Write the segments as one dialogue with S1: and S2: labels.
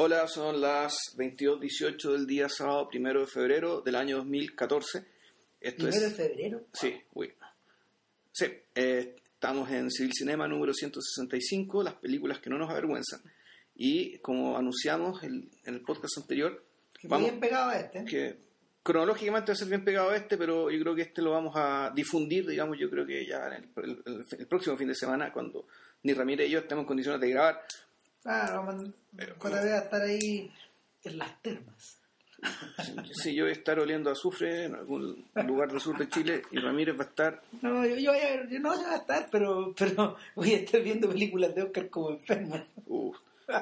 S1: Hola, son las 22.18 del día sábado primero de febrero del año 2014. Esto
S2: ¿Primero de
S1: es.
S2: febrero?
S1: Sí, uy. Sí, eh, estamos en Civil Cinema número 165, las películas que no nos avergüenzan. Y como anunciamos el- en el podcast anterior,
S2: Que
S1: vamos,
S2: bien pegado a este.
S1: que cronológicamente va a ser bien pegado a este, pero yo creo que este lo vamos a difundir, digamos, yo creo que ya en el, el- el- el próximo fin de semana, cuando ni Ramírez y yo estemos en condiciones de grabar.
S2: Ah, vamos a JB va a estar ahí en las termas.
S1: Si yo voy a estar oliendo azufre en algún lugar del sur de Chile y Ramírez va a estar
S2: No, yo, yo voy a ver, yo no yo voy a estar, pero, pero voy a estar viendo películas de Oscar como enfermo.
S1: uh,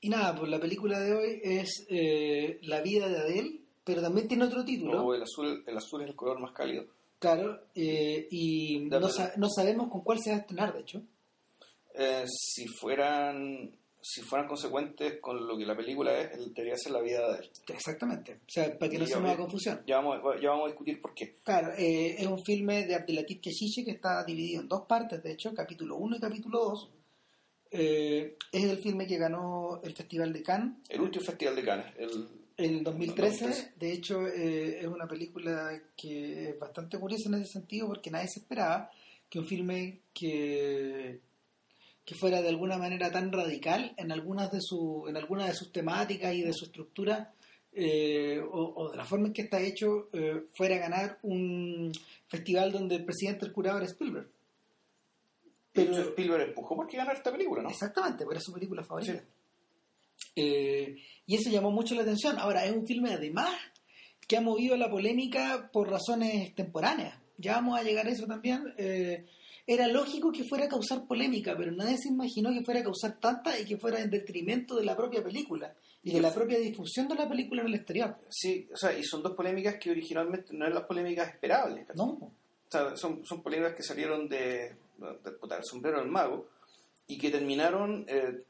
S2: Y nada, pues la película de hoy es eh, La vida de Adele, pero también tiene otro título.
S1: o el azul, el azul es el color más cálido.
S2: Claro, eh, y no, sa- no sabemos con cuál se va a estrenar, de hecho.
S1: Eh, si fueran si fueran consecuentes con lo que la película es, él debería ser la vida de él.
S2: Exactamente. O sea, para que no se haga confusión.
S1: Ya vamos, ya vamos a discutir por qué.
S2: Claro, eh, es un filme de Abdelatif Keshishi que está dividido en dos partes, de hecho, capítulo 1 y capítulo 2. Eh, es el filme que ganó el Festival de Cannes
S1: El último festival de Cannes, el,
S2: en el 2013.
S1: 2013.
S2: De hecho, eh, es una película que es bastante curiosa en ese sentido porque nadie se esperaba que un filme que, que fuera de alguna manera tan radical en algunas de, su, en algunas de sus temáticas y de su estructura eh, o, o de la forma en que está hecho eh, fuera a ganar un festival donde el presidente del jurado era Spielberg.
S1: pero Spielberg empujó por qué ganar esta película, ¿no?
S2: Exactamente, porque era su película favorita.
S1: Sí.
S2: Eh, y eso llamó mucho la atención. Ahora, es un filme además que ha movido la polémica por razones temporáneas. Ya vamos a llegar a eso también. Eh, era lógico que fuera a causar polémica, pero nadie se imaginó que fuera a causar tanta y que fuera en detrimento de la propia película y de la propia difusión de la película en el exterior.
S1: Sí, o sea, y son dos polémicas que originalmente no eran las polémicas esperables. ¿cachai?
S2: No,
S1: O sea, son, son polémicas que salieron de, de- puta, del sombrero del mago y que terminaron eh,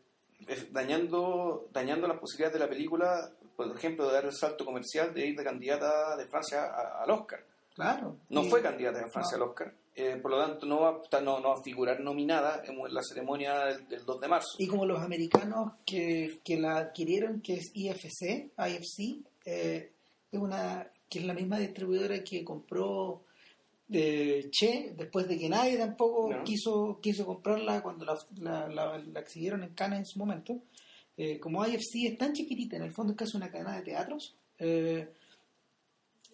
S1: dañando, dañando las posibilidades de la película, por ejemplo, de dar el salto comercial de ir de candidata de Francia al Oscar.
S2: Claro.
S1: No
S2: Y-
S1: fue candidata de Francia
S2: no.
S1: al Oscar, eh, por lo tanto no va, a estar- no, no va a figurar nominada en la ceremonia del, del 2 de marzo.
S2: Y como los americanos que, que la adquirieron, que es IFC, IFC, eh, es una que es la misma distribuidora que compró eh, Che, después de que nadie tampoco
S1: No.
S2: quiso quiso comprarla cuando la, la, la- la exhibieron en Cannes en su momento. Eh, como IFC es tan chiquitita, en el fondo es casi una cadena de teatros, eh,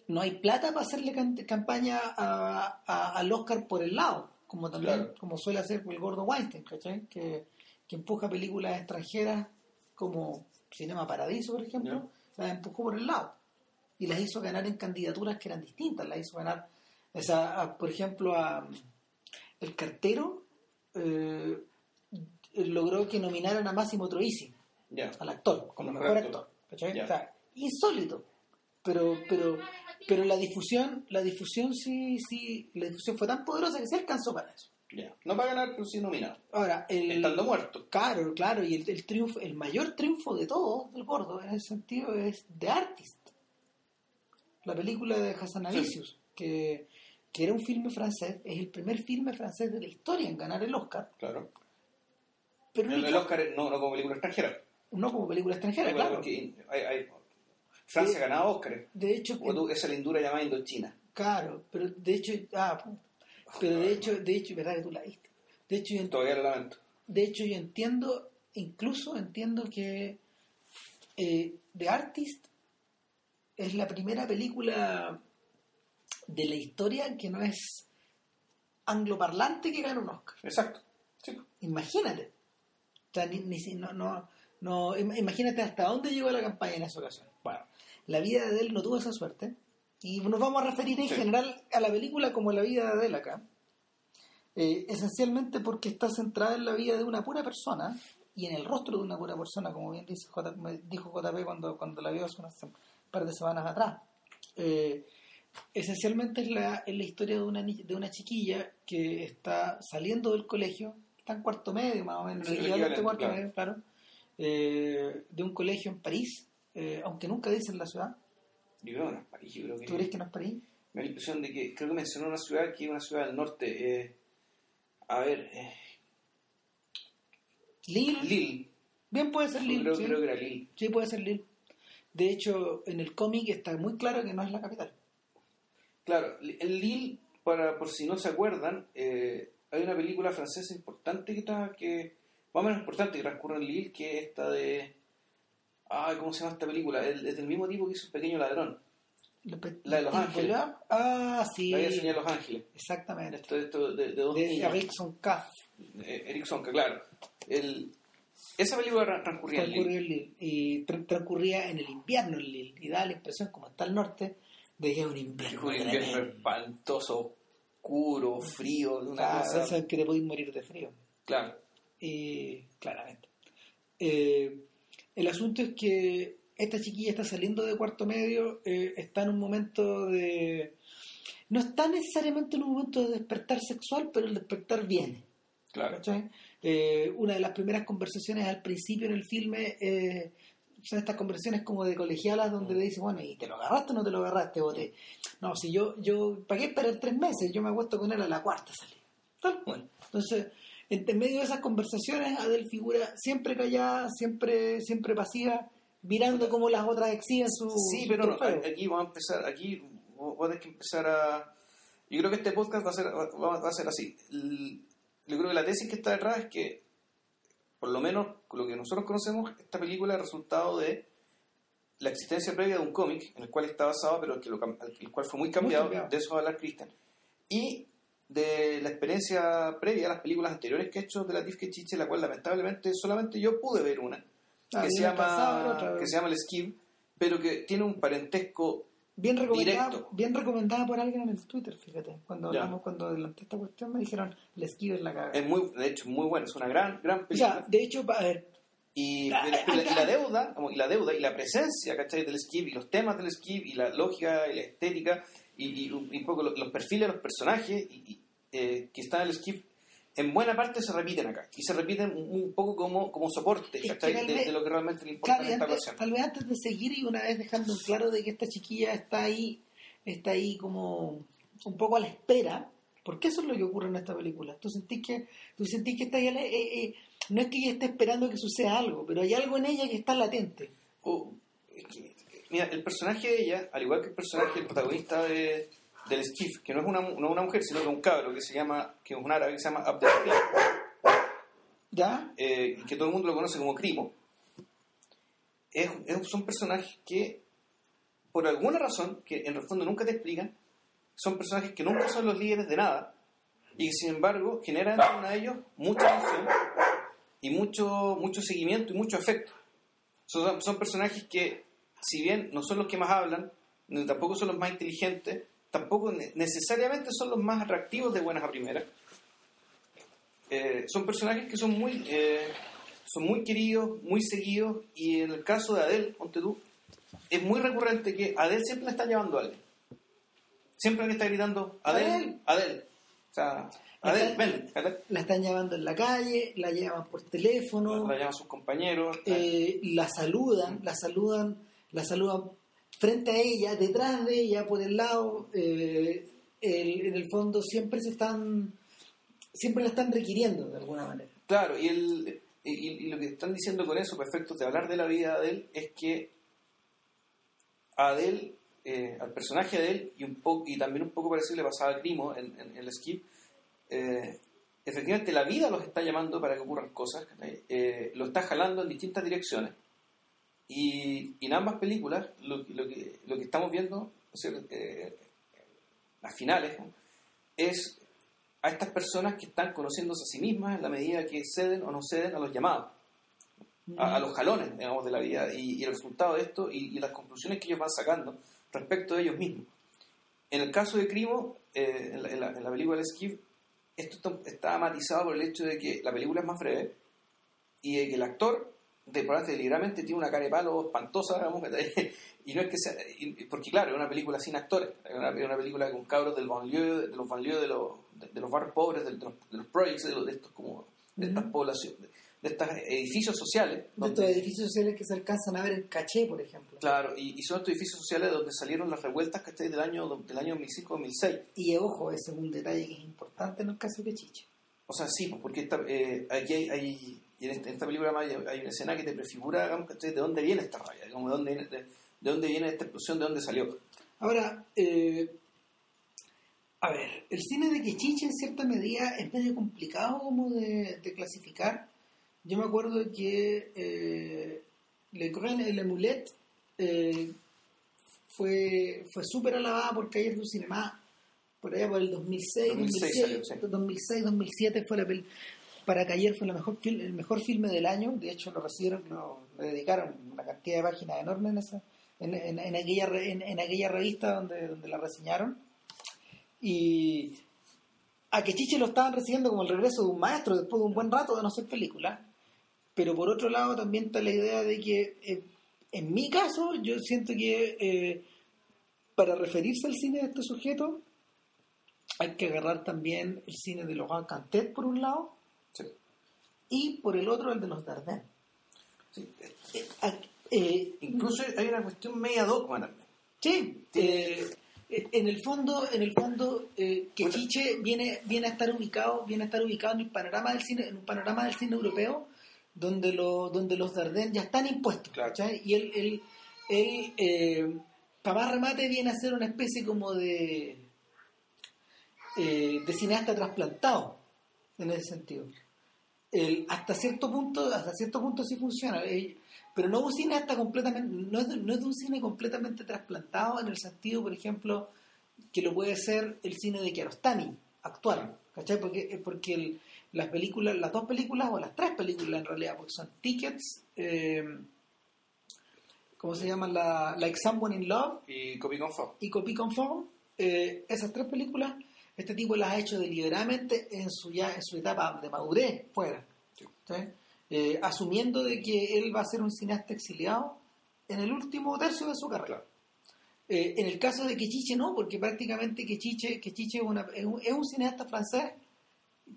S2: no hay plata para hacerle campaña a- a- al Oscar por el lado, como también
S1: Claro.
S2: como suele hacer el gordo Weinstein, ¿cachai? Que, que empuja películas extranjeras como Cinema Paradiso, por ejemplo, las empujó por el lado y las hizo ganar en candidaturas que eran distintas, las hizo ganar, o sea, a- por ejemplo, a El Cartero eh, logró que nominaran a Máximo Troisi, al actor, como
S1: Mejor
S2: mejor
S1: actor.
S2: actor. ¿cachai?
S1: Ya.
S2: O sea, insólito. Pero, pero, pero la difusión, la difusión sí, sí, la difusión fue tan poderosa que se alcanzó para eso.
S1: Ya. No va a ganar, pero sí nominado.
S2: Ahora, el,
S1: Estando muerto.
S2: Claro, claro, y el, el triunfo, el mayor triunfo de todo, del gordo, en ese sentido, es The Artist. La película de Hassan Avicius, que, que era un filme francés, es el primer filme francés de la historia en ganar el Oscar,
S1: Claro.
S2: pero
S1: El, el Oscar no, no como película extranjera.
S2: no como película extranjera, claro.
S1: porque hay- hay- Francia ganado Oscar.
S2: De hecho,
S1: tú, esa lindura llamada Indochina.
S2: Claro, pero de hecho, ah, pero de hecho, de hecho, verdad que tú la viste. De hecho, yo,
S1: Todavía lo lamento.
S2: de hecho, yo entiendo, incluso entiendo que eh, The Artist es la primera película de la historia que no es angloparlante que gana un Oscar.
S1: Exacto. Sí.
S2: Imagínate. O sea, ni, ni no, no, no, im- imagínate hasta dónde llegó la campaña en esa ocasión. La vida de él no tuvo esa suerte. Y nos vamos a referir en
S1: Sí.
S2: general a la película como la vida de él acá. Eh, esencialmente porque está centrada en la vida de una pura persona y en el rostro de una pura persona, como bien dice J, dijo JP cuando, cuando la vio hace unas sem- par de semanas atrás. Eh, esencialmente es la, es la historia de una, de una chiquilla que está saliendo del colegio, está en cuarto medio más o menos,
S1: Sí,
S2: cuarto
S1: claro.
S2: medio, claro, eh, de un colegio en París, eh, aunque nunca dicen la ciudad.
S1: Yo creo que no es París. Yo creo que...
S2: ¿Tú crees que no es París?
S1: Me da la impresión de que creo que mencionó una ciudad que es una ciudad del norte. eh, a ver, eh,
S2: Lille,
S1: Lille.
S2: Bien puede ser Lille.
S1: Creo,
S2: sí.
S1: creo que era Lille.
S2: Sí, puede ser Lille. De hecho, en el cómic está muy claro que no es la capital.
S1: Claro, en Lille, para, por si no se acuerdan, eh, hay una película francesa importante que está, que, más o menos importante, que transcurre en Lille, que es esta de... Ay, ¿cómo se llama esta película? Es, del mismo tipo que hizo Un Pequeño Ladrón. La de Los
S2: ¿Y
S1: Ángeles.
S2: Ah, sí.
S1: La señala Los Ángeles.
S2: Exactamente.
S1: Esto, esto de, de dos
S2: De. Erickson K.
S1: Eh, Erickson, que claro. El, esa película tra- transcurría.
S2: Transcurría en Lille. Y tra- transcurría en el invierno en Lille. Y da la impresión, como está al norte, de que es un invierno.
S1: Un invierno espantoso, oscuro, frío, una
S2: Claro,
S1: cosa...
S2: que te podéis morir de frío.
S1: Claro.
S2: Y claramente. Eh, el asunto es que esta chiquilla está saliendo de cuarto medio, eh, está en un momento de... No está necesariamente en un momento de despertar sexual, pero el despertar viene.
S1: Claro.
S2: Eh, una de las primeras conversaciones al principio en el filme eh, son estas conversaciones como de colegialas donde le dice, bueno, ¿y te lo agarraste o no te lo agarraste? O te... No, si yo, yo, ¿para qué esperar tres meses? Yo me acuesto con él a la cuarta salida. Tal cual. Entonces, en en medio de esas conversaciones, Adel figura siempre callada, siempre, siempre pasiva, mirando cómo las otras exhiben su.
S1: Sí, pero no, aquí vamos a empezar, aquí vos vos tenés que empezar a... Yo creo que este podcast va a ser, va, va a ser así. El- yo creo que la tesis que está detrás es que, por lo menos con lo que nosotros conocemos, esta película es resultado de la existencia previa de un cómic en el cual está basado, pero que lo cam- el cual fue muy cambiado,
S2: cambiado.
S1: de eso va a hablar Christian. Y de la experiencia previa a las películas anteriores que he hecho de la Tifke Chiche, la cual lamentablemente solamente yo pude ver una,
S2: Ah,
S1: que, se llama, que se llama El Skib, pero que tiene un parentesco
S2: Bien recomendada,
S1: Directo.
S2: bien recomendada por alguien en el Twitter, fíjate. Cuando
S1: Ya.
S2: hablamos, cuando adelanté esta cuestión, me dijeron, le esquive en la cara.
S1: Es muy, de hecho, muy bueno, es una gran, gran
S2: o
S1: película.
S2: sea, de hecho, a ver,
S1: y,
S2: Ah,
S1: y la,
S2: ah,
S1: y la- y la
S2: ah.
S1: deuda, y la deuda, y la presencia, ¿cachai? Del skip, y los temas del skip, y la lógica, y la estética, y, y un y un poco los, los perfiles de los personajes y, eh, que están en el skip, en buena parte se repiten acá. Y se repiten un, poco como, como soporte, De, de lo que realmente le importa
S2: claro,
S1: en esta
S2: antes- tal vez antes de seguir y una vez dejando en claro de que esta chiquilla está ahí, está ahí como un poco a la espera, porque eso es lo que ocurre en esta película. Tú sentís que, tú sentís que está ahí eh, eh, no es que ella esté esperando que suceda algo, pero hay algo en ella que está latente.
S1: O- es que, mira, el personaje de ella, al igual que el personaje, el protagonista de, del Skif, que no es una, no una mujer, sino que un cabro que se llama, que es un árabe que se llama Abdel
S2: ¿Ya?
S1: eh, que todo el mundo lo conoce como Crimo, es, es- son personajes que, por alguna razón, que en el fondo nunca te explican, son personajes que nunca son los líderes de nada y que sin embargo generan a ellos mucha emoción y mucho, mucho seguimiento y mucho afecto. Son, son personajes que, si bien no son los que más hablan, ni tampoco son los más inteligentes, tampoco ne- necesariamente son los más atractivos de buenas a primeras. Eh, son personajes que son muy, eh, son muy queridos, muy seguidos, y en el caso de Adele, ponte tú, es muy recurrente que Adele siempre la está llevando a alguien. Siempre le está gritando, Adele,
S2: Adele.
S1: Adele. O sea, Adele,
S2: Adele.
S1: ven, Adele.
S2: La están llamando en la calle, la llaman por teléfono.
S1: La llaman sus compañeros.
S2: eh, la saludan, la saludan, la saludan frente a ella, detrás de ella, por el lado, eh, en el fondo siempre se están, siempre la están requiriendo de alguna manera.
S1: Claro, y, el, y, lo que están diciendo con eso, perfecto, de hablar de la vida de Adele, es que a eh, al personaje de Adele, y, un poco, y también un poco parecido le pasaba a Crimo en, el skip, eh, efectivamente la vida los está llamando para que ocurran cosas. Eh, lo está jalando en distintas direcciones. Y, y en ambas películas lo, lo que, lo que estamos viendo, es decir, eh, las finales, ¿no? es a estas personas que están conociéndose a sí mismas en la medida que ceden o no ceden a los llamados, a, a los jalones, digamos, de la vida y, y el resultado de esto y, y las conclusiones que ellos van sacando respecto de ellos mismos. En el caso de Crimo, eh, en, la, en, la, en la película de Skiff, esto está, está matizado por el hecho de que la película es más breve y de que el actor de probablemente deliberadamente tiene una cara de palo espantosa, digamos, y no es que sea, y- porque claro, es una película sin actores, es una, una película con cabros del banlieue, de los banlieues de los, de, de los barrios pobres, de, los, de los projects, de, de estos como, de estas
S2: Ujú.
S1: poblaciones, de, de estos edificios sociales,
S2: De estos edificios sociales que se alcanzan a ver en caché, por ejemplo.
S1: claro, y, y son estos edificios sociales donde salieron las revueltas ¿cachai? del año del año 2005-2006.
S2: Y ojo, ese es un detalle que es importante en el caso de Chicho.
S1: O sea, sí, pues, porque esta- eh, aquí hay, hay- y en, este- en esta película hay, una escena que te prefigura, digamos, de dónde viene esta raya, como de dónde viene, de, de dónde viene esta explosión, de dónde salió.
S2: Ahora, eh, a ver, el cine de Quechiche en cierta medida es medio complicado como de, de clasificar. Yo me acuerdo que eh, Le Grand et le Mulet eh, fue, fue súper alabada por Cahiers du Cinema por allá por el 2006,
S1: 2006
S2: 2007,
S1: salió, sí.
S2: 2006, 2007 fue la pel- para Cahiers fue la mejor el mejor filme del año. De hecho, lo recibieron, lo, dedicaron una cantidad de páginas enormes en esa, en, en- aquella en, aquella revista donde, donde la reseñaron. Y a que Chiche lo estaban recibiendo como el regreso de un maestro después de un buen rato de no hacer película. Pero por otro lado también está la idea de que, eh, en mi caso, yo siento que eh, para referirse al cine de este sujeto hay que agarrar también el cine de Laurent Cantet por un lado. Y por el otro el de los Dardenne.
S1: Sí.
S2: Eh, a- eh,
S1: Incluso hay una cuestión media dogma también.
S2: Sí, eh, en el fondo, en el fondo, eh, que
S1: Bueno.
S2: Chiche viene, viene a estar ubicado, viene a estar ubicado en el panorama del cine, en un panorama del cine europeo, donde lo, donde los Dardenne ya están impuestos. Y él, él, él eh, para más remate viene a ser una especie como de eh, de cineasta trasplantado en ese sentido. El, hasta cierto punto, hasta cierto punto sí funciona. eh, pero no un cineasta completamente, no es, de, no es de un cine completamente trasplantado en el sentido, por ejemplo, que lo puede ser el cine de Kiarostami actual, ¿cachai? Porque, eh, porque el- las películas, las dos películas o las tres películas en realidad, porque son Tickets, eh, ¿cómo se llama? La, Like Someone in Love
S1: Y Copy Confort.
S2: y Copy Conform, eh, esas tres películas, este tipo las ha hecho deliberadamente en su ya en su etapa de madurez fuera,
S1: Sí.
S2: ¿sí? Eh, asumiendo de que él va a ser un cineasta exiliado en el último tercio de su carrera.
S1: Claro.
S2: Eh, en el caso de Quechiche no, porque prácticamente Quechiche, Quechiche es, una- es un, es un cineasta francés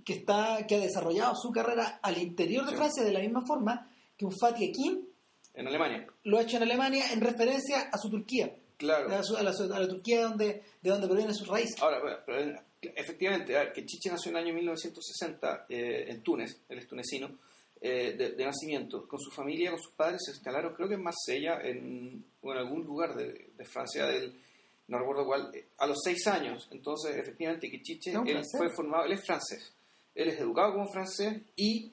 S2: que está que ha desarrollado su carrera al interior de
S1: Sí.
S2: Francia de la misma forma que un Fatih Akin
S1: En Alemania.
S2: lo ha hecho en Alemania en referencia a su Turquía,
S1: Claro.
S2: a, su- a la, a la Turquía donde, de donde provienen sus raíces.
S1: Ahora, bueno, pero, efectivamente, ver, que Chiche nació en el año 1960 eh, en Túnez, él es tunecino, eh, de, de nacimiento. Con su familia, con sus padres, se instalaron, creo que en Marsella, en, o en algún lugar de, de Francia, del, no recuerdo cuál, a los seis años. Entonces, efectivamente, que Chiche,
S2: ¿Es un
S1: él fue formado, él es francés. Él es educado como francés y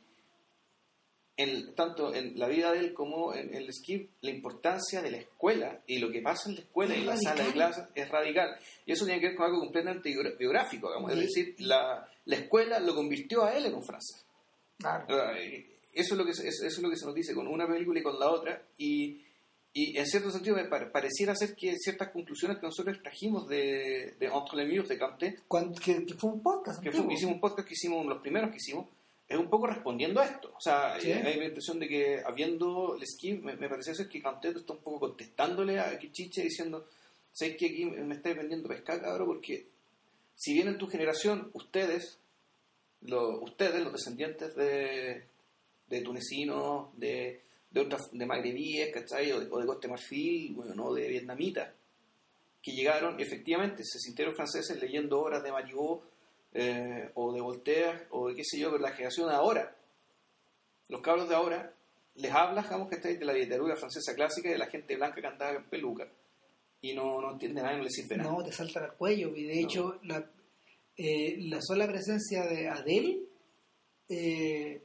S1: en- tanto en la vida de él como en, en el esquí, la importancia de la escuela y lo que pasa en la escuela
S2: Es
S1: y en la sala de
S2: radical.
S1: clases es radical. Y eso tiene que ver con algo completamente biográfico, digamos. es
S2: Sí.
S1: decir, la, la escuela lo convirtió a él en un francés.
S2: Claro.
S1: Eh, Eso es, lo que eso es lo que se nos dice con una película y con la otra. Y, y en cierto sentido me pare- pareciera ser que ciertas conclusiones que nosotros trajimos de, de Entre les Murs de
S2: Cuando- que, que fue un podcast.
S1: que fue, hicimos un podcast que hicimos, los primeros que hicimos, es un poco respondiendo a esto. O sea,
S2: Sí.
S1: eh, hay la impresión de que habiendo el esquí, me, me parecía ser que Cantet está un poco contestándole a Kichiche diciendo, sé que aquí me estáis vendiendo pescado, cabrón, porque si bien en tu generación, ustedes, lo- ustedes, los descendientes de, de tunecinos, de, de otras, de magrebíes, ¿cachai? O de, o de Costa Marfil, bueno, no, de vietnamitas, que llegaron, efectivamente, se sintieron franceses leyendo obras de Marivaux, eh, o de Voltaire, o de qué sé yo, pero la generación de ahora, los cabros de ahora, les habla, digamos, que estáis de la literatura francesa clásica y de la gente blanca que andaba en peluca, y no, no entiende nada y no les sirve nada.
S2: No, te saltan al cuello. Y de hecho, la, eh, la sola presencia de Adele, eh,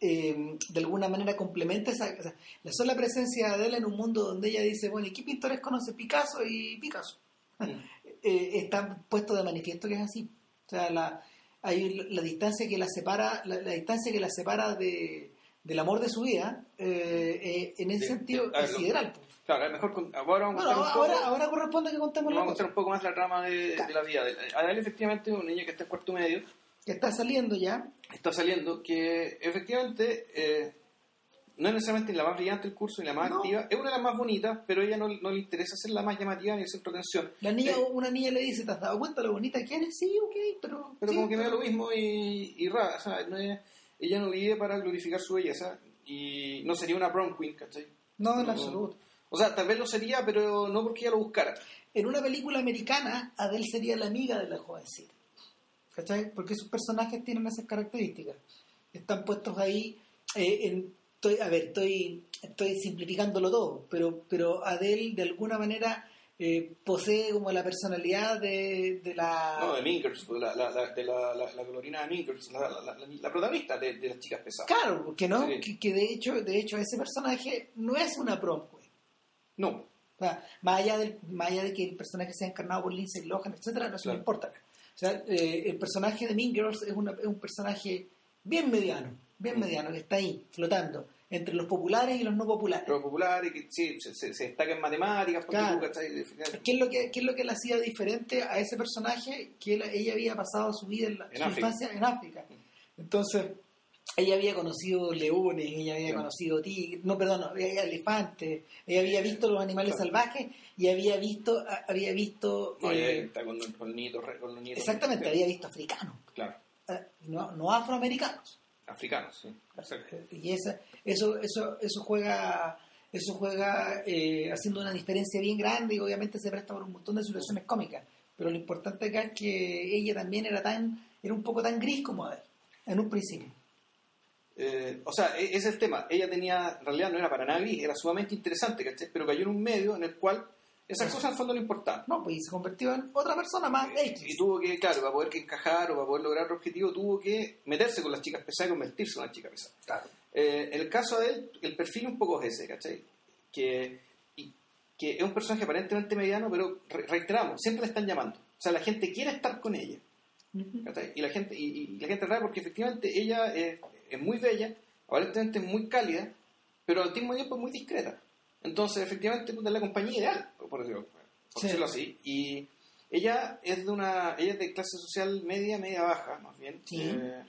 S2: eh, de alguna manera complementa esa. o sea, la sola presencia de Adele en un mundo donde ella dice, bueno, ¿y qué pintores conoce? Picasso y Picasso. Eh, está puesto de manifiesto que es así. O sea, la, hay la distancia que la separa, la, la distancia que la separa de, del amor de su vida, eh, eh, en ese
S1: Sí,
S2: sentido,
S1: a ver,
S2: es
S1: lo-
S2: sideral. pues.
S1: Claro, a mejor con- ahora vamos a
S2: Bueno,
S1: contar un poco,
S2: ahora, ahora corresponde que contemos
S1: vamos a contar un poco más la trama de,
S2: Claro.
S1: de la vida. de- Adele efectivamente es un niño que está en cuarto medio,
S2: que está saliendo ya.
S1: está saliendo, que efectivamente eh, no es necesariamente la más brillante del curso ni la más
S2: No.
S1: activa, es una de las más bonitas, pero a ella no, no le interesa ser la más llamativa ni el centro de atención.
S2: La niña,
S1: Eh,
S2: una niña le dice, ¿te has dado cuenta lo bonita que eres? Sí, ok, pero...
S1: pero
S2: sí,
S1: como que me da lo mismo y, y rara, o sea, no es- ella no vive para glorificar su belleza y no sería una prom queen, ¿cachai?
S2: No, en
S1: No.
S2: absoluto.
S1: O sea, tal vez lo sería, pero no porque ella lo buscara.
S2: En una película americana, Adele sería la amiga de la jovencita. ¿Cachai? Porque sus personajes tienen esas características. están puestos ahí eh, en, estoy, a ver, estoy, estoy simplificándolo todo, pero, pero Adele de alguna manera eh, posee como la personalidad de, de la...
S1: No, de Minkers, la, la, la, de la, la, la Glorina Minkers, la, protagonista de, de las chicas pesadas.
S2: Claro, porque no,
S1: Sí.
S2: que, que de hecho, de hecho ese personaje no es una prom queen.
S1: No,
S2: O sea, más allá, del, más allá de que el personaje sea encarnado por Lindsay Lohan, etcétera, no no
S1: Claro.
S2: importa. O sea, eh, el personaje de Mean Girls es, una- es un personaje bien mediano, bien mediano, que está ahí, flotando, entre los populares y los no populares.
S1: pero popular y que sí, se, se, se destaca en matemáticas, porque
S2: Claro.
S1: tú, ¿cachai?
S2: ¿Qué es, lo que, ¿Qué es lo que le hacía diferente a ese personaje? Que él- ella había pasado su vida, en la-
S1: En
S2: su
S1: África.
S2: infancia en África. Entonces, ella había conocido leones, ella había
S1: Claro.
S2: conocido tigres, no, perdón, no, había elefantes, ella había visto los animales
S1: Claro.
S2: salvajes y había visto, había visto,
S1: No,
S2: eh,
S1: está con, con los re- con los nietos.
S2: exactamente, había visto africanos,
S1: Claro,
S2: eh, no, no afroamericanos.
S1: Africanos, sí.
S2: Y esa, eso, eso, eso juega, eso juega eh, haciendo una diferencia bien grande y obviamente se presta por un montón de situaciones cómicas. Pero lo importante acá es que ella también era tan, era un poco tan gris como él, en un principio.
S1: Eh, o sea, e- ese es el tema. Ella tenía, en realidad no era para nada gris, era sumamente interesante, ¿cachai? Pero cayó en un medio en el cual esas cosas al fondo no importaban.
S2: No, pues y se convirtió en otra persona más X.
S1: Y tuvo que, claro, para poder que encajar o para poder lograr el objetivo, tuvo que meterse con las chicas pesadas y convertirse en una chica pesada.
S2: Claro.
S1: Eh, el caso de él, el perfil un poco es ese, ¿cachai? Que, y- que es un personaje aparentemente mediano, pero re- reiteramos, siempre le están llamando. O sea, la gente quiere estar con ella.
S2: Ujú.
S1: ¿cachai? Y la gente, y, y la gente rara porque efectivamente ella es, es muy bella, aparentemente muy cálida, pero al mismo tiempo es muy discreta. Entonces, efectivamente, es la compañía ideal, por decirlo, por
S2: Sí.
S1: decirlo así. Y ella es de una, ella es de clase social media, media baja, más bien.
S2: Sí.
S1: Eh,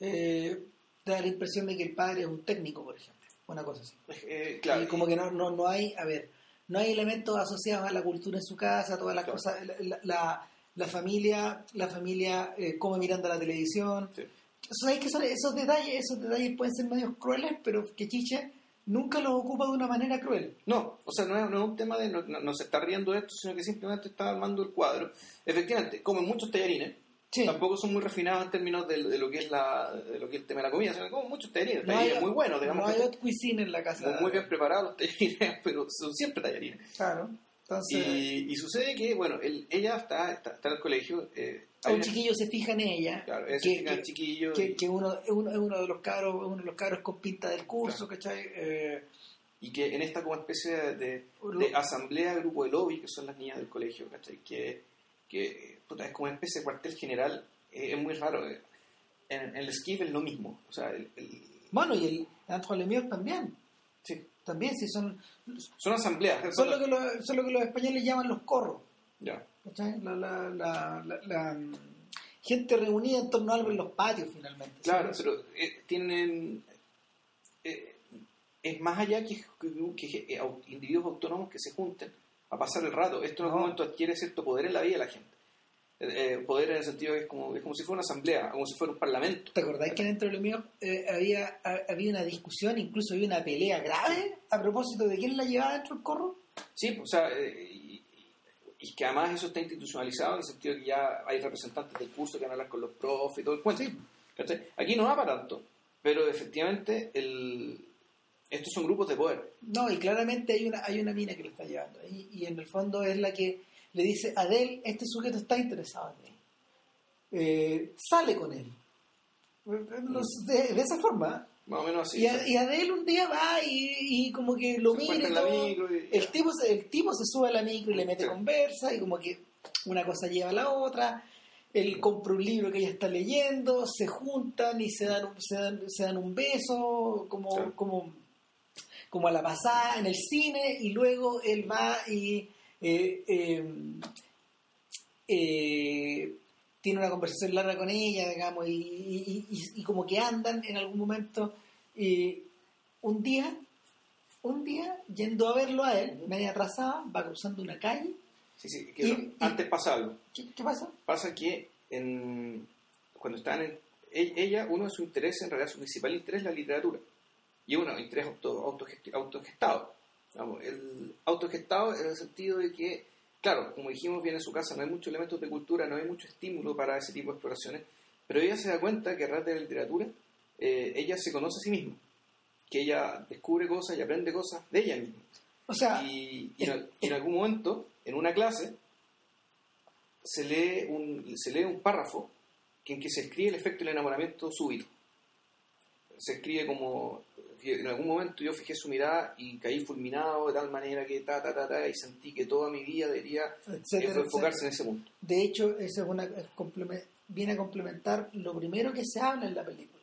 S2: Eh, da la impresión de que el padre es un técnico, por ejemplo. Una cosa así.
S1: eh, claro.
S2: Y como que no, no, no hay, a ver, no hay elementos asociados a la cultura en su casa, todas las
S1: Claro.
S2: cosas, la, la- la- familia, la familia eh, come mirando la televisión.
S1: Sí.
S2: ¿Sabes que son esos detalles, esos detalles pueden ser medios crueles, pero que Chiche nunca los ocupa de una manera cruel.
S1: No, o sea, no es, no es un tema de no, no- se está riendo de esto, sino que simplemente está armando el cuadro. Efectivamente, comen muchos tallarines,
S2: Sí.
S1: tampoco son muy refinados en términos de, de lo que es la de lo que es el tema de la comida, sino comen muchos tallarines,
S2: No hay,
S1: tallarines muy buenos, digamos,
S2: no hay
S1: que
S2: cuisine en la casa.
S1: muy, muy bien preparados los tallarines, pero son siempre tallarines.
S2: Claro. Entonces,
S1: Y, y sucede que, bueno, el- ella está, está, está en el colegio, eh,
S2: un
S1: una-
S2: chiquillo se fija en ella.
S1: claro, es
S2: que-
S1: el
S2: que-
S1: chiquillo,
S2: que,
S1: y,
S2: que uno, es uno, uno de los cabros, uno de los cabros con pinta del curso, ¿cachai? Eh,
S1: y que en esta como especie de, de, asamblea, grupo de lobby, que son las niñas del colegio, ¿cachai? Que, que puta, es como una especie de cuartel general, eh, es muy raro. eh. En, en el skip es lo mismo, o sea, el- el-
S2: bueno, y el Antoine Lemieux también.
S1: sí,
S2: También, sí, son,
S1: son asambleas.
S2: son, lo que los, son lo que los españoles llaman los corros.
S1: Ya.
S2: La, la, la, la- la, gente reunida en torno a algo en los patios, finalmente.
S1: Claro,
S2: ¿sí?
S1: pero eh, tienen. eh, es más allá que, que- que, eh, individuos autónomos que se junten a pasar el rato. Esto en algún momento adquiere cierto poder en la vida de la gente. Eh, eh, poder en el sentido que es como, es como si fuera una asamblea, como si fuera un parlamento.
S2: ¿Te acordás que dentro de lo mío eh, había, ha- había una discusión, incluso había una pelea grave a propósito de quién la llevaba dentro del corro?
S1: Sí, o sea, eh, y, y que además eso está institucionalizado en el sentido que ya hay representantes del curso que van a hablar con los profes y todo el cuento. ¿cachai? Aquí no va para tanto, pero efectivamente el, estos son grupos de poder.
S2: No, y claramente hay una, hay una mina que lo está llevando. Y, y en el fondo es la que le dice, Adel, este sujeto está interesado en mí. Eh, sale con él. Sé, De, de esa forma.
S1: Más o menos así.
S2: Y, a- y Adel un día va y, y como que lo mira y todo.
S1: y-
S2: el, tipo, se- el tipo se sube a la micro y le mete
S1: Sí.
S2: conversa y como que una cosa lleva a la otra. Él compra un libro que ella está leyendo, se juntan y se dan, un- se dan, se dan un beso como,
S1: Sí.
S2: como, como a la pasada en el cine y luego él va y eh, eh, eh, tiene una conversación larga con ella, digamos, y, y- y- y como que andan en algún momento y un día, un día, yendo a verlo a él, media atrasada, va cruzando una calle.
S1: Sí, sí, que
S2: Y- y-
S1: antes pasa algo.
S2: ¿Qué, qué pasa?
S1: Pasa que en, cuando están en. e- Ella, uno de sus intereses, en realidad su principal interés es la literatura. Y uno, interés auto, autogestado. Vamos, el autogestado en el sentido de que, claro, como dijimos bien en su casa, no hay muchos elementos de cultura, no hay mucho estímulo para ese tipo de exploraciones, pero ella se da cuenta que a través de la literatura eh, ella se conoce a sí misma, que ella descubre cosas y aprende cosas de ella misma.
S2: O sea,
S1: y, y en, y en algún momento, en una clase, se lee un, se lee un párrafo en que se escribe el efecto del enamoramiento súbito. Se escribe como, en algún momento yo fijé su mirada y caí fulminado de tal manera que ta, ta, ta, ta, y sentí que toda mi vida debería
S2: etcétera,
S1: eh, enfocarse
S2: etcétera.
S1: en ese punto.
S2: De hecho, eso es una, es viene a complementar lo primero que se habla en la película.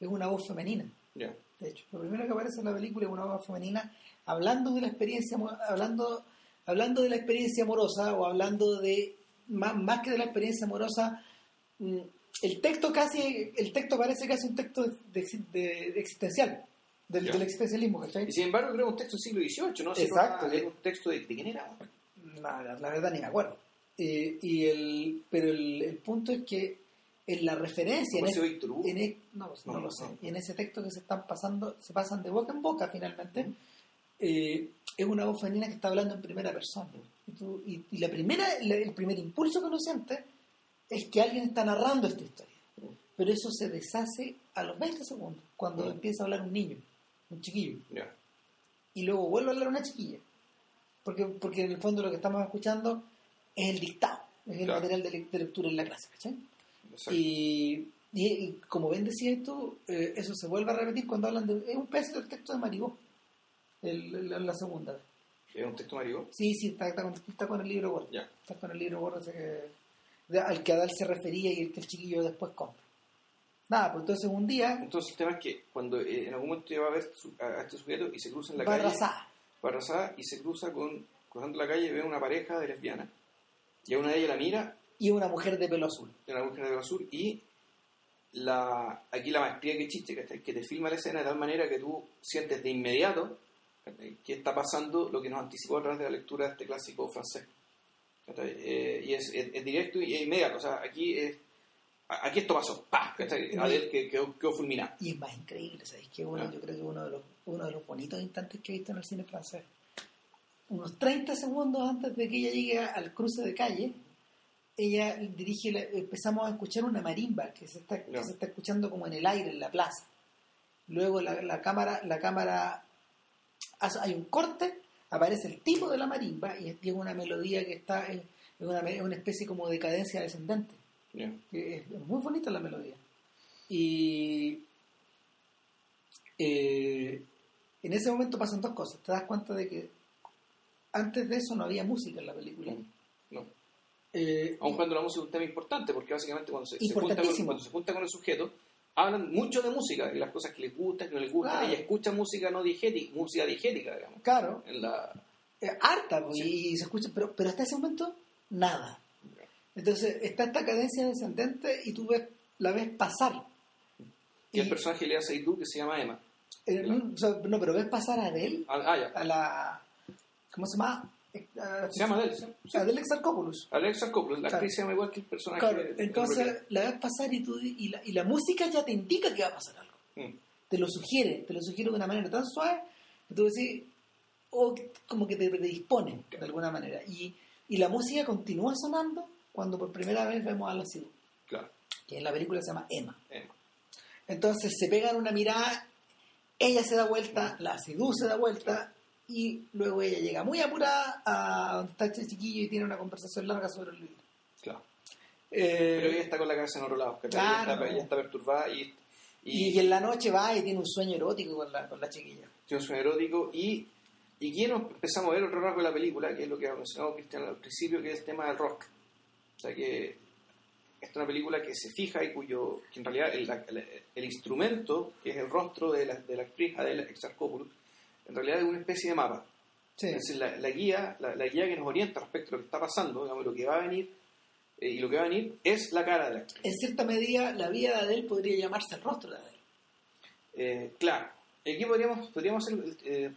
S2: Es una voz femenina. De hecho, lo primero que aparece en la película es una voz femenina hablando de la experiencia, hablando, hablando de la experiencia amorosa o hablando de más, más que de la experiencia amorosa. mm, El texto casi, el texto parece casi un texto de, de- de existencial, del, del existencialismo, ¿cachai?
S1: Y sin embargo, creo que es un texto del siglo XVIII, ¿no?
S2: Exacto.
S1: no, Es un texto de, ¿de quién era?
S2: La, la- verdad ni me acuerdo. Eh, y el, pero el, el punto es que en la referencia, en,
S1: ¿Cómo se
S2: es-
S1: llama Víctor Hugo?
S2: en e- no, no
S1: No,
S2: lo sé, y en ese texto que se están pasando, se pasan de boca en boca finalmente, eh, es una voz femenina que está hablando en primera persona. Y, tú- y- y la primera, la- el primer impulso que uno siente es que alguien está narrando esta historia. Pero eso se deshace a los 20 segundos, cuando
S1: Mm.
S2: empieza a hablar un niño, un chiquillo y luego vuelve a hablar una chiquilla. Porque, porque en el fondo lo que estamos escuchando es el dictado, es el material de, le- de lectura en la clase. Y, y, y como bien decías tú, eh, eso se vuelve a repetir cuando hablan de... Es un pedazo del texto de Maribó, el, la, la segunda vez.
S1: ¿Es un texto marico?
S2: Sí, sí, está, está con, está con el libro gordo. Está con el libro gordo que- al que Adal se refería y el que el chiquillo después compra. Nada, pues entonces un día
S1: Entonces el tema es que cuando eh, en algún momento ella va a ver su- a, a este sujeto y se cruza en la calle,
S2: arrasada.
S1: arrasada y se cruza con, cruzando la calle ve una pareja de lesbianas y a una de ellas la mira,
S2: Y una mujer de pelo azul.
S1: de una mujer de pelo azul y la, aquí la maestría que chiste, ¿cachai? que te filma la escena de tal manera que tú sientes de inmediato que está pasando lo que nos anticipó a través de la lectura de este clásico francés. Eh, y es, es- es directo y es inmediato, o sea, aquí es, aquí esto pasó, ¡pah! Adel que quedó, quedó fulminado.
S2: Y es más increíble, ¿sabes? Que uno,
S1: Ah.
S2: yo creo que uno de, los, uno de los bonitos instantes que he visto en el cine francés. Unos 30 segundos antes de que ella llegue al cruce de calle, ella dirige, la- empezamos a escuchar una marimba que se está, que
S1: Ya.
S2: se está escuchando como en el aire, en la plaza. Luego la, la cámara, la cámara hace- hay un corte, aparece el tipo de la marimba y tiene una melodía que está en, en una, una especie como de cadencia descendente Que es muy bonita la melodía. Y eh, en ese momento pasan dos cosas. Te das cuenta de que antes de eso no había música en la película.
S1: No.
S2: Eh,
S1: Aun cuando la música es un tema importante, porque básicamente cuando se, se junta, con, cuando se junta con el sujeto, hablan mucho de música y las cosas que les gustan, que no les gustan.
S2: Claro.
S1: Ella escucha música no digética, música digética, digamos.
S2: claro,
S1: En la,
S2: eh, harta, pues,
S1: Sí.
S2: y se escucha, pero, pero hasta ese momento, nada. Entonces está esta cadencia descendente y tú ves, la ves pasar.
S1: y el
S2: Y-
S1: personaje le hace tú que se llama Emma.
S2: eh, no, o sea, no, pero ves pasar a Adele,
S1: Ah, ah, ya.
S2: a la. ¿Cómo se llama? Eh, a-
S1: Se llama Adele. ¿sí?
S2: Adele Exarchopoulos.
S1: Alexa Coppola, la
S2: Claro.
S1: actriz se llama igual que el personaje.
S2: Claro,
S1: de-
S2: entonces la ves pasar y, tú, y, la, y la música ya te indica que va a pasar algo.
S1: Mm,
S2: Te lo sugiere, te lo sugiere de una manera tan suave que tú decís, o como que te predispone de alguna manera. Y, y la música continúa sonando cuando por primera vez vemos a la Sidhu,
S1: Claro,
S2: que en la película se llama Emma.
S1: Emma.
S2: Entonces se pegan una mirada, ella se da vuelta, la Sidhu se da vuelta y luego ella llega muy apurada a donde está este chiquillo y tiene una conversación larga sobre el libro.
S1: Claro.
S2: Eh,
S1: Pero ella está con la cabeza en otro lado. ¿cachai?
S2: Claro.
S1: Ella, está, ella está perturbada y,
S2: Y,
S1: y,
S2: y en la noche va y tiene un sueño erótico con la, con la chiquilla.
S1: tiene un sueño erótico y, y aquí nos empezamos a ver otro rasgo de la película, que es lo que ha mencionado Cristian al principio, que es el tema del rock. O sea que es una película que se fija y cuyo, que en realidad el, el- el instrumento, que es el rostro de la, de la actriz Adele Exarchopoulos, en realidad es una especie de mapa.
S2: Sí.
S1: Es decir, la, la guía, la, la guía que nos orienta respecto a lo que está pasando, digamos, lo que va a venir, eh, y lo que va a venir es la cara de la actriz.
S2: En cierta medida, la vida de Adele podría llamarse el rostro de Adele.
S1: Eh, claro, aquí podríamos, podríamos hacer, eh,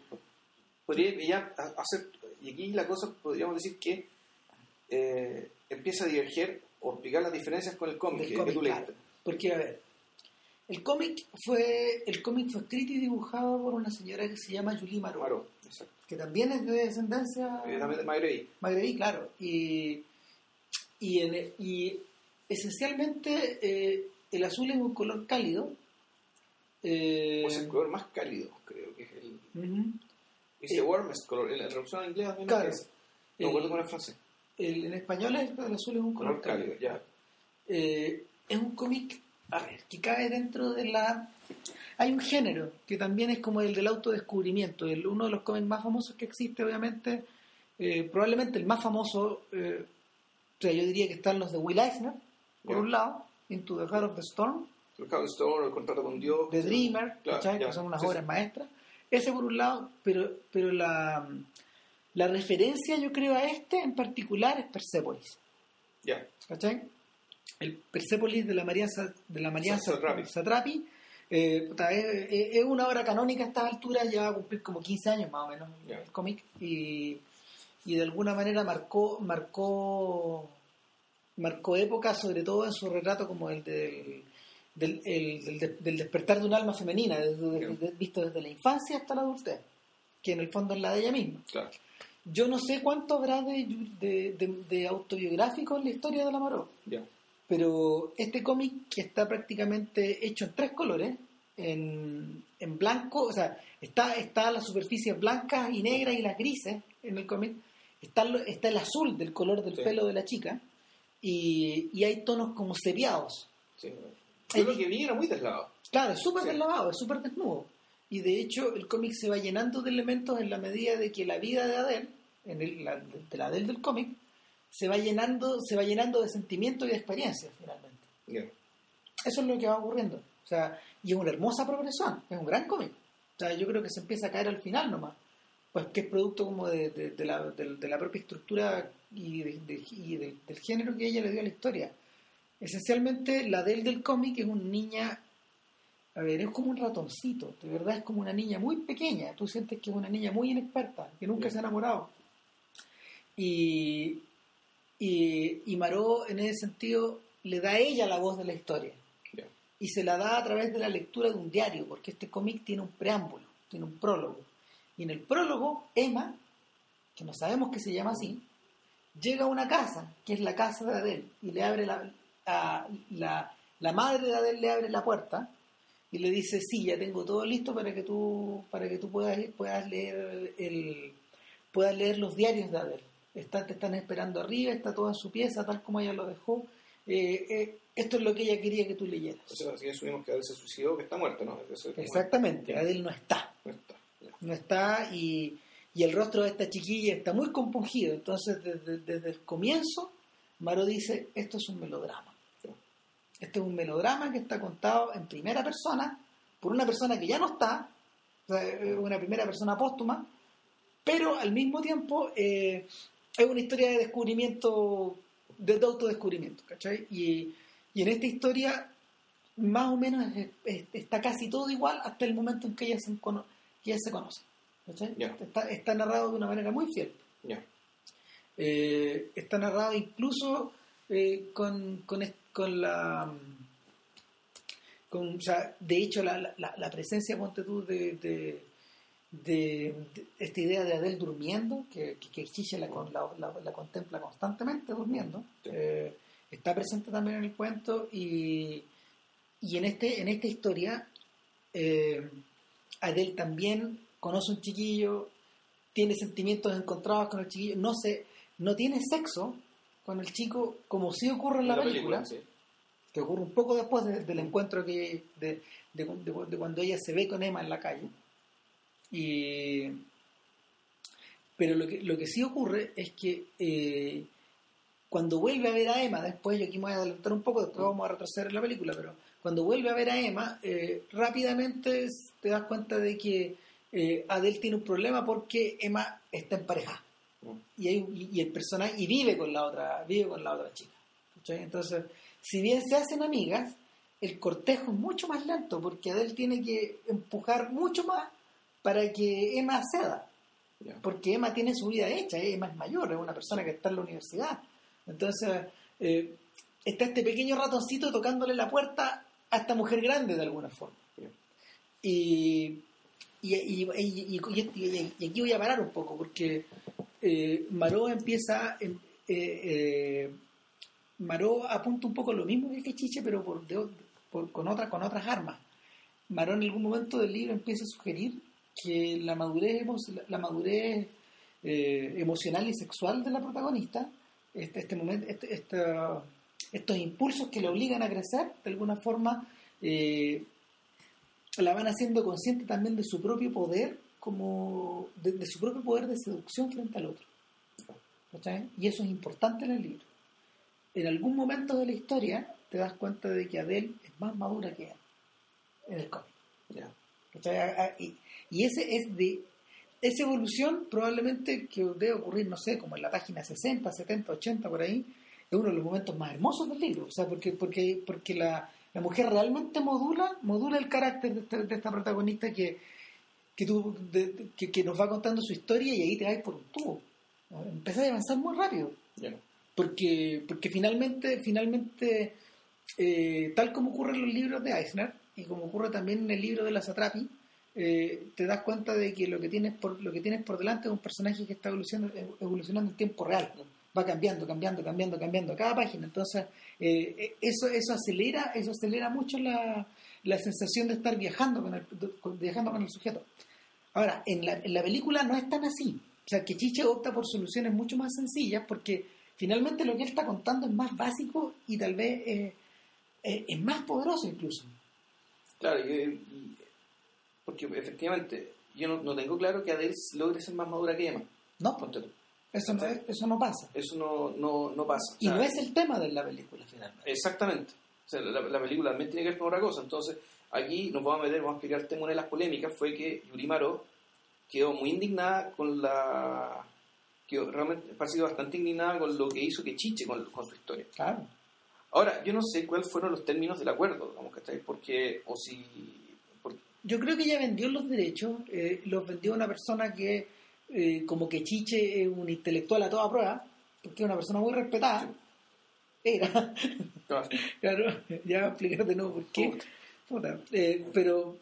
S1: podría ya ha- hacer, y aquí la cosa podríamos decir que eh, empieza a diverger o explicar las diferencias con el cómic que,
S2: cómic,
S1: que tú
S2: claro. Porque, a ver, el cómic fue el cómic fue escrito y dibujado por una señora que se llama Julie Marot,
S1: exacto.
S2: que también es de descendencia
S1: Eh, de Magritte.
S2: magrebí, claro. Y, y, en- y esencialmente eh, el azul es un color cálido Eh,
S1: O es el color más cálido, creo que es el. the
S2: Eh,
S1: warmest color. En la traducción en inglés
S2: Claro.
S1: No
S2: El-
S1: recuerdo era la frase.
S2: El- en español el, el azul es un
S1: Color cálido, ya.
S2: Eh, es un cómic, a ver, que cae dentro de la... Hay un género que también es como el del autodescubrimiento, el, uno de los cómics más famosos que existe, obviamente, eh, probablemente el más famoso, eh, o sea, yo diría que están los de Will Eisner, por
S1: Ya.
S2: un lado, Into the Heart of the Storm,
S1: El Cow Store, el contrato con Dios.
S2: The Dreamer,
S1: Claro, ya,
S2: que son unas
S1: sí,
S2: obras
S1: sí.
S2: maestras. Ese por un lado, pero, pero la, la referencia yo creo a este en particular es Persepolis.
S1: Ya.
S2: ¿cachai? El Persepolis de la María, Sa- de la María
S1: Sa- Satrapi.
S2: Satrapi, eh, es, es- una obra canónica a estas alturas, ya va a cumplir como 15 años más o menos
S1: Ya.
S2: el cómic, y, y de alguna manera marcó, marcó, marcó época, sobre todo en su retrato como el del, del, el- del de- del despertar de un alma femenina, desde- desde- visto desde la infancia hasta la adultez, que en el fondo es la de ella misma.
S1: Claro.
S2: Yo no sé cuánto habrá de, de, de- de autobiográfico en la historia de la Maró,
S1: Ya.
S2: pero este cómic que está prácticamente hecho en tres colores, en, en blanco, o sea, está, está las superficies blancas y negras y las grises en el cómic, está, está el azul del color del
S1: Sí.
S2: pelo de la chica y, y hay tonos como sepiados.
S1: Sí. Yo lo que vi era muy deslavado.
S2: Claro, es súper
S1: Sí.
S2: deslavado, es súper desnudo. Y de hecho el cómic se va llenando de elementos en la medida de que la vida de Adele, en el, la, de la Adele del cómic, se va llenando, se va llenando de sentimientos y de experiencias finalmente.
S1: Ya.
S2: Eso es lo que va ocurriendo. O sea, y es una hermosa progresión, es un gran cómic. O sea, yo creo que se empieza a caer al final nomás. Pues que es producto como de, de- de la, de- la propia estructura y, y del- del género que ella le dio a la historia. Esencialmente, la del del cómic es una niña, a ver, es como un ratoncito, de verdad es como una niña muy pequeña. Tú sientes que es una niña muy inexperta, que nunca se ha enamorado. Y, y, y Maró, en ese sentido, le da a ella la voz de la historia y se la da a través de la lectura de un diario, porque este cómic tiene un preámbulo, tiene un prólogo. Y en el prólogo, Emma, que no sabemos que se llama así, llega a una casa, que es la casa de Adele, y le abre la, a- la, la madre de Adele le abre la puerta y le dice, sí, ya tengo todo listo para que tú, para que tú puedas, puedas leer el, puedas leer los diarios de Adele. Está, te están esperando arriba, está todo en su pieza, tal como ella lo dejó. Eh, eh, esto es lo que ella quería que tú leyeras.
S1: O sea, así asumimos que Adel se suicidó, que está muerto, ¿no? Eso es como-
S2: Exactamente, no está.
S1: No está. Ya.
S2: no está y, y el rostro de esta chiquilla está muy compungido. Entonces, desde, desde el comienzo, Maro dice, esto es un melodrama. Este es un melodrama que está contado en primera persona por una persona que ya no está, o sea, es una primera persona póstuma, pero al mismo tiempo eh, es una historia de descubrimiento, de, de autodescubrimiento, ¿cachai? Y, y en esta historia más o menos es- es- está casi todo igual hasta el momento en que ella se, cono- que ella se conoce. ¿cachai? Está, está narrado de una manera muy fiel.
S1: Ya.
S2: Eh, está narrado incluso eh, con, con, es- con la... Con, o sea, de hecho, la, la, la presencia, ponte tú, de, de, de- de esta idea de Adele durmiendo, que, que, la, con- la, la- la contempla constantemente durmiendo,
S1: Sí.
S2: eh, está presente también en el cuento y, y en, este, en esta historia eh, Adele también conoce un chiquillo, tiene sentimientos encontrados con el chiquillo, no se, no tiene sexo con el chico como sí ocurre en la, película,
S1: sí.
S2: que ocurre un poco después de- del encuentro que de, de- cuando ella se ve con Emma en la calle. Y, pero lo que, lo que sí ocurre es que eh, cuando vuelve a ver a Emma, después yo aquí me voy a adelantar un poco, después vamos a retroceder en la película, pero cuando vuelve a ver a Emma, eh, rápidamente te das cuenta de que eh, Adele tiene un problema porque Emma está en pareja. Y, hay, y, y el personaje y vive con la otra vive con la otra chica entonces si bien se hacen amigas el cortejo es mucho más lento porque Adele tiene que empujar mucho más para que Emma ceda porque Emma tiene su vida hecha Emma es mayor es una persona que está en la universidad. Entonces eh, está este pequeño ratoncito tocándole la puerta a esta mujer grande de alguna forma.
S1: Ya.
S2: y y, y, y- y- y- y aquí voy a parar un poco porque eh, Maró empieza em- eh, eh, Maró apunta un poco lo mismo que Chiche pero con otras con otras armas. Marón en algún momento del libro empieza a sugerir que la madurez, la madurez eh, emocional y sexual de la protagonista, este, este momento, este, estos impulsos que le obligan a crecer, de alguna forma, eh, la van haciendo consciente también de su propio poder, como de, su propio poder de seducción frente al otro. Y eso es importante en el libro. En algún momento de la historia te das cuenta de que Adele es más madura que él en el cómic. Y, y, ese es de esa evolución probablemente que debe ocurrir, no sé, como en la página 60, 70, 80 por ahí, es uno de los momentos más hermosos del libro, o sea, porque, porque, porque la, la mujer realmente modula, modula el carácter de esta, de esta protagonista que, que, tú, que, nos va contando su historia y ahí te vas por un tubo. Empieza a avanzar muy rápido. Porque, porque finalmente, finalmente eh, tal como ocurre en los libros de Eisner, y como ocurre también en el libro de la Satrapi, eh, te das cuenta de que lo que tienes por lo que tienes por delante es un personaje que está evolucionando, evolucionando en tiempo real va cambiando cambiando cambiando cambiando cada página entonces eh, eso eso acelera eso acelera mucho la, la sensación de estar viajando con el viajando con el sujeto ahora en la, en la película no es tan así o sea que Chiche opta por soluciones mucho más sencillas porque finalmente lo que él está contando es más básico y tal vez eh, es más poderoso incluso
S1: claro y, porque efectivamente, yo no, tengo claro que Adele logre ser más madura que Emma.
S2: No, ponte Eso no, eso no pasa.
S1: Eso no, no, no pasa.
S2: Y no es el tema de la película, finalmente.
S1: Exactamente. O sea, la, película también tiene que ver con otra cosa. Entonces, aquí nos vamos a meter, vamos a explicar el tema. Una de las polémicas fue que Yuri Maro quedó muy indignada con la. Quedó realmente parecido bastante indignada con lo que hizo que Chiche con, con su historia.
S2: Claro.
S1: Ahora, yo no sé cuáles fueron los términos del acuerdo, digamos, ¿cachai? Porque, o si
S2: yo creo que ella vendió los derechos, eh, los vendió una persona que, eh, como que Chiche es un intelectual a toda prueba, porque es una persona muy respetada. Era. claro, ya explicar de nuevo por qué. Eh, pero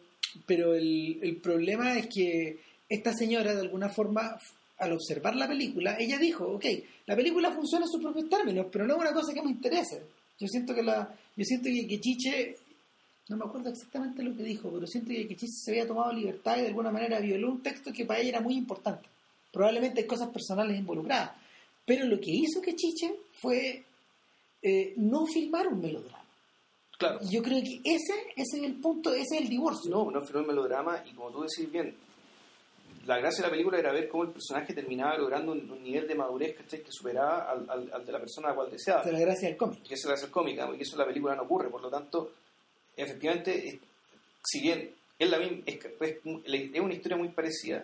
S2: pero el, problema es que esta señora, de alguna forma, al observar la película, ella dijo, ok, la película funciona en sus propios términos, pero no es una cosa que me interese. Yo siento que la, yo siento que Chiche no me acuerdo exactamente lo que dijo, pero siento que Chiche se había tomado libertad y de alguna manera violó un texto que para ella era muy importante. Probablemente hay cosas personales involucradas. Pero lo que hizo que Chiche fue eh, no filmar un melodrama.
S1: Claro.
S2: yo creo que ese, ese es el punto, ese es el divorcio.
S1: No, no filmó un melodrama y como tú decís bien, la gracia de la película era ver cómo el personaje terminaba logrando un, nivel de madurez que superaba al, al, de la persona a la cual deseaba.
S2: Esa es la gracia del cómic.
S1: Que es la gracia del cómic, y eso en la película no ocurre. Por lo tanto, efectivamente, si bien es, la misma, es, una historia muy parecida,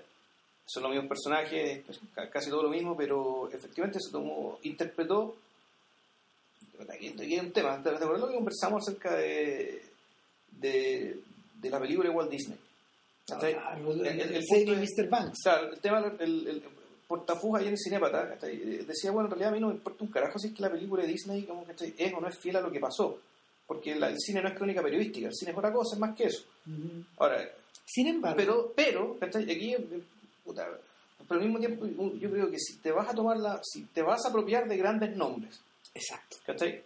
S1: son los mismos personajes, casi todo lo mismo, pero efectivamente se tomó, interpretó. Aquí, hay un tema, ¿te acuerdas que conversamos acerca de, de, de la película de Walt Disney?
S2: Ah, el, el, el, Mr. Banks.
S1: Claro, el tema, el, el, portafuga ahí en el Cinepata, decía, bueno, en realidad a mí no me importa un carajo si es que la película de Disney como, es o no es fiel a lo que pasó porque el cine no es crónica periodística, el cine es otra cosa, es más que eso. Ahora,
S2: sin embargo,
S1: pero, pero, aquí, puta, pero al mismo tiempo, yo creo que si te vas a tomar la, si te vas a apropiar de grandes nombres,
S2: exacto,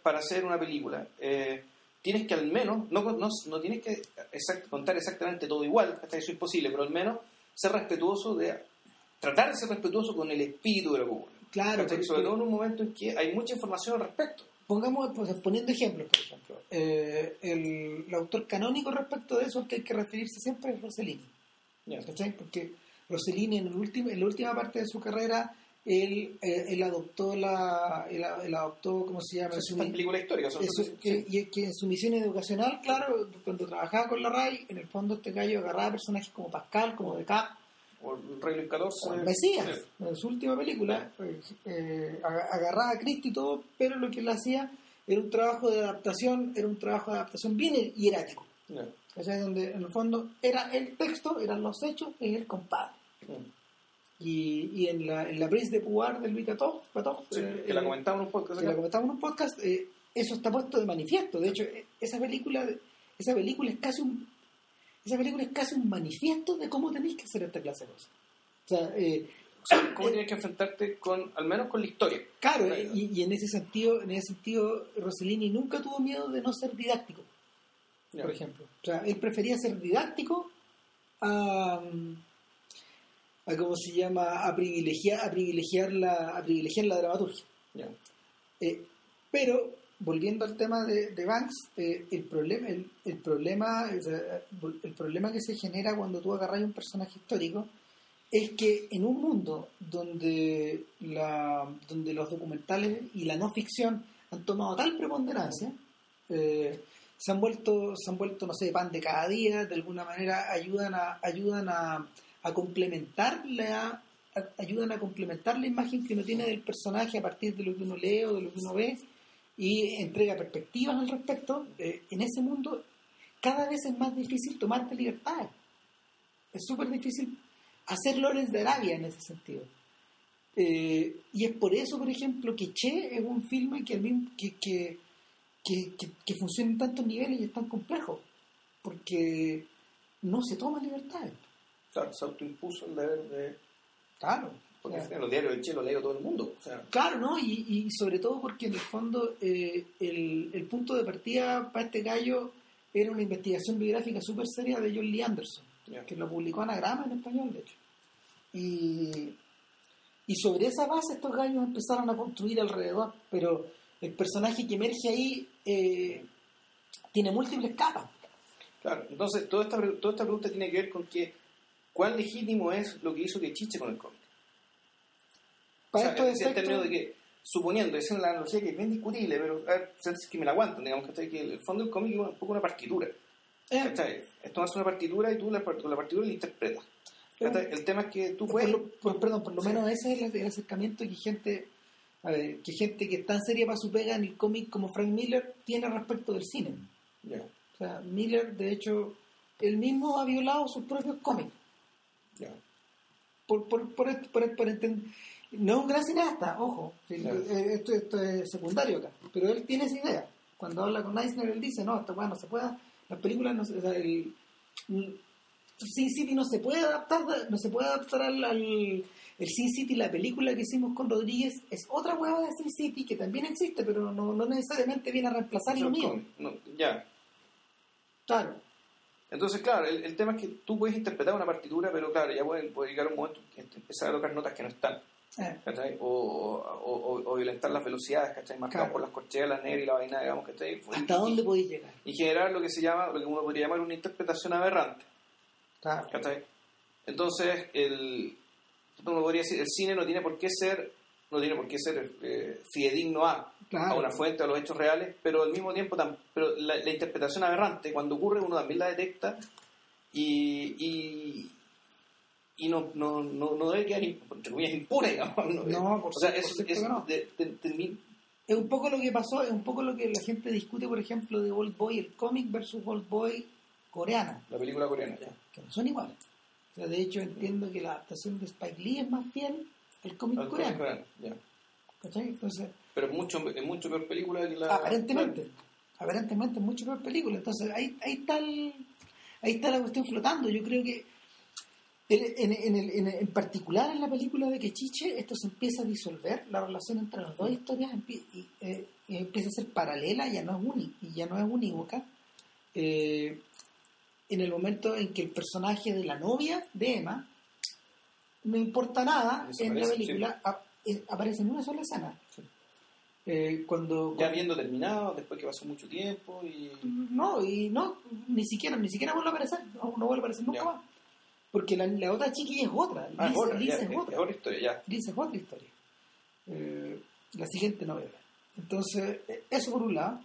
S1: para hacer una película, eh, tienes que al menos, no, no, no tienes que contar exactamente todo igual, eso es imposible, pero al menos ser respetuoso de, tratar de ser respetuoso con el espíritu de lo que
S2: Claro,
S1: sobre todo en un momento en que hay mucha información al respecto.
S2: Pongamos, pues, poniendo ejemplos, por ejemplo, eh, el, autor canónico respecto de eso que hay que referirse siempre es Rossellini. Porque Rossellini en, el último, en la última parte de su carrera él, eh, él adoptó la él, adoptó cómo se llama
S1: es una película histórica
S2: que, que, en su misión educacional claro cuando trabajaba con la RAI en el fondo este gallo agarraba personajes como Pascal como Descartes
S1: o Rey Luis XIV.
S2: Mesías, en su última película, pues, eh, agarraba a Cristo y todo, pero lo que él hacía era un trabajo de adaptación, era un trabajo de adaptación bien hierático. O sea, donde en el fondo era el texto, eran los hechos, y el compadre. Y, y, en la, en la Prince de Pouar de Luis XIV,
S1: eh, que la comentamos en un podcast,
S2: que la comentamos en un podcast eh, eso está puesto de manifiesto. De hecho, esa película, esa película es casi un esa película es casi un manifiesto de cómo tenéis que hacer esta clase de cosas. O sea, eh,
S1: cómo tienes que enfrentarte con, al menos con la historia.
S2: Claro, y, en ese sentido, en ese sentido, Rossellini nunca tuvo miedo de no ser didáctico. Por ejemplo. O sea, él prefería ser didáctico a, a ¿cómo se llama? a privilegiar, a privilegiar la, a privilegiar la dramaturgia.
S1: Ya.
S2: Eh, pero volviendo al tema de, de Banks, eh, el problema, el, el problema, el problema que se genera cuando tú agarras un personaje histórico es que en un mundo donde la, donde los documentales y la no ficción han tomado tal preponderancia, eh, se han vuelto, se han vuelto, no sé, pan de cada día, de alguna manera ayudan a, ayudan a, a complementar la ayudan a complementar la imagen que uno tiene del personaje a partir de lo que uno lee o de lo que uno ve y entrega perspectivas al respecto, eh, en ese mundo cada vez es más difícil tomarte libertades. Es súper difícil hacer Lawrence de Arabia en ese sentido. Eh, y es por eso, por ejemplo, que Che es un filme que, que, que, que, funciona en tantos niveles y es tan complejo, porque no se toma libertades.
S1: Claro, se autoimpuso el deber de...
S2: Claro.
S1: Porque final los diarios del Che lo lee todo el mundo. O sea,
S2: Claro, ¿no? Y, y sobre todo porque en el fondo eh, el, el punto de partida para este gallo era una investigación biográfica súper seria de John Lee Anderson, que lo publicó Anagrama en español, de hecho. Y, y sobre esa base estos gallos empezaron a construir alrededor, pero el personaje que emerge ahí eh, tiene múltiples capas.
S1: Claro, entonces toda esta, toda esta pregunta tiene que ver con que cuán legítimo es lo que hizo que Chiche con el cómic. O
S2: Para
S1: sea,
S2: estos
S1: en el
S2: efectos,
S1: término de que, suponiendo, es una analogía que es bien discutible, pero a ver, es que me la aguantan, digamos que, que el fondo del cómic es un poco una partitura.
S2: eh,
S1: ¿cachai? Es una partitura y tú la, la partitura la interpretas. ¿cachai? El tema es que tú
S2: por
S1: puedes...
S2: lo- por- perdón, por lo
S1: Sí.
S2: menos ese es el, el acercamiento que gente, a ver, que gente que es tan seria para su pega en el cómic como Frank Miller tiene respecto del cine.
S1: Ya,
S2: O sea, Miller, de hecho, él mismo ha violado sus propios cómics.
S1: Ya.
S2: Por, por, por, por, por enten- no es un gran cineasta, ojo,
S1: Claro.
S2: eh, esto, esto es secundario acá, pero él tiene esa idea. Cuando habla con Eisner, él dice, no, esta weá no se puede, las películas, no se, o sea, el, Sin City no se puede adaptar, no se puede adaptar al, al- el Sin City, la película que hicimos con Rodríguez, es otra hueva de Sin City que también existe, pero no, no necesariamente viene a reemplazar lo mío.
S1: no, ya.
S2: Claro.
S1: Entonces, claro, el, el tema es que tú puedes interpretar una partitura, pero claro, ya puede, puede llegar un momento en que empezar a tocar notas que no están.
S2: Eh.
S1: O, o, o- o violentar las velocidades, ¿cachai? Marcado
S2: Claro.
S1: por las corcheas, la negra y la vaina, digamos, ¿cachai?
S2: ¿Hasta
S1: Y-
S2: dónde podéis llegar?
S1: Y generar lo que se llama, lo que uno podría llamar una interpretación aberrante,
S2: Claro.
S1: ¿cachai? Entonces, el, uno podría decir, el cine no tiene por qué ser, no tiene por qué ser eh, fidedigno a,
S2: Claro.
S1: a una fuente, a los hechos reales, pero al mismo tiempo, tam- pero la, la interpretación aberrante, cuando ocurre, uno también la detecta y, y, y no, no, no, no debe quedar, entre comillas, impune, digamos. No,
S2: por
S1: o sea,
S2: por
S1: eso de- de-
S2: Es un poco lo que pasó, es un poco lo que la gente discute, por ejemplo, de Old Boy, el cómic versus Old Boy coreano,
S1: la película coreana, ya.
S2: que no son iguales. O sea, de hecho, entiendo que la adaptación de Spike Lee es más fiel al cómic coreano.
S1: coreana, ya.
S2: ¿cachai? Entonces,
S1: Pero es mucho, es mucho peor película que la...
S2: aparentemente, aparentemente es mucho peor película. Entonces, ahí, ahí, está el- ahí está la cuestión flotando. Yo creo que en, en, particular en la película de Quechiche, esto se empieza a disolver, la relación entre las dos historias empie- y, eh, empieza a ser paralela, ya no es uni, y ya no es unívoca. Eh, en el momento en que el personaje de la novia de Emma no importa nada en la película, ap- eh, aparece en una sola escena. Eh, cuando,
S1: Ya habiendo terminado, después que pasó mucho tiempo y...
S2: no, y no, ni siquiera, ni siquiera vuelve a aparecer, no, no vuelve a aparecer nunca
S1: Ya.
S2: más. Porque la, la otra chiquilla es otra,
S1: Ah,
S2: Lisa,
S1: otra,
S2: Lisa
S1: ya,
S2: es
S1: es
S2: otra,
S1: otra historia, ya.
S2: Lisa es otra historia. Eh, la siguiente novela. Entonces, eh, eso por un lado,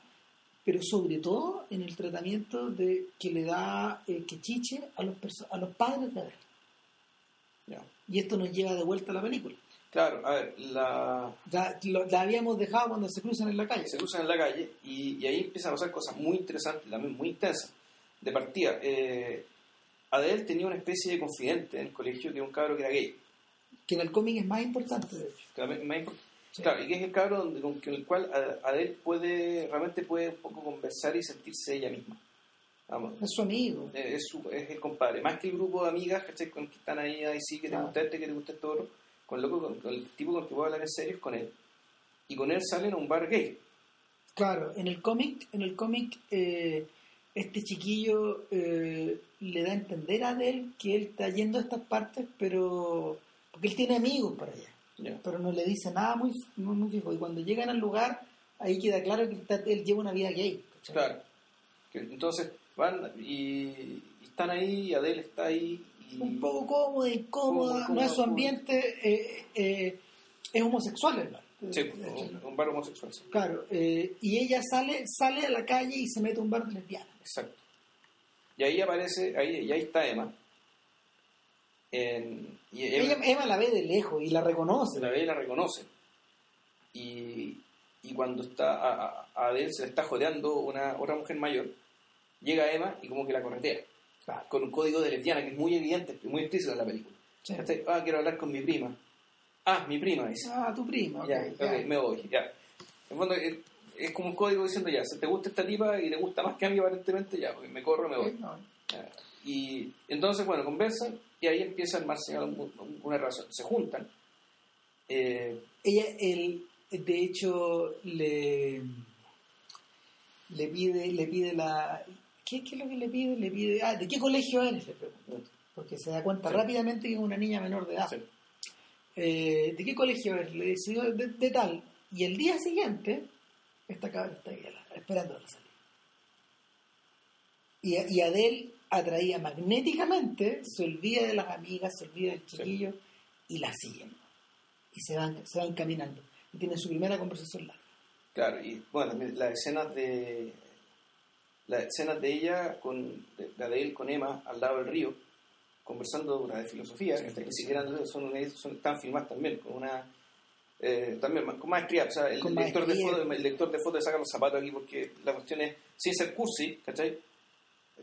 S2: pero sobre todo en el tratamiento de que le da eh, Quechiche a los, a los padres de Adele.
S1: ya.
S2: Y esto nos lleva de vuelta a la película.
S1: Claro, a ver, la...
S2: Ya lo- la habíamos dejado cuando se cruzan en la calle.
S1: se cruzan en la calle y, y ahí empiezan a pasar cosas muy interesantes, también muy intensas. De partida, eh, Adele tenía una especie de confidente en el colegio que era un cabro que era gay.
S2: Que en el cómic es más importante, de hecho.
S1: también- más
S2: Sí.
S1: Claro, y que es el cabro donde- con, con el cual a- Adele puede, realmente puede un poco conversar y sentirse ella misma. Vamos,
S2: Es su amigo.
S1: eh, es, su- es el compadre, más que el grupo de amigas que están ahí, ahí sí, que te
S2: Claro.
S1: gusta este, que te gusta este otro, con, loco, con, con el tipo con el que puedo hablar en serio es con él. Y con él salen a un bar gay.
S2: Claro, en el cómic, en el cómic, eh, este chiquillo eh, le da a entender a él que él está yendo a estas partes, pero porque él tiene amigos para allá, pero no le dice nada muy, muy, muy fijo. Y cuando llegan al lugar, ahí queda claro que está- él lleva una vida gay. ¿cachai?
S1: Claro. Entonces van y, y están ahí, y Adele está ahí.
S2: Un poco cómoda, incómoda,
S1: Cómoda,
S2: no es su ambiente, eh, eh, es homosexual el bar.
S1: Sí,
S2: Eh,
S1: un, un bar homosexual. sí.
S2: Claro, eh, y ella sale sale a la calle y se mete a un bar de lesbianas.
S1: Exacto. Y ahí aparece, ahí, y ahí está Emma. En- y
S2: Ella, Emma la ve de lejos y la reconoce.
S1: la ve y la reconoce. Y, y cuando está a, a- a Adele se le está jodeando una otra mujer mayor, llega Emma y como que la corretea.
S2: Claro.
S1: Con un código de lesbiana que es muy evidente, muy explícito en la película. Ah, quiero hablar con mi prima. Ah, mi prima, dice.
S2: Ah, tu prima,
S1: ya,
S2: ya.
S1: me voy, ya. En fondo, es, es como un código diciendo ya, si te gusta esta tipa y te gusta más que a mí aparentemente, ya, pues me corro, me voy.
S2: Ok, no.
S1: Ya. Y entonces, bueno, conversan y ahí empieza a armarse un- una relación. Se juntan. Eh,
S2: Ella, él, de hecho, le, le pide, le pide la... ¿Qué, ¿Qué es lo que le pide? Le pide... Ah, ¿de qué colegio eres? Le pregunta. Porque se da cuenta
S1: Sí.
S2: rápidamente que es una niña menor de edad.
S1: sí.
S2: Eh, ¿De qué colegio eres? Le dice, "Yo de, de tal. Y el día siguiente, esta cabra está ahí, esperando a la salida. Y, y Adele, atraída magnéticamente, se olvida de las amigas, se olvida del chiquillo y la siguen. Y se van, se van caminando. Y tienen su primera conversación larga.
S1: Claro, y bueno, también las escenas de las escenas de ella con de, de Adele con Emma al lado del río conversando una de filosofía
S2: Sí.
S1: que ni siquiera son, son están filmadas también con una eh, también con maestría o sea el,
S2: Con
S1: lector de fotos el lector de fotos saca los zapatos aquí porque la cuestión es sin ser cursi ¿cachai?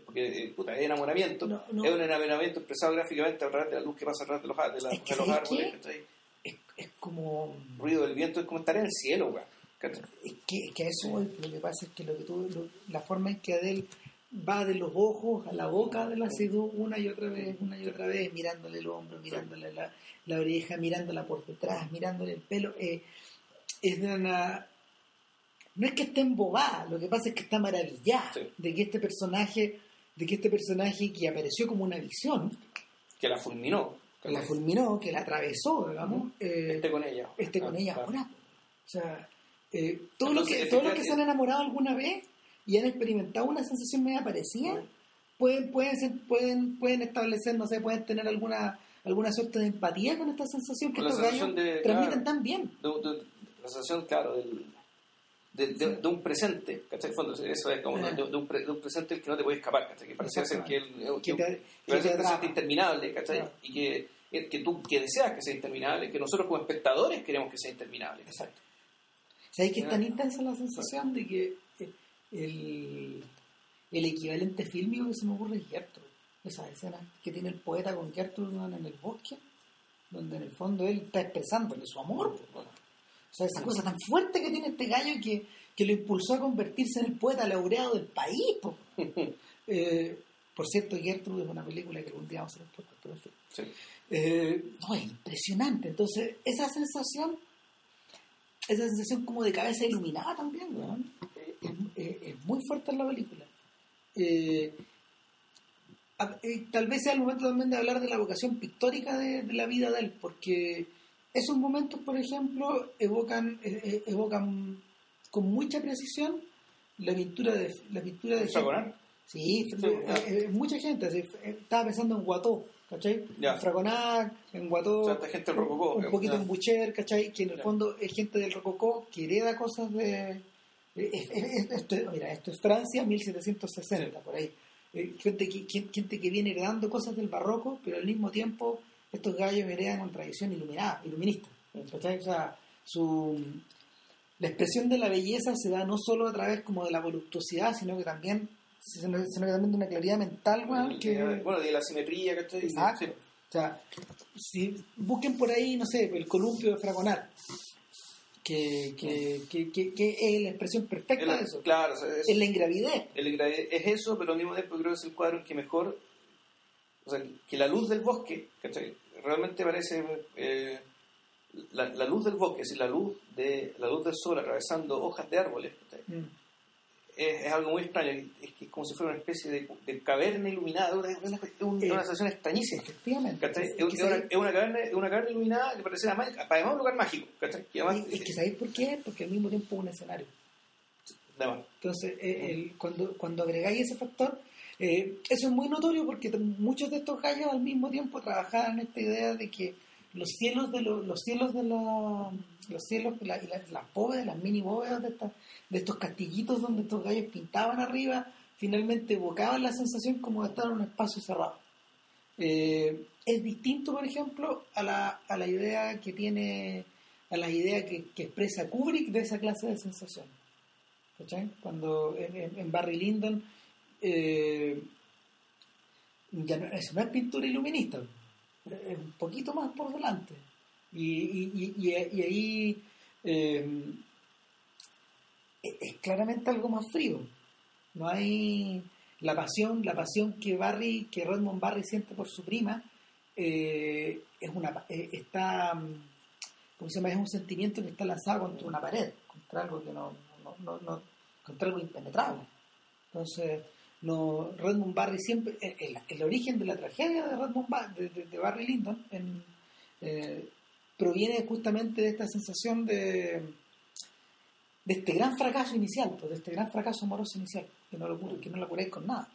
S1: porque eh, puta, es enamoramiento
S2: No, no.
S1: es un enamoramiento expresado gráficamente a través de la luz que pasa alrededor de los, de la- de los
S2: ¿sabes
S1: árboles? ¿cachai?
S2: Es, es como...
S1: ruido del viento es como estar en el cielo ¿cachai?
S2: Es que, que a eso voy, lo que pasa es que lo que tú, lo- la forma en que Adele va de los ojos a la boca de la Sidhu una y otra vez, una y otra vez, mirándole el hombro, mirándole la, la oreja, mirándola por detrás, mirándole el pelo, eh, es de una... No es que esté embobada, lo que pasa es que está maravillada
S1: Sí.
S2: de que este personaje, de que este personaje que apareció como una visión,
S1: que la fulminó
S2: que la fulminó, que la atravesó, digamos, eh,
S1: esté con ella
S2: esté con
S1: Ah,
S2: ella
S1: claro.
S2: ahora. O sea, eh, todos los
S1: Entonces,
S2: que, todos los que se han enamorado alguna vez y han experimentado una sensación media parecida, pueden, pueden, ser- pueden, pueden establecer, no sé, pueden tener alguna alguna suerte de empatía con esta sensación que gallos
S1: de-
S2: transmiten
S1: claro.
S2: tan bien.
S1: de, de- la sensación, claro, del, de, de- de un presente, ¿cachai? Fondo, eso es como de, de un, pre- de un presente del que no te puedes escapar, ¿cachai? Que parece ser que, el,
S2: Que
S1: que,
S2: te- te
S1: presente interminable, ¿cachai?
S2: Claro.
S1: Y que, que tú que deseas que sea interminable, que nosotros como espectadores queremos que sea interminable.
S2: Exacto. ¿Sabes que es tan intensa la sensación de que eh, el, el equivalente fílmico que se me ocurre es Gertrude? Esa escena que tiene el poeta con Gertrude en el bosque, donde en el fondo él está expresándole su amor. pues. O sea, esa cosa tan fuerte que tiene este gallo que, que lo impulsó a convertirse en el poeta laureado del país. po. Eh, por cierto, Gertrude es una película que algún día vamos a hacer un podcast, pero en fin.
S1: Sí.
S2: Eh, no, es impresionante. Entonces, esa sensación, esa sensación como de cabeza iluminada también, weón, es, es- es muy fuerte en la película. Eh, eh, tal vez sea el momento también de hablar de la vocación pictórica de, de la vida de él, porque esos momentos, por ejemplo, evocan, eh, evocan con mucha precisión la pintura de la pintura de
S1: ¿Fragonard?
S2: Sí, mucha gente. estaba pensando en Guató, ¿cachai? En Fragonac, en Guató.
S1: O sea, esta gente del Rococó,
S2: Un poquito en Boucher, ¿cachai? Que en el fondo es gente del Rococó que hereda cosas de. eh, es- es- es- esto, es- mira, esto es Francia, 1760, por ahí. Eh, gente, que, que- gente que viene heredando cosas del barroco, pero al mismo tiempo estos gallos heredan una tradición iluminada, iluminista. ¿cachai? O sea, su, la expresión de la belleza se da no solo a través como de la voluptuosidad, sino que también, sino, sino que también de una claridad mental, weón, que,
S1: Bueno, de la simetría, ¿cachai?
S2: Exacto.
S1: Sí.
S2: o sea, si busquen por ahí, no sé, el columpio de Fragonar, que, que, que, que- que es la expresión perfecta
S1: El-
S2: de eso.
S1: Claro, o sea, es,
S2: Es la ingravidez.
S1: el engrave- es eso, pero al mismo tiempo creo que es el cuadro en que mejor, o sea, que la luz del bosque, ¿cachai? Realmente parece eh, la, la luz del bosque, es decir, la luz de la luz del sol atravesando hojas de árboles, ¿cachai?
S2: Mm.
S1: Es, es algo muy extraño. Es que es como si fuera una especie de, de caverna iluminada. Una, una, una,
S2: Eh,
S1: una sensación extrañísima.
S2: Efectivamente. Es
S1: Es, es una, una caverna, es una caverna iluminada que parece además, además un lugar mágico. Y además,
S2: es que ¿sabéis por qué? Porque al mismo tiempo es un escenario.
S1: además,
S2: Entonces, eh, el- cuando, cuando agregáis ese factor, eh, eso es muy notorio porque muchos de estos gallos al mismo tiempo trabajaban esta idea de que los cielos de los, los cielos de los cielos la- la- las bóvedas, las mini bóvedas de, estas- de estos castillitos donde estos gallos pintaban arriba, finalmente evocaban la sensación como de estar en un espacio cerrado. Eh, es distinto, por ejemplo, a la, a la idea que tiene, a la idea que, expresa Kubrick de esa clase de sensación. ¿Cachai? Cuando en, Barry Lyndon eh, ya no, eso no es pintura iluminista, un poquito más por delante. Y, y- y- ahí eh, es, claramente algo más frío. No hay la pasión, la pasión que Barry, que Redmond Barry siente por su prima, eh, es una eh, está ¿cómo se llama? es un sentimiento que está lanzado contra una pared, contra algo que no, no, no, no- contra algo impenetrable. Entonces, no, Redmond Barry siempre, el, el- origen de la tragedia de Redmond de, de- Barry Lyndon eh, proviene justamente de esta sensación de, de este gran fracaso inicial, pues, de este gran fracaso amoroso inicial, que no lo, cura- que no lo curáis con nada.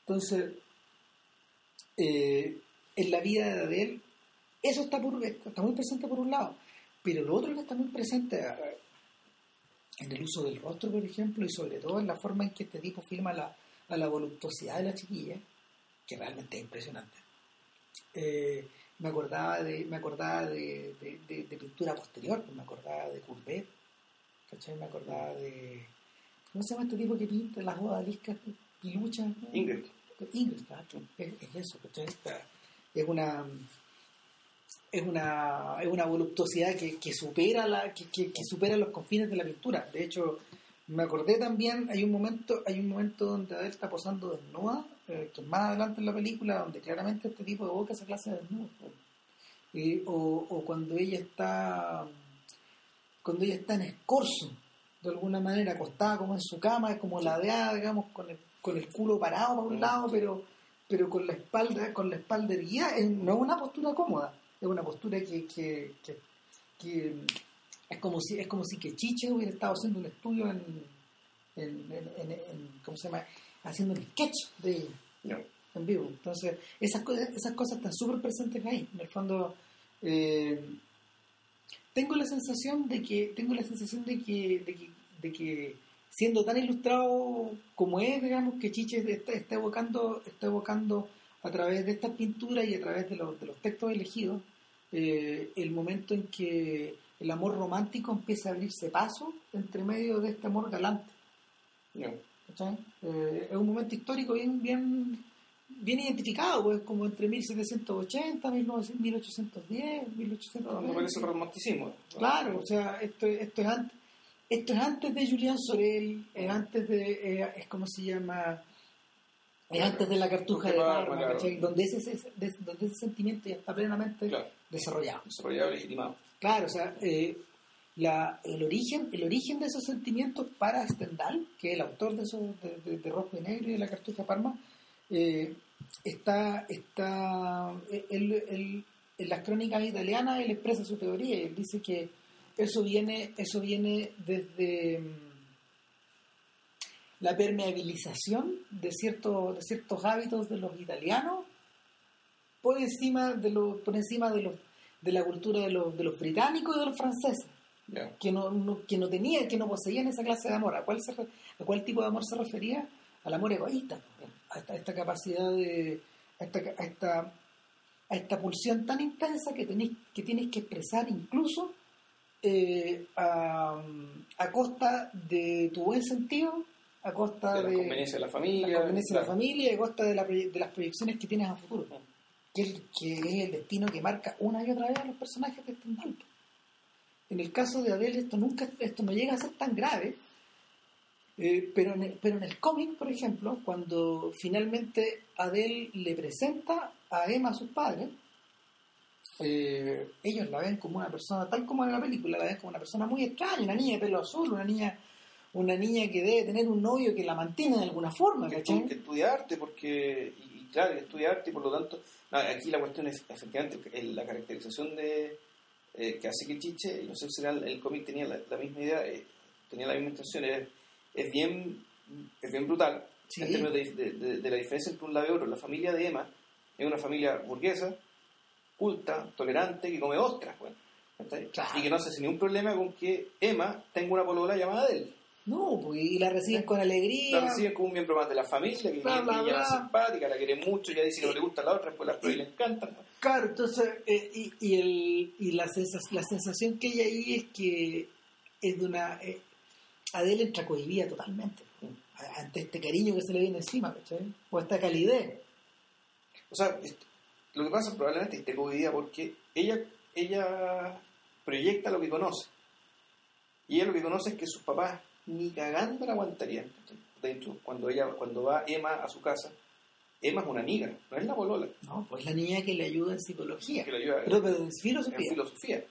S2: Entonces, eh, en la vida de Adele, eso está, por- está muy presente por un lado, pero lo otro que está muy presente eh, en el uso del rostro, por ejemplo, y sobre todo en la forma en que este tipo filma la, a la voluptuosidad de la chiquilla, que realmente es impresionante. Eh, me acordaba de, me acordaba de, de- de- de pintura posterior, pues me acordaba de Courbet, ¿cachai? Me acordaba de. ¿Cómo se llama este tipo que pinta las odaliscas piluchas?
S1: Ingrid.
S2: Ingrid, claro, es, es eso, ¿cachai? Es una es una, es una voluptuosidad que, que supera la, que, que- que supera los confines de la pintura. De hecho, me acordé también, hay un momento, hay un momento donde Adele está posando desnuda, eh, que más adelante en la película, donde claramente este tipo evoca esa clase de desnudo. Y- o, o cuando ella está cuando ella está en escorzo, de alguna manera, acostada como en su cama, es como ladeada, digamos, con el, con el culo parado por un lado, pero, pero con la espalda, con la espalda erguida, no es una postura cómoda, es una postura que, que, que es como si, es como si que Chiche hubiera estado haciendo un estudio en, en, en- en- ¿cómo se llama? haciendo un sketch de ella
S1: No.
S2: en vivo. Entonces, esas cosas, esas cosas están súper presentes ahí. En el fondo, eh, tengo la sensación de que, tengo la sensación de que, de que, de que siendo tan ilustrado como es, digamos, que Chiche está, está evocando, está evocando a través de estas pinturas y a través de los, de los textos elegidos, eh, el momento en que el amor romántico empieza a abrirse paso entre medio de este amor galante. ¿cachai? Eh, es un momento histórico bien, bien, bien identificado, pues, como entre 1780, 1900, 1810, 1820.
S1: No parece romanticismo.
S2: Claro, o sea, esto, esto es antes. Esto es antes de Julián Sorel, es antes de, eh, es como se llama, es antes de la cartuja de
S1: Parma, claro.
S2: ¿cachai? donde, ese, ese- de- donde ese sentimiento ya está plenamente
S1: Claro.
S2: desarrollado.
S1: Desarrollado, legitimado.
S2: Claro, o sea, eh, la, el, origen, el origen de esos sentimientos para Stendhal, que es el autor de, esos, de, de- de Rojo y Negro y de la Cartuja de Parma, eh, está, está él- él- en las crónicas italianas él expresa su teoría y él dice que eso viene, eso viene desde la permeabilización de, ciertos de ciertos hábitos de los italianos por encima de, lo, por encima de, los, de la cultura de los, de los británicos y de los franceses que no, no- que no tenían, que no poseían esa clase de amor. ¿A cuál, se ¿A cuál tipo de amor se refería? Al amor egoísta, a esta, a esta capacidad de, a esta, a esta, a esta pulsión tan intensa que tenéis que tienes que expresar incluso eh, a, a costa de tu buen sentido, a costa
S1: De la
S2: de,
S1: conveniencia de la familia.
S2: la conveniencia de la
S1: claro.
S2: familia y a costa de, la de las proyecciones que tienes a futuro. Que es, que es el destino que marca una y otra vez a los personajes de Stendhal. En el caso de Adele esto nunca esto no llega a ser tan grave, eh, pero, en el, pero en el cómic, por ejemplo, cuando finalmente Adele le presenta a Emma a sus padres, eh, ellos la ven como una persona, tal como en la película, la ven como una persona muy extraña, una niña de pelo azul, una niña una niña que debe tener un novio que la mantiene de alguna forma,
S1: que,
S2: ¿cachai?
S1: que estudia arte, porque, y, y claro, que estudia arte y por lo tanto, no, aquí la cuestión es efectivamente el- la caracterización de eh, que hace que Chiche, no sé si era el, el cómic tenía la, la misma idea, eh, tenía la misma intención, es, es bien es bien brutal
S2: Sí.
S1: en términos de, de- de- de la diferencia entre un lado y otro. La familia de Emma es una familia burguesa, culta, tolerante, que come ostras, bueno, ¿cachai?
S2: Claro.
S1: y que no se hace ningún problema con que Emma tenga una polola llamada de él.
S2: No, pues, y la reciben con alegría.
S1: La reciben como un miembro más de la familia, que
S2: Bla,
S1: es
S2: bla, bla.
S1: simpática, la quiere mucho, ya dice que no le gusta a la otra, después la prueba y le encanta.
S2: Claro, entonces, eh, y, y, el, y la, sensación que hay ahí es que es de una... Eh, Adele entra cohibida totalmente a- ante este cariño que se le viene encima, ¿cachai? O esta calidez.
S1: O sea, est- lo que pasa probablemente esté cohibida porque ella, ella proyecta lo que conoce. Y ella lo que conoce es que sus papás ni cagando la aguantarían. De hecho, cuando ella cuando va Emma a su casa, Emma es una amiga, no es la polola,
S2: No, pues la niña que le ayuda en psicología.
S1: que la ayuda
S2: Pero, pero en
S1: en
S2: filosofía.
S1: filosofía.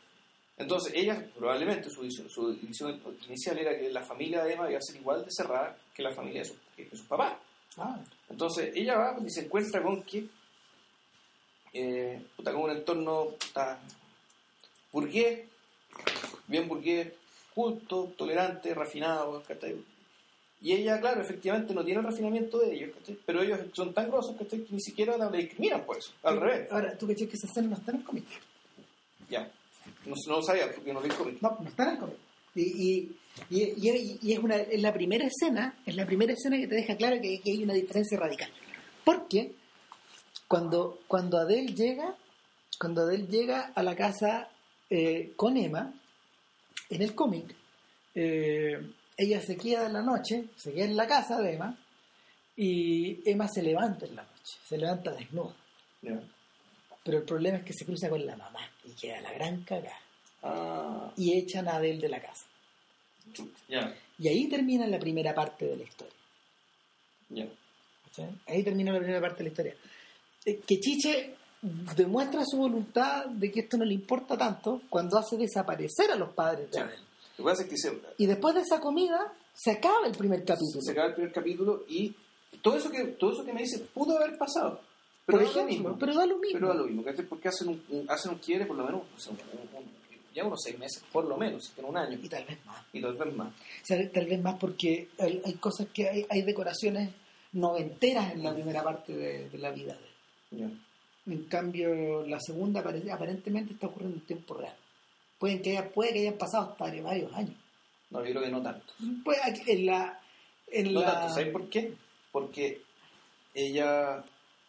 S1: Entonces, ella probablemente su su visión inicial era que la familia de Emma iba a ser igual de cerrada que la familia de, su- sus papás.
S2: Ah,
S1: Entonces ella va y se encuentra con que, eh, puta, con un entorno puta, burgués, bien burgués, culto, tolerante, refinado, ¿cachai? Y ella, claro, efectivamente no tiene el refinamiento de ellos, ¿cachai? Pero ellos son tan grosos, ¿cachai? Que ni siquiera le discriminan por eso, al revés.
S2: Ahora, ¿tú crees que esa escena no está en el cómic?
S1: Ya, no, no lo sabía porque no leí el cómic.
S2: No, no está en el cómic. Y, y, y, y- y es, una, es la primera escena, es la primera escena que te deja claro que, que hay una diferencia radical. Porque cuando, cuando Adele llega, cuando Adele llega a la casa eh, con Emma, en el cómic, eh, ella se queda en la noche, se queda en la casa de Emma, y Emma se levanta en la noche, se levanta desnuda. Pero el problema es que se cruza con la mamá y queda la gran cagada.
S1: Ah,
S2: Y echan a Adele de la casa. Y ahí termina la primera parte de la historia. Ahí termina la primera parte de la historia. Eh, Que Chiche demuestra su voluntad de que esto no le importa tanto cuando hace desaparecer a los padres de. Adele.
S1: Lo que pasa es que se,
S2: Y después de esa comida se acaba el primer capítulo.
S1: se acaba el primer capítulo y todo eso que todo eso que me dice pudo haber pasado. Pero
S2: Por
S1: da lo
S2: ejemplo,
S1: mismo.
S2: pero da lo mismo.
S1: Pero da lo mismo. Porque hacen un, un- hacen un quiebre por lo menos, o sea, un- un- ya unos seis meses, por lo menos, en un año,
S2: Y tal vez más.
S1: y tal vez más.
S2: O sea, tal vez más porque hay, hay cosas que hay, hay decoraciones noventeras en la primera parte de, de la vida de él.
S1: Ya.
S2: En cambio, la segunda apare- aparentemente está ocurriendo en tiempo real. Pueden que haya, puede que hayan pasado hasta varios años.
S1: No, yo creo que no tanto.
S2: Pues aquí, en la. En
S1: No
S2: la
S1: tanto, ¿sabes por qué? Porque ella...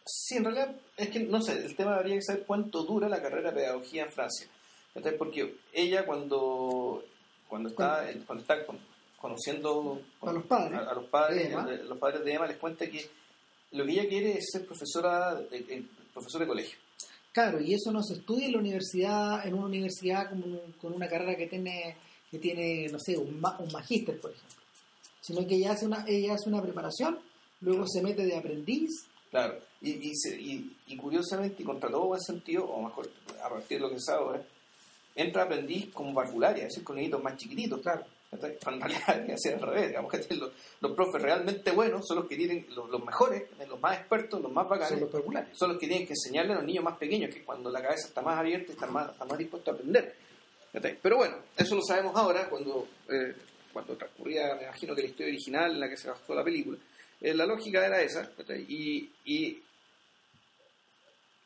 S1: Sí, en realidad, es que, no sé, el tema habría que saber cuánto dura la carrera de pedagogía en Francia. ¿Cachai? Porque ella cuando, cuando está, cuando está con- conociendo
S2: A los padres.
S1: a, a los padres,
S2: De Emma.
S1: de- los padres de Emma les cuenta que lo que ella quiere es ser profesora, de, de- profesor de colegio.
S2: Claro, y eso no se estudia en la universidad, en una universidad con una carrera que tiene, que tiene no sé, un, ma- un magíster, por ejemplo. Sino que ella hace una, ella hace una preparación, luego se mete de aprendiz.
S1: Claro, y, y, se- y- y curiosamente, y contra todo buen sentido, o mejor, a partir de lo que sabe ahora, entra aprendiz como parvularia, es decir, con niñitos más chiquititos.
S2: Claro.
S1: En realidad debería ser al revés, digamos que los, los profes realmente buenos son los que tienen, los, los mejores, los más expertos, los más bacanes,
S2: Son los populares.
S1: son los que tienen que enseñarle a los niños más pequeños, que cuando la cabeza está más abierta, están más, están más dispuestos a aprender. Pero bueno, eso lo sabemos ahora, cuando, eh, cuando transcurría, me imagino que la historia original en la que se basó la película. Eh, la lógica era esa, y, y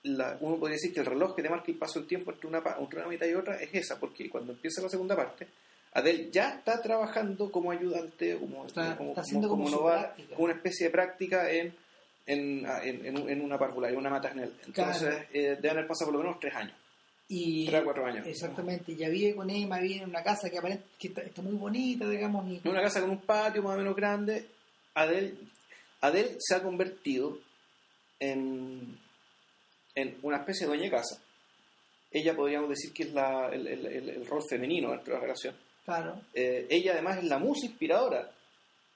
S1: la- uno podría decir que el reloj que te marca el paso del tiempo entre una, entre una mitad y otra es esa, porque cuando empieza la segunda parte, Adele ya está trabajando como ayudante, como,
S2: Está-
S1: como,
S2: está como
S1: una especie de práctica en, en, en, en en una parvularia, una maternal. Entonces,
S2: Claro.
S1: eh, deben haber pasado por lo menos tres años,
S2: Y,
S1: tres a cuatro años.
S2: Exactamente, ya vive con Emma, vive en una casa que, aparente, que está, está muy bonita, digamos. Y,
S1: En una casa con un patio más o menos grande, Adele, Adele se ha convertido en, en una especie de dueña de casa. Ella podríamos decir que es la, el, el- el- el rol femenino dentro de la relación.
S2: Claro,
S1: Eh, ella además es la musa inspiradora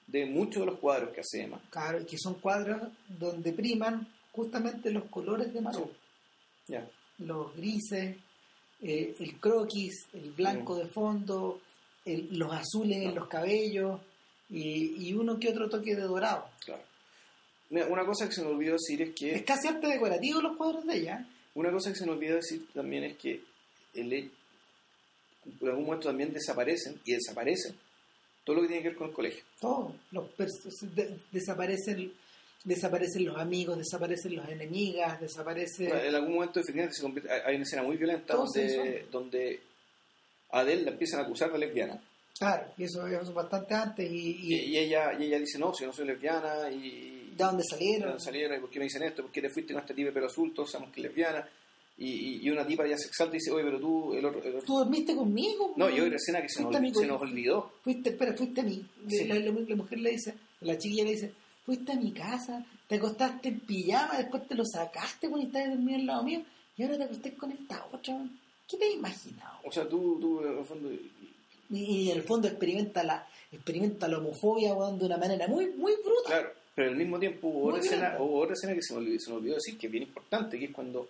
S1: de muchos de los cuadros que hace Emma.
S2: claro, y que son cuadros donde priman justamente los colores de Marot.
S1: Ya.
S2: los grises, eh, el croquis, el blanco
S1: Mm.
S2: de fondo, el- los azules en los cabellos, y, y uno que otro toque de dorado.
S1: Claro. Mira, Una cosa que se me olvidó decir es que
S2: Es casi arte decorativo los cuadros de ella. ¿eh?
S1: Una cosa que se me olvidó decir también es que el, por algún momento también desaparecen, y desaparecen, todo lo que tiene que ver con el colegio.
S2: Todo. Los de- desaparecen, desaparecen los amigos, desaparecen las enemigas, desaparece...
S1: En algún momento efectivamente se convierte- hay- una escena muy violenta donde, donde a Adele la empiezan a acusar de lesbiana.
S2: Claro, y eso es bastante antes y,
S1: Y, ella, y ella dice, no, si yo no soy lesbiana, y...
S2: de dónde
S1: ¿De
S2: salieron.
S1: dónde salieron? ¿Y ¿Por qué me dicen esto? ¿Por qué te fuiste con este tipo de pelo azul? Todos sabemos que es lesbiana. Y, y, una tipa ya se exalta y dice, oye, pero tú, el otro... el otro-
S2: ¿Tú dormiste conmigo?
S1: No, y otra escena que se nos, se nos olvidó.
S2: Fuiste, espera, fuiste a mi...
S1: Sí.
S2: La, la- la mujer le dice, la chiquilla le dice, fuiste a mi casa, te acostaste en pijama, después te lo sacaste cuando estabas dormido al lado mío, y ahora te acosté con esta otra. ¿Qué te has imaginado?
S1: O sea, tú, tú en el fondo...
S2: Y, y en el fondo experimenta la experimenta la homofobia de una manera muy muy bruta.
S1: Claro, pero al mismo tiempo hubo otra, escena,
S2: violenta.
S1: hubo otra escena que se me, olvidó, se me olvidó decir, que es bien importante, que es cuando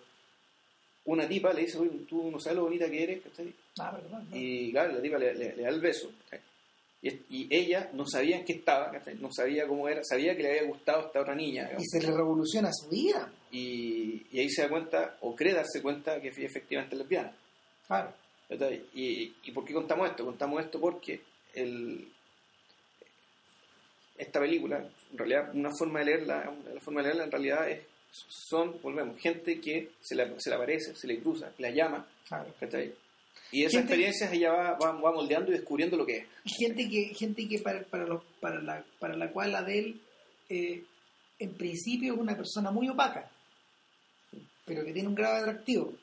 S1: una tipa le dice, oye, tú no sabes lo bonita que eres, ¿cachai?
S2: Ah, perdón, no.
S1: Y claro, la tipa le, le- le da el beso, ¿cachai? Y, y ella no sabía en qué estaba, ¿cachai? no sabía cómo era, sabía que le había gustado esta otra niña,
S2: Y se le revoluciona su vida.
S1: y, y ahí se da cuenta, o cree darse cuenta, que efectivamente es lesbiana.
S2: Claro.
S1: ¿Y, ¿Y por qué contamos esto? Contamos esto porque el, esta película, en realidad, una forma de leerla, la forma de leerla en realidad es, son, volvemos, gente que se le, se le aparece, se le cruza, la llama. Y esas
S2: Gente-
S1: experiencias ella va, va, va moldeando y descubriendo lo que es.
S2: gente que gente que para para, los- para la para la cual Adele eh, en principio es una persona muy opaca pero que tiene un grado atractivo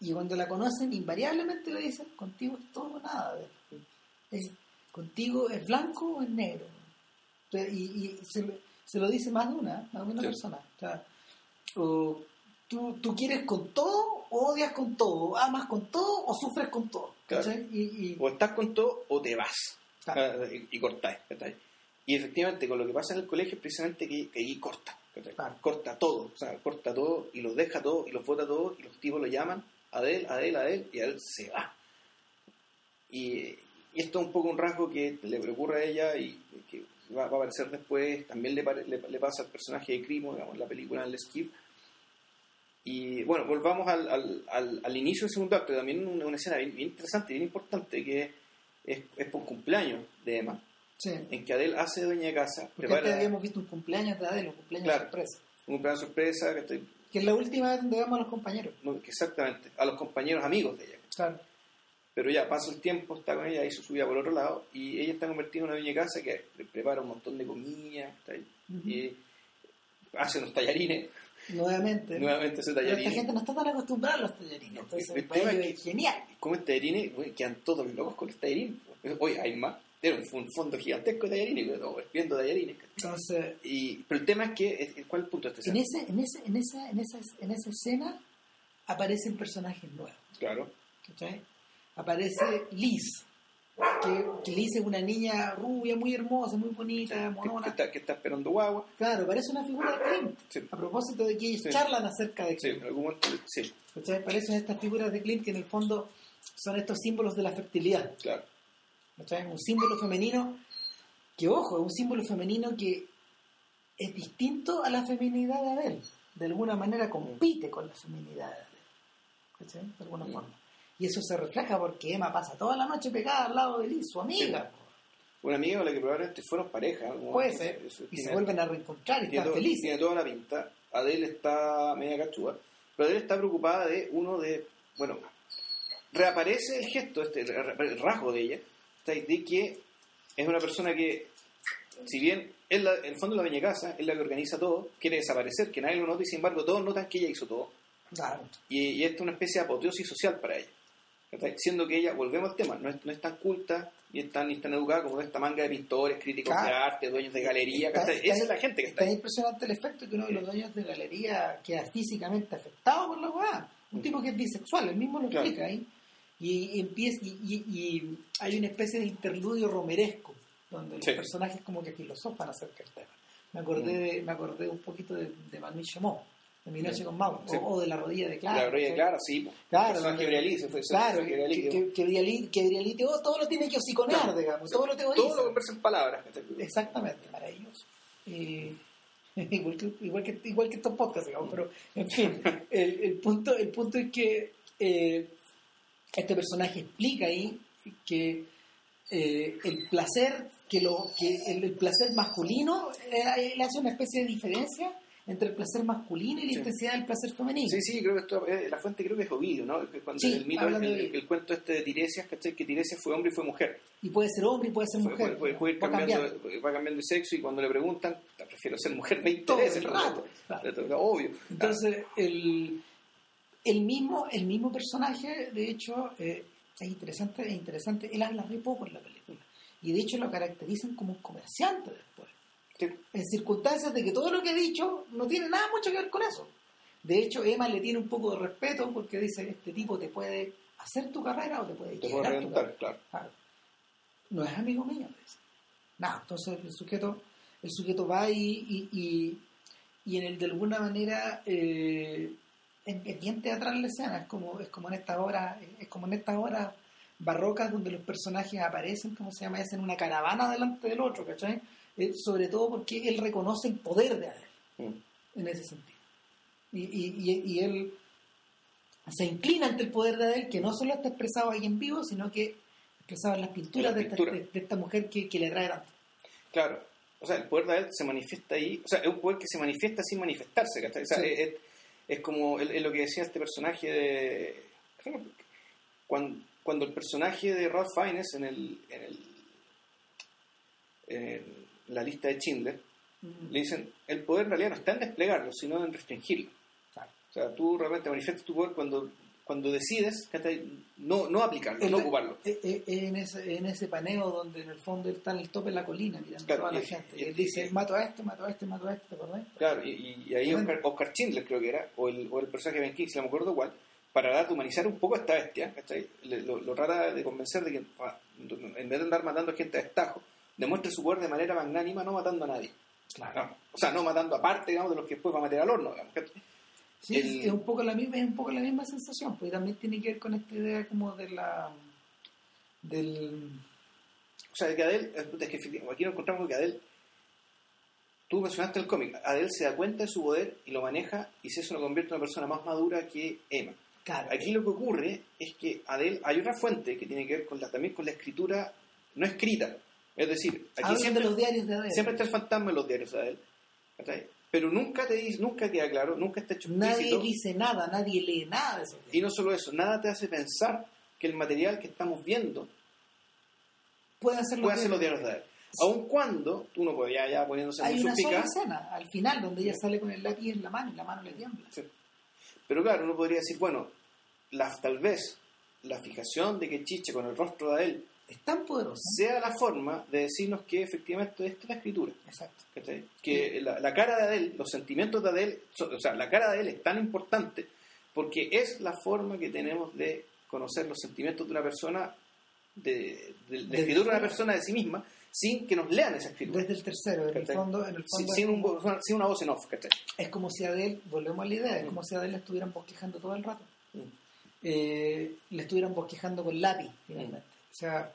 S2: y cuando la conocen invariablemente le dicen contigo es todo o nada. Es- contigo es blanco o es negro y, y se, lo- se lo dice más de una más de una
S1: Sí.
S2: persona o sea, o tú, tú quieres con todo o odias con todo amas con todo o sufres con todo
S1: Claro.
S2: ¿cachai? y, y-
S1: O estás con todo o te vas.
S2: Claro.
S1: Ah, Y, y cortáis. Y efectivamente, con lo que pasa en el colegio es precisamente que, que ahí corta. Corta todo, o sea, corta todo y los deja todo y los bota todo y los tipos lo llaman Adel, Adel, Adel y Adel se va. Y, y esto es un poco un rasgo que le ocurre a ella y que va, va a aparecer después, también le, le, le pasa al personaje de Crimo, digamos, en la película en el Skip. Y bueno, volvamos al, al, al, al inicio del segundo acto, también una, una escena bien, bien interesante, bien importante, que es, es por cumpleaños de Emma,
S2: sí.
S1: en que Adele hace dueña de casa,
S2: Porque antes
S1: prepara
S2: habíamos visto un cumpleaños de Adele, un cumpleaños
S1: Claro.
S2: sorpresa.
S1: un cumpleaños sorpresa, que estoy,
S2: Que es la última vez donde vemos a los compañeros.
S1: no, exactamente, a los compañeros amigos de ella.
S2: Claro.
S1: Pero ya pasa el tiempo, está con ella, hizo su vida por otro lado, y ella está convertida en una dueña casa que pre- prepara un montón de comida, está ahí, y hace unos tallarines,
S2: Nuevamente.
S1: nuevamente hace
S2: Pero esta
S1: tallarines.
S2: gente no está tan acostumbrada a los tallarines.
S1: No,
S2: Entonces,
S1: el
S2: para
S1: tema es
S2: genial.
S1: Como este tallarines, güey, quedan todos locos con este tallarín. Oye, hay más. Era un, un fondo gigantesco de tallarines, todos viendo tallarines.
S2: Entonces,
S1: Y, pero el tema es que, ¿cuál punto este
S2: en,
S1: escena?
S2: ese, en, ese, en, esa, en, esa, en esa escena aparecen personajes nuevos.
S1: Claro.
S2: ¿cachai? Aparece Liz. Que, que Liz es una niña rubia, muy hermosa, muy bonita,
S1: Que, que
S2: monona.
S1: está, que está esperando guagua.
S2: Claro, parece una figura de Clint.
S1: Sí.
S2: A propósito de que ellos
S1: Sí.
S2: charlan acerca de
S1: Sí,
S2: Clint.
S1: en algún momento, sí,
S2: ¿Cachai? Parecen estas figuras de Clint que en el fondo son estos símbolos de la fertilidad.
S1: claro.
S2: ¿cachai? Un símbolo femenino que, ojo, es un símbolo femenino que es distinto a la feminidad de Abel. De alguna manera compite con la feminidad de Abel. ¿cachai? De alguna
S1: Mm.
S2: forma. Y eso se refleja porque Emma pasa toda la noche pegada al lado de Liz, su amiga.
S1: Una amiga con la que probablemente fueron pareja. en
S2: Puede ser. Y
S1: tiene-
S2: se vuelven a reencontrar y están
S1: todo-
S2: felices.
S1: tiene toda la pinta. Adele está media cachúa. Pero Adele está preocupada de uno de. Bueno, reaparece el gesto, este, el rasgo de ella, de que es una persona que, si bien es la, en el fondo la dueña de casa, es la que organiza todo, quiere desaparecer, que nadie lo note, y sin embargo todos notan que ella hizo todo.
S2: Claro.
S1: Y, y esto es una especie de apoteosis social para ella. Siendo que ella, volvemos al tema, no es, no es tan culta ni es tan, ni es tan educada como esta manga de pintores, críticos de arte, dueños de galería.
S2: Está-
S1: Esa es la gente que está
S2: Está
S1: ahí.
S2: impresionante el efecto que uno de los dueños de galería queda físicamente afectado por la weá. Un tipo que es bisexual, él mismo lo
S1: Claro.
S2: explica ahí. Y, empieza, y, y- y hay una especie de interludio romeresco, donde los
S1: Sí.
S2: personajes como que filosofan acerca del tema. Me acordé, de- me acordé un poquito de, de Manu Chamot. De Mi Noche con Mau,
S1: Sí.
S2: o, o de La Rodilla de Clara.
S1: la rodilla
S2: ¿cachai?
S1: clara, sí.
S2: Claro,
S1: de Brialí, fue- se-
S2: Claro, que, que, que, que Brialí- que Brialí todo, todo lo tiene que hociconear,
S1: Claro.
S2: digamos, todo lo teoriza.
S1: Todo lo conversa en palabras.
S2: Exactamente, maravilloso. Y, igual, que, igual, que, igual que estos podcasts, digamos, pero en fin, el, el punto, el punto es que eh, este personaje explica ahí que eh, el placer, que lo, que el, el placer masculino, eh, él hace una especie de diferencia entre el placer masculino y la
S1: Sí.
S2: intensidad del placer femenino.
S1: Sí, sí, creo que esto, eh, la fuente creo que es Ovidio, ¿no? Cuando
S2: Sí,
S1: el mito, el,
S2: de-
S1: el- el cuento este de Tiresias, ¿cachai? Que Tiresias fue hombre y fue mujer.
S2: Y puede ser hombre y puede ser
S1: Fue-
S2: mujer.
S1: fue ir
S2: va
S1: cambiando,
S2: cambiando.
S1: va cambiando de sexo y cuando le preguntan, "Te prefiero ser mujer 20
S2: Todo
S1: veces.
S2: rato, claro.
S1: Obvio.
S2: Entonces, el, el, mismo, el mismo personaje, de hecho, eh, es interesante, es interesante. Él habla muy poco en la película. Y de hecho lo caracterizan como un comerciante después. En circunstancias de que todo lo que he dicho no tiene nada mucho que ver con eso. De hecho, Emma le tiene un poco de respeto porque dice, este tipo te puede hacer tu carrera o te puede
S1: Te
S2: tu
S1: reventar, claro.
S2: Claro. No es amigo mío. dice. Nada, entonces el sujeto, el sujeto va y, y, y, y en el de alguna manera eh, es, bien teatral la escena, es como, es como en estas horas, es como en estas horas barrocas donde los personajes aparecen, como se llama, hacen una caravana delante del otro, ¿cachai? Eh, sobre todo porque él reconoce el poder de Adel
S1: Mm.
S2: en ese sentido. Y, y, y- y él se inclina ante el poder de Adel, que no solo está expresado ahí en vivo, sino que expresado en las pinturas, de, esta, de- mujer que, que le atrae tanto.
S1: Claro. O sea, el poder de él se manifiesta ahí. O sea, es un poder que se manifiesta sin manifestarse. O sea,
S2: Sí.
S1: es, es- es como es, lo que decía este personaje de. Cuando, cuando el personaje de Ralph Fiennes en el. En, el, en la lista de Schindler le dicen: el poder en realidad no está en desplegarlo, sino en restringirlo.
S2: Claro.
S1: O sea, tú realmente manifiestas tu poder cuando, cuando decides no, no aplicarlo,
S2: En
S1: no
S2: la-
S1: ocuparlo.
S2: eh, eh, en, ese, en ese paneo donde en el fondo está en el tope de la colina mirando
S1: Claro,
S2: toda la
S1: y-
S2: gente.
S1: y-
S2: él dice,
S1: y-
S2: mato a este, mato a este, mato a este, ¿te acordás?
S1: Claro, y, y- ahí. Oscar, Oscar Schindler creo que era, o el, o el personaje de Ben Kingsley, no me acuerdo cuál, para dar de humanizar un poco a esta bestia, ¿cachai? Lo, lo trata de convencer de que ah, en vez de andar matando a gente a destajo, demuestre su poder de manera magnánima no matando a nadie.
S2: Claro.
S1: O sea, no matando aparte, digamos, de los que después va a meter al horno, digamos.
S2: Sí,
S1: El-
S2: es, un poco la misma, es un poco la misma sensación, porque también tiene que ver con esta idea como de la del
S1: O sea, de que Adel, es que aquí nos encontramos con que Adel, tú mencionaste el cómic, Adel se da cuenta de su poder y lo maneja y se eso lo convierte en una persona más madura que Emma.
S2: claro,
S1: Aquí lo que ocurre es que Adel, hay otra fuente que tiene que ver con la, también con la escritura no escrita. Es decir, aquí siempre,
S2: de los diarios de
S1: siempre está el fantasma en los diarios de Adel. ¿cachai? Pero nunca te dice, nunca queda claro, nunca está hecho
S2: Nadie dice nada, nadie lee nada de eso.
S1: Y no solo eso, nada te hace pensar que el material que estamos viendo
S2: Puede hacer
S1: puede ser los diarios de Adel. Aun cuando, uno podría ya poniéndose
S2: Hay
S1: muy
S2: una sola escena al final donde ella sale con el lápiz en la mano y la mano le tiembla.
S1: Sí. Pero claro, uno podría decir, bueno, la, tal vez la fijación de que Chiche con el rostro de él
S2: Es tan poderosa.
S1: sea la forma de decirnos que efectivamente esta es la escritura.
S2: Exacto.
S1: ¿cachai? Que la, la cara de Adele, los sentimientos de Adele, son- o sea, la cara de Adele es tan importante porque es la forma que tenemos de conocer los sentimientos de una persona, de, de- de la escritura de una persona de sí misma, sin que nos lean esa escritura.
S2: Desde el tercero, en el fondo, en el
S1: Sin,
S2: fondo
S1: sin
S2: es,
S1: un
S2: como,
S1: sin una voz en off, ¿cachai?
S2: es como si Adele, volvemos a la idea, es
S1: Mm.
S2: como si Adele la estuvieran bosquejando todo el rato.
S1: Mm.
S2: Eh, le estuvieran bosquejando con lápiz, finalmente. O sea,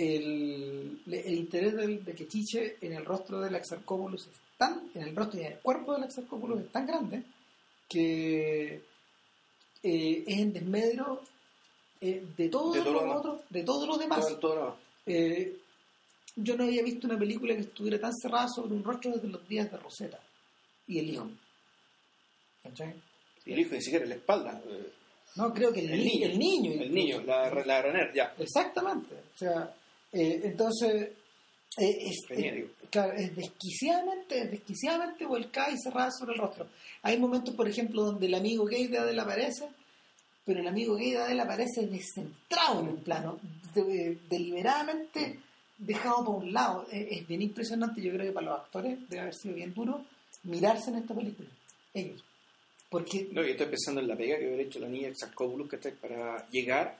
S2: el, el interés del- de que Chiche en el rostro del Exarcópulus es tan, en el rostro y en el cuerpo del Exarcópulus es tan grande que eh, es en desmedro eh, de todo,
S1: De todo lo
S2: lo
S1: demás.
S2: otro, de todo lo demás.
S1: Todo, todo lo-
S2: Eh, yo no había visto una película que estuviera tan cerrada sobre un rostro desde los días de Rosetta y el hijo. ¿Cachai?
S1: y el hijo ni siquiera la espalda.
S2: No, creo que el,
S1: El
S2: ni-
S1: niño.
S2: el niño.
S1: El niño, la, la Rener, ya.
S2: Exactamente. O sea, eh, entonces, eh, es, claro, desquiciadamente, es desquiciadamente volcada y cerrada sobre el rostro. Hay momentos, por ejemplo, donde el amigo gay de Adele aparece, pero el amigo gay de Adele aparece descentrado en un plano, de- deliberadamente dejado por un lado. Es, es bien impresionante, yo creo que para los actores debe haber sido bien duro mirarse en esta película, ellos. Porque
S1: No, yo estoy pensando en la pega que hubiera hecho la niña Exacóbulus ¿cachai? para llegar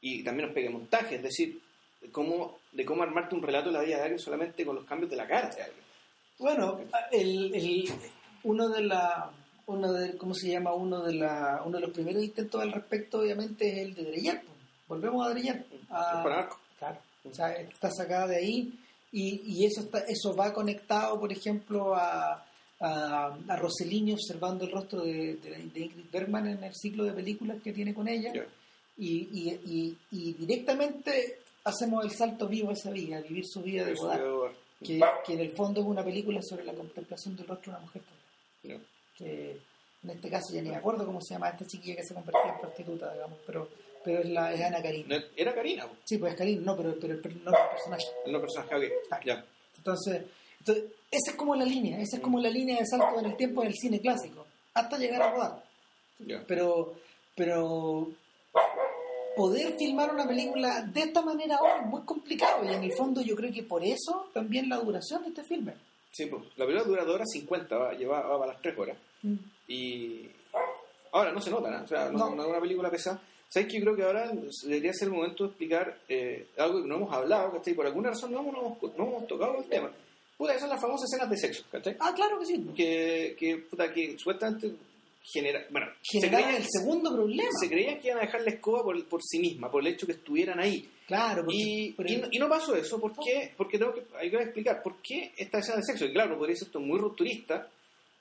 S1: y también nos pegue montaje, es decir, de cómo, de cómo armarte un relato de la vida de alguien solamente con los cambios de la cara de alguien.
S2: Bueno, el, el- uno de la, uno de, ¿cómo se llama? Uno de, la, uno de los primeros intentos al respecto, obviamente, es el de Dreyar. pues. Volvemos a
S1: arco.
S2: Claro. O sea, está sacada de ahí y, y eso está, eso va conectado, por ejemplo, a, a, a Rossellini observando el rostro de, de, de Ingrid Bergman en el ciclo de películas que tiene con ella y, y, y directamente hacemos el salto vivo a esa vida, vivir su vida de Godard, que, que en el fondo es una película sobre la contemplación del rostro de una mujer también. Que en este caso ya ni me acuerdo cómo se llama esta chiquilla que se convertía en prostituta, digamos, pero, pero es, la, es Ana Karina.
S1: Era Karina.
S2: Sí, pues es Karina, no, pero, pero, pero no es el personaje.
S1: el no personaje, ok. Ya.
S2: Entonces, entonces, esa es como la línea, esa es como la línea de salto en el tiempo del cine clásico, hasta llegar a rodar.
S1: Ya.
S2: Pero, pero poder filmar una película de esta manera ahora es muy complicado y en el fondo yo creo que por eso también la duración de este filme.
S1: Sí, pues. La película dura 2 horas 50, va, lleva, va para las 3 horas. Y ahora no se nota, ¿no? O sea, no, es una película pesada. ¿Sabes que Yo creo que ahora debería ser el momento de explicar eh, algo que no hemos hablado, ¿cachai? Por alguna razón no hemos, no hemos, no hemos tocado el tema. Puta, esas son las famosas escenas de sexo, ¿cachai?
S2: Ah, claro que sí.
S1: Que, que, puta, que supuestamente genera... Bueno, se creían,
S2: el segundo problema.
S1: se creían que iban a dejar la escoba por, por sí misma, por el hecho que estuvieran ahí.
S2: Claro, porque,
S1: Y, y no, y no pasó eso, ¿por qué? Porque tengo que, hay que explicar por qué esta escena de sexo. Y claro, podría ser esto muy rupturista,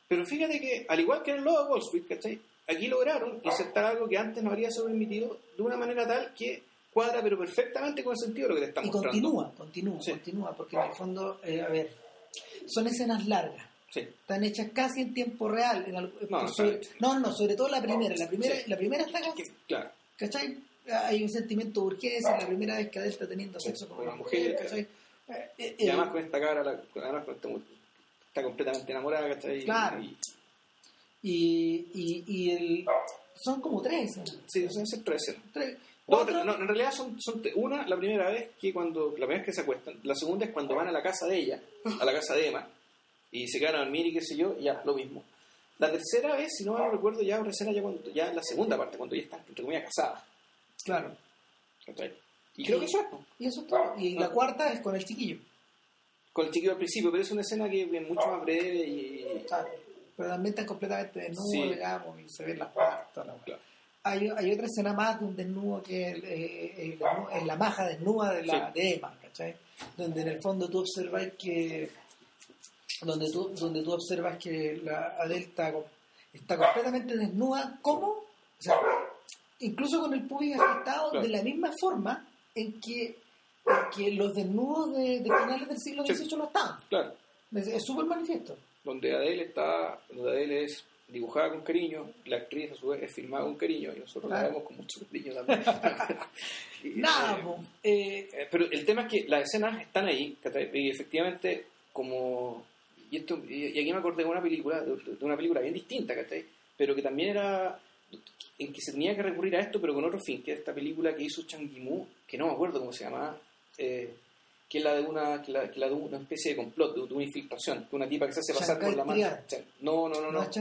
S1: pero fíjate que, al igual que en el logo de Wall Street, ¿cachai? Aquí lograron insertar algo que antes no habría sido permitido de una manera tal que cuadra, pero perfectamente con el sentido de lo que te
S2: y
S1: mostrando.
S2: continúa, continúa,
S1: Sí.
S2: continúa, porque en el fondo, eh, a ver, son escenas largas.
S1: Sí,
S2: Están hechas casi en tiempo real. En algo-
S1: No,
S2: sobre- no, no, sobre todo la primera. La primera,
S1: Sí.
S2: la primera está
S1: que- claro.
S2: ¿Cachai? Hay un sentimiento de urgencia, la primera vez que Adele está teniendo sexo con
S1: Con
S2: una mujer. Eh, eh,
S1: Y además con esta cara, la- además con esta mu- está completamente enamorada, ¿cachai?
S2: Claro.
S1: Y,
S2: y, y, y el, son como tres
S1: sí, son esas tres no, en realidad son, son una la primera vez que cuando la primera vez que se acuestan, la segunda es cuando van a la casa de ella, a la casa de Emma, y se quedan a dormir y qué sé yo, y ya, lo mismo. La tercera vez, si no no recuerdo, ya una escena ya, cuando, ya en la segunda parte, cuando ya están, entre comillas, casadas.
S2: Claro.
S1: ¿cachai? Y creo que eso es.
S2: Y eso es todo. Y la
S1: Ah.
S2: cuarta es con el chiquillo.
S1: con el chiquillo al principio, pero es una escena que es mucho más breve y...
S2: ¿sabes? Pero también están completamente desnudos,
S1: Sí.
S2: digamos, y se ven las partes. la.
S1: Claro.
S2: Hay, hay otra escena más de un desnudo que es el, eh, el desnudo- es la maja desnuda de, la, de Emma, ¿cachai? Donde en el fondo tú observas que donde tú, donde tú observas que la Adele está, co- está completamente desnuda, ¿cómo? O sea, incluso con el pubis afectado
S1: Claro.
S2: de la misma forma en que, en que los desnudos de, de finales del siglo
S1: Sí.
S2: XVIII no estaban.
S1: Claro,
S2: Es súper manifiesto.
S1: donde Adele está, donde Adele es dibujada con cariño, la actriz a su vez es filmada con cariño, y nosotros la vemos con mucho cariño también. Y,
S2: Nada,
S1: eh.
S2: Eh,
S1: Eh, pero el tema es que las escenas están ahí, y efectivamente, como. Y, esto, y aquí me acordé de una película, de, una película bien distinta, ¿cachai? Pero que también era. en que se tenía que recurrir a esto, pero con otro fin, que es esta película que hizo Chang Yimou, que no me acuerdo cómo se llamaba, eh, que es la de una que la, que la de una especie de complot, de, de una infiltración, de una tipa que se hace pasar por la mano. No, no, no,
S2: ¿No
S1: no.
S2: es?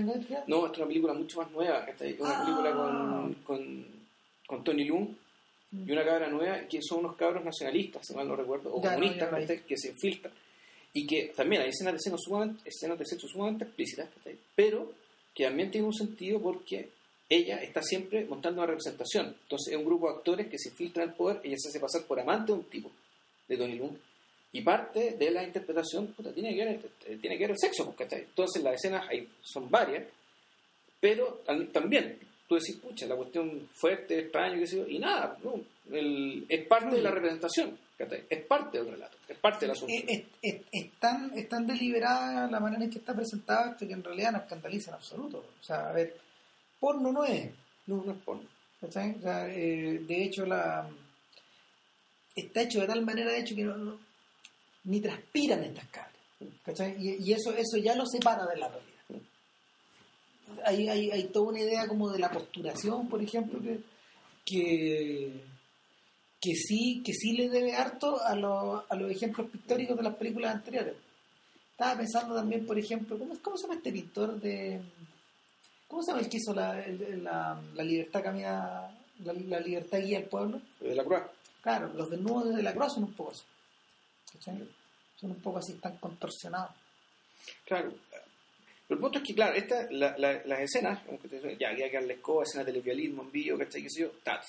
S1: No, es una película mucho más nueva, ¿cachai? Una
S2: Ah.
S1: película con, con, con Tony Leung y una cabra nueva que son unos cabros nacionalistas, si mal no recuerdo, o
S2: Ya, no,
S1: comunistas, que se infiltran. Y que también hay escenas de sexo sumamente, escenas de sexo sumamente explícitas, pero que también tiene un sentido porque ella está siempre montando una representación. Entonces es un grupo de actores que se infiltran al poder, ella se hace pasar por amante de un tipo, de Tony Leung. Y parte de la interpretación puta, tiene, que ver, eh, tiene que ver el sexo, ¿cachai? Entonces las escenas hay, son varias, pero también tú decís, pucha, la cuestión fuerte, extraño, qué sé yo, y nada, ¿no? El- es parte de la representación. Es parte del relato, es parte del asunto.
S2: Es, es- es- tan, deliberada la manera en que está presentada que en realidad no escandaliza en absoluto. O sea, a ver, porno no es.
S1: No, es porno.
S2: O sea, eh, de hecho, la está hecho de tal manera de hecho que no, ni transpiran estas. ¿cachai? Y, y eso, eso ya lo separa de la realidad. Hay, hay, hay toda una idea como de la posturación, por ejemplo, que, que, que sí, que sí le debe harto a, los- a los ejemplos pictóricos de las películas anteriores. Estaba pensando también, por ejemplo, ¿cómo, cómo se llama este pintor de... ¿Cómo se llama el que hizo la, el- la, la libertad camina, la, la libertad guía al pueblo?
S1: De la cruz.
S2: Claro, los desnudos de la cruz son un poco así. ¿cachai? Son un poco así, están contorsionados.
S1: Claro. Pero el punto es que, claro, esta, la- la- las escenas, ya, ya que escoba, escena de lesbianismo en vivo, ¿cachai? ¿Qué sé yo? tat.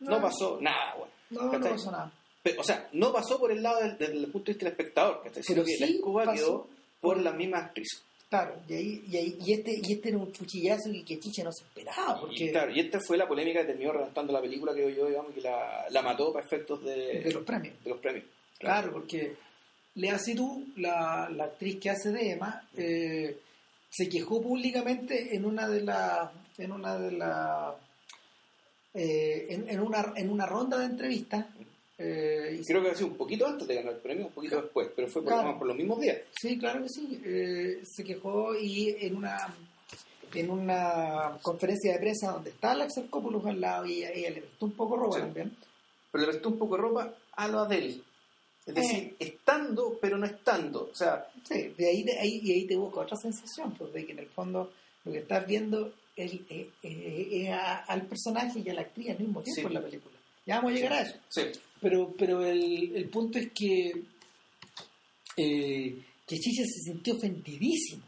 S1: No,
S2: No.
S1: pasó nada, bueno.
S2: No, no
S1: ¿cachai?
S2: pasó nada.
S1: Pero, o sea, no pasó por el lado del, del punto de vista del espectador, ¿cachai? Sino
S2: Pero
S1: que la
S2: sí
S1: escoba
S2: pasó
S1: quedó por las mismas actrices.
S2: Claro, y, ahí, y, ahí, y, este, y este era un cuchillazo que, que Chicha no se esperaba, porque
S1: Y, claro, y esta fue la polémica que terminó redactando la película, creo yo, digamos, que la, la mató para efectos de,
S2: de los premios.
S1: de los premios.
S2: Claro, porque Lea Seydoux, la, la actriz que hace de Emma, eh, se quejó públicamente en una de las en una de la eh, en, en una en una ronda de entrevistas eh,
S1: Creo que ha sido un poquito antes de ganar el premio, un poquito después, pero fue por,
S2: Claro.
S1: por los mismos días.
S2: sí claro que sí eh, se quejó y en una en una conferencia de prensa donde está la Exarcópolis al lado y ella, ella le prestó un poco robo
S1: Sí.
S2: también
S1: Pero le prestó un poco de ropa a lo Adele. Es decir, estando, pero no estando. O sea,
S2: Sí, de ahí, de ahí, y ahí te busca otra sensación, pues de que en el fondo lo que estás viendo es- es- es a- al personaje y a la actriz al mismo tiempo
S1: Sí.
S2: en la película. Ya vamos a llegar a eso.
S1: sí,
S2: Pero, pero el, el punto es que, eh, que Chicha se sintió ofendidísimo,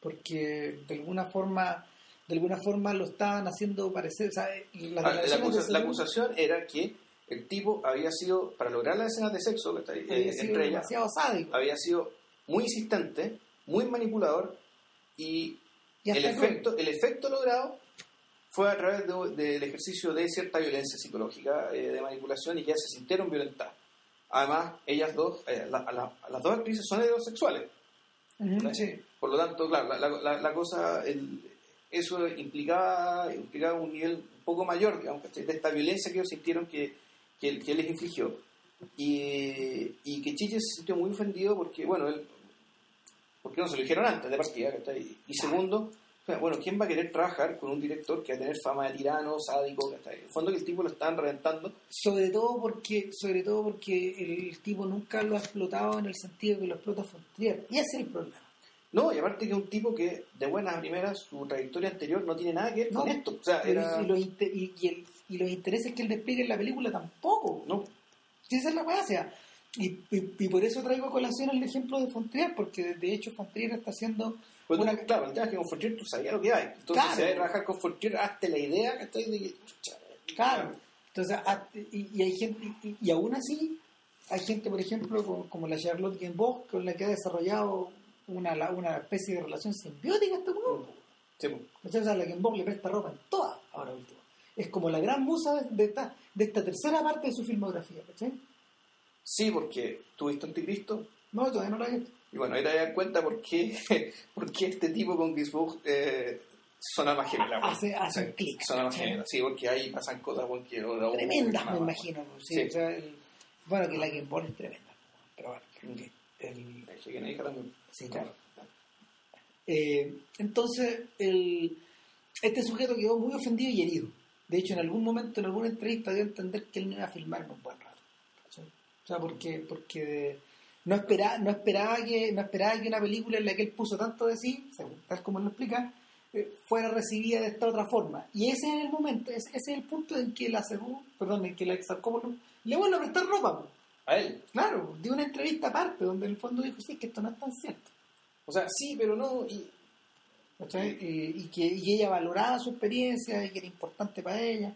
S2: porque de alguna forma de alguna forma lo estaban haciendo parecer, o sea, las
S1: Ah, la, acusa- acusación era que el tipo había sido, para lograr las escenas de sexo que está ahí,
S2: había
S1: eh,
S2: sido
S1: entre ellas, había sido muy insistente, muy manipulador Y el efecto, el efecto logrado fue a través de- del ejercicio de cierta violencia psicológica, eh, de manipulación, y ya se sintieron violentadas. Además, ellas dos, eh, la- la- las dos actrices son heterosexuales. ¿no?
S2: sí.
S1: Por lo tanto, claro, la, la- cosa, el- eso implicaba, implicaba un nivel un poco mayor, digamos, de esta violencia que ellos sintieron que, que, él, que les infligió. Y, y que Chiche se sintió muy ofendido porque, bueno, él, porque no se lo dijeron antes de partida, ¿cachai? Y segundo, bueno, ¿quién va a querer trabajar con un director que va a tener fama de tirano, sádico. En el fondo que el tipo lo estaban reventando.
S2: Sobre todo porque, sobre todo porque el tipo nunca lo ha explotado en el sentido que lo explota Fontrier. Y ese es el problema.
S1: No, y aparte que es un tipo que, de buenas a primeras, su trayectoria anterior no tiene nada que ver con esto. O sea, era...
S2: Y, los y- y el- y los intereses que él despliega en la película tampoco.
S1: No,
S2: Si esa es la gracia. Y, y, y por eso traigo a colación el ejemplo de Fontrier, porque de hecho Fontrier está haciendo
S1: Pues
S2: una...
S1: tú, claro, el tema es que con Fortier tú sabías lo que hay. Entonces,
S2: Claro.
S1: si hay que trabajar con Fortier, hazte la idea que estoy de
S2: Claro. Entonces, y, y hay gente, y, aún así, hay gente, por ejemplo, como, como la Charlotte Gainsbourg, con la que ha desarrollado una, una especie de relación simbiótica este grupo.
S1: Sí, pues.
S2: O sea, la Gainsbourg le presta ropa en todas, ahora último. Es como la gran musa de, de esta, de esta tercera parte de su filmografía, ¿cachai?
S1: Sí, porque tuviste Anticristo.
S2: No, todavía no la visto.
S1: Y bueno, ahí te das cuenta por qué, por qué este tipo con Gizbug eh, son almas gemelas.
S2: Hace, hace un clic.
S1: Son almas gemelas, sí, porque ahí pasan cosas bueno, que. o- o-
S2: Tremendas, me imagino. sí,
S1: Sí.
S2: o sea, el- bueno, que la Gainsbourg es tremenda. Pero bueno, el,
S1: hija también.
S2: Sí, claro. Eh, entonces, el, este sujeto quedó muy ofendido y herido. De hecho, en algún momento, en alguna entrevista, dio a entender que él no iba a filmar un buen rato. O sea, porque, porque no, esperaba, no, esperaba que, no esperaba que una película en la que él puso tanto de sí, tal como él lo explica, eh, fuera recibida de esta otra forma. Y ese es el momento, ese, ese es el punto en que la Segú, perdón, en que la Exarcópolis le vuelve a prestar ropa.
S1: A él.
S2: Claro, dio una entrevista aparte donde en el fondo dijo, sí, que esto no es tan cierto.
S1: O sea, sí, pero no. Y.
S2: Y, y que, y ella valoraba su experiencia y que era importante para ella.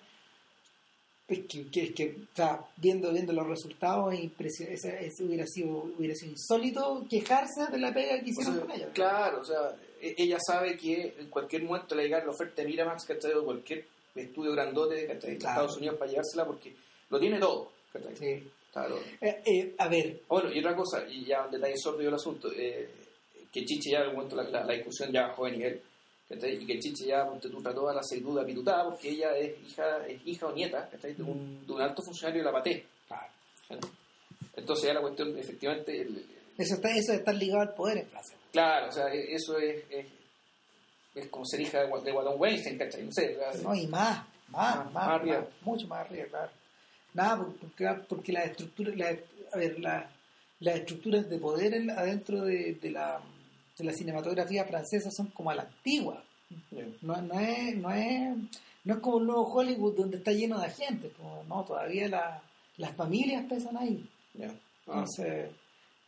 S2: Es que, que, que, o sea, viendo, viendo los resultados, es impresio- ese- ese hubiera, sido, hubiera sido insólito quejarse de la pega que
S1: o
S2: hicieron
S1: sea,
S2: con ella.
S1: claro, o sea, e- ella sabe que en cualquier momento le llegar la oferta de Miramax, ¿cachai? O cualquier estudio grandote, ¿cachai? de
S2: Claro.
S1: Estados Unidos para llevársela porque lo tiene todo, ¿cachai?
S2: Sí.
S1: Claro.
S2: Eh, eh, a ver,
S1: Bueno, y otra cosa, y ya un detalle sordo del asunto, eh, que Chiche ya, en algún momento la, la- la discusión ya bajó de nivel, ¿cachai? y que Chiche ya, ponte tú, trató a la seiduda pitutada porque ella es hija, es hija o nieta, ¿cachai? De un, de un alto funcionario de la PATE. ¿cachai? Entonces ya la cuestión, efectivamente, el- el-
S2: eso, está, eso de estar ligado al poder en Francia.
S1: claro, o sea, e- eso es, es, es como ser hija de, de Guatón Weinstein, ¿cachai? No sé, sea,
S2: No, y más, más,
S1: Más-
S2: más,
S1: más arriba.
S2: más, mucho más arriba, claro. Nada, por- porque, porque las estructuras, la- a ver, la- las estructuras de poder en- adentro de, de la, de la cinematografía francesa son como a la antigua. No, no, es, no, es, no es como el nuevo Hollywood donde está lleno de gente, como, no, todavía la- las familias pesan ahí.
S1: Ah,
S2: Entonces,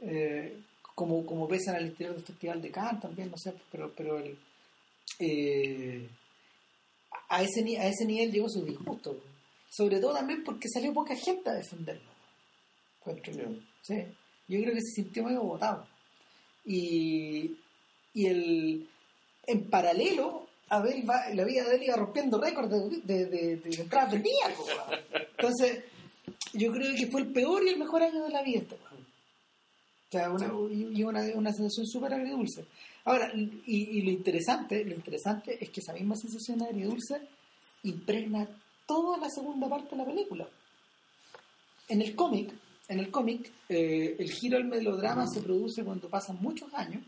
S2: eh, como, como pesan al interior del Festival de Cannes también, no sé, pero, pero el, eh, a, ese, a ese nivel llegó su disgusto. Sobre todo también porque salió poca gente a defenderlo. encuentro yo. Sí. Yo creo que se sintió medio votado. Y, y el, en paralelo, Abel va- la vida de él iba rompiendo récords de, de, de, de entradas vendidas. Entonces, yo creo que fue el peor y el mejor año de la vida este. O sea, una, y una, una sensación súper agridulce. Ahora, y, y lo interesante, lo interesante es que esa misma sensación agridulce impregna toda la segunda parte de la película. En el cómic, en el cómic, eh, el giro al melodrama se produce cuando pasan muchos años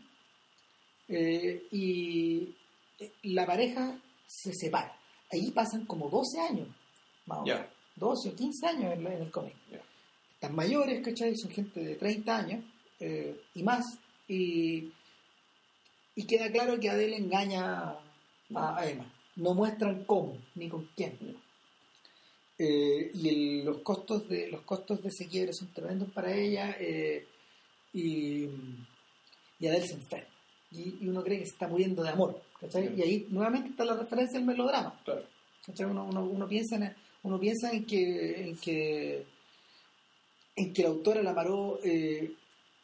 S2: eh, y eh, la pareja se separa. Ahí pasan como 12 años, más o menos. 12 o 15 años en, el cómic. Están mayores, ¿cachai? Son gente de 30 años eh, y más. Y, y queda claro que Adele engaña a, a Emma. No muestran cómo ni con quién. Eh, y el- los costos de los costos de ese quiebre son tremendos para ella eh, y, y Adele se enferma. Y, y uno cree que se está muriendo de amor. ¿cachai?
S1: Sí.
S2: Y ahí nuevamente está la referencia al melodrama.
S1: Claro.
S2: ¿cachai? Uno, uno, uno piensa en, uno piensa en que en que en que la autora la paró eh,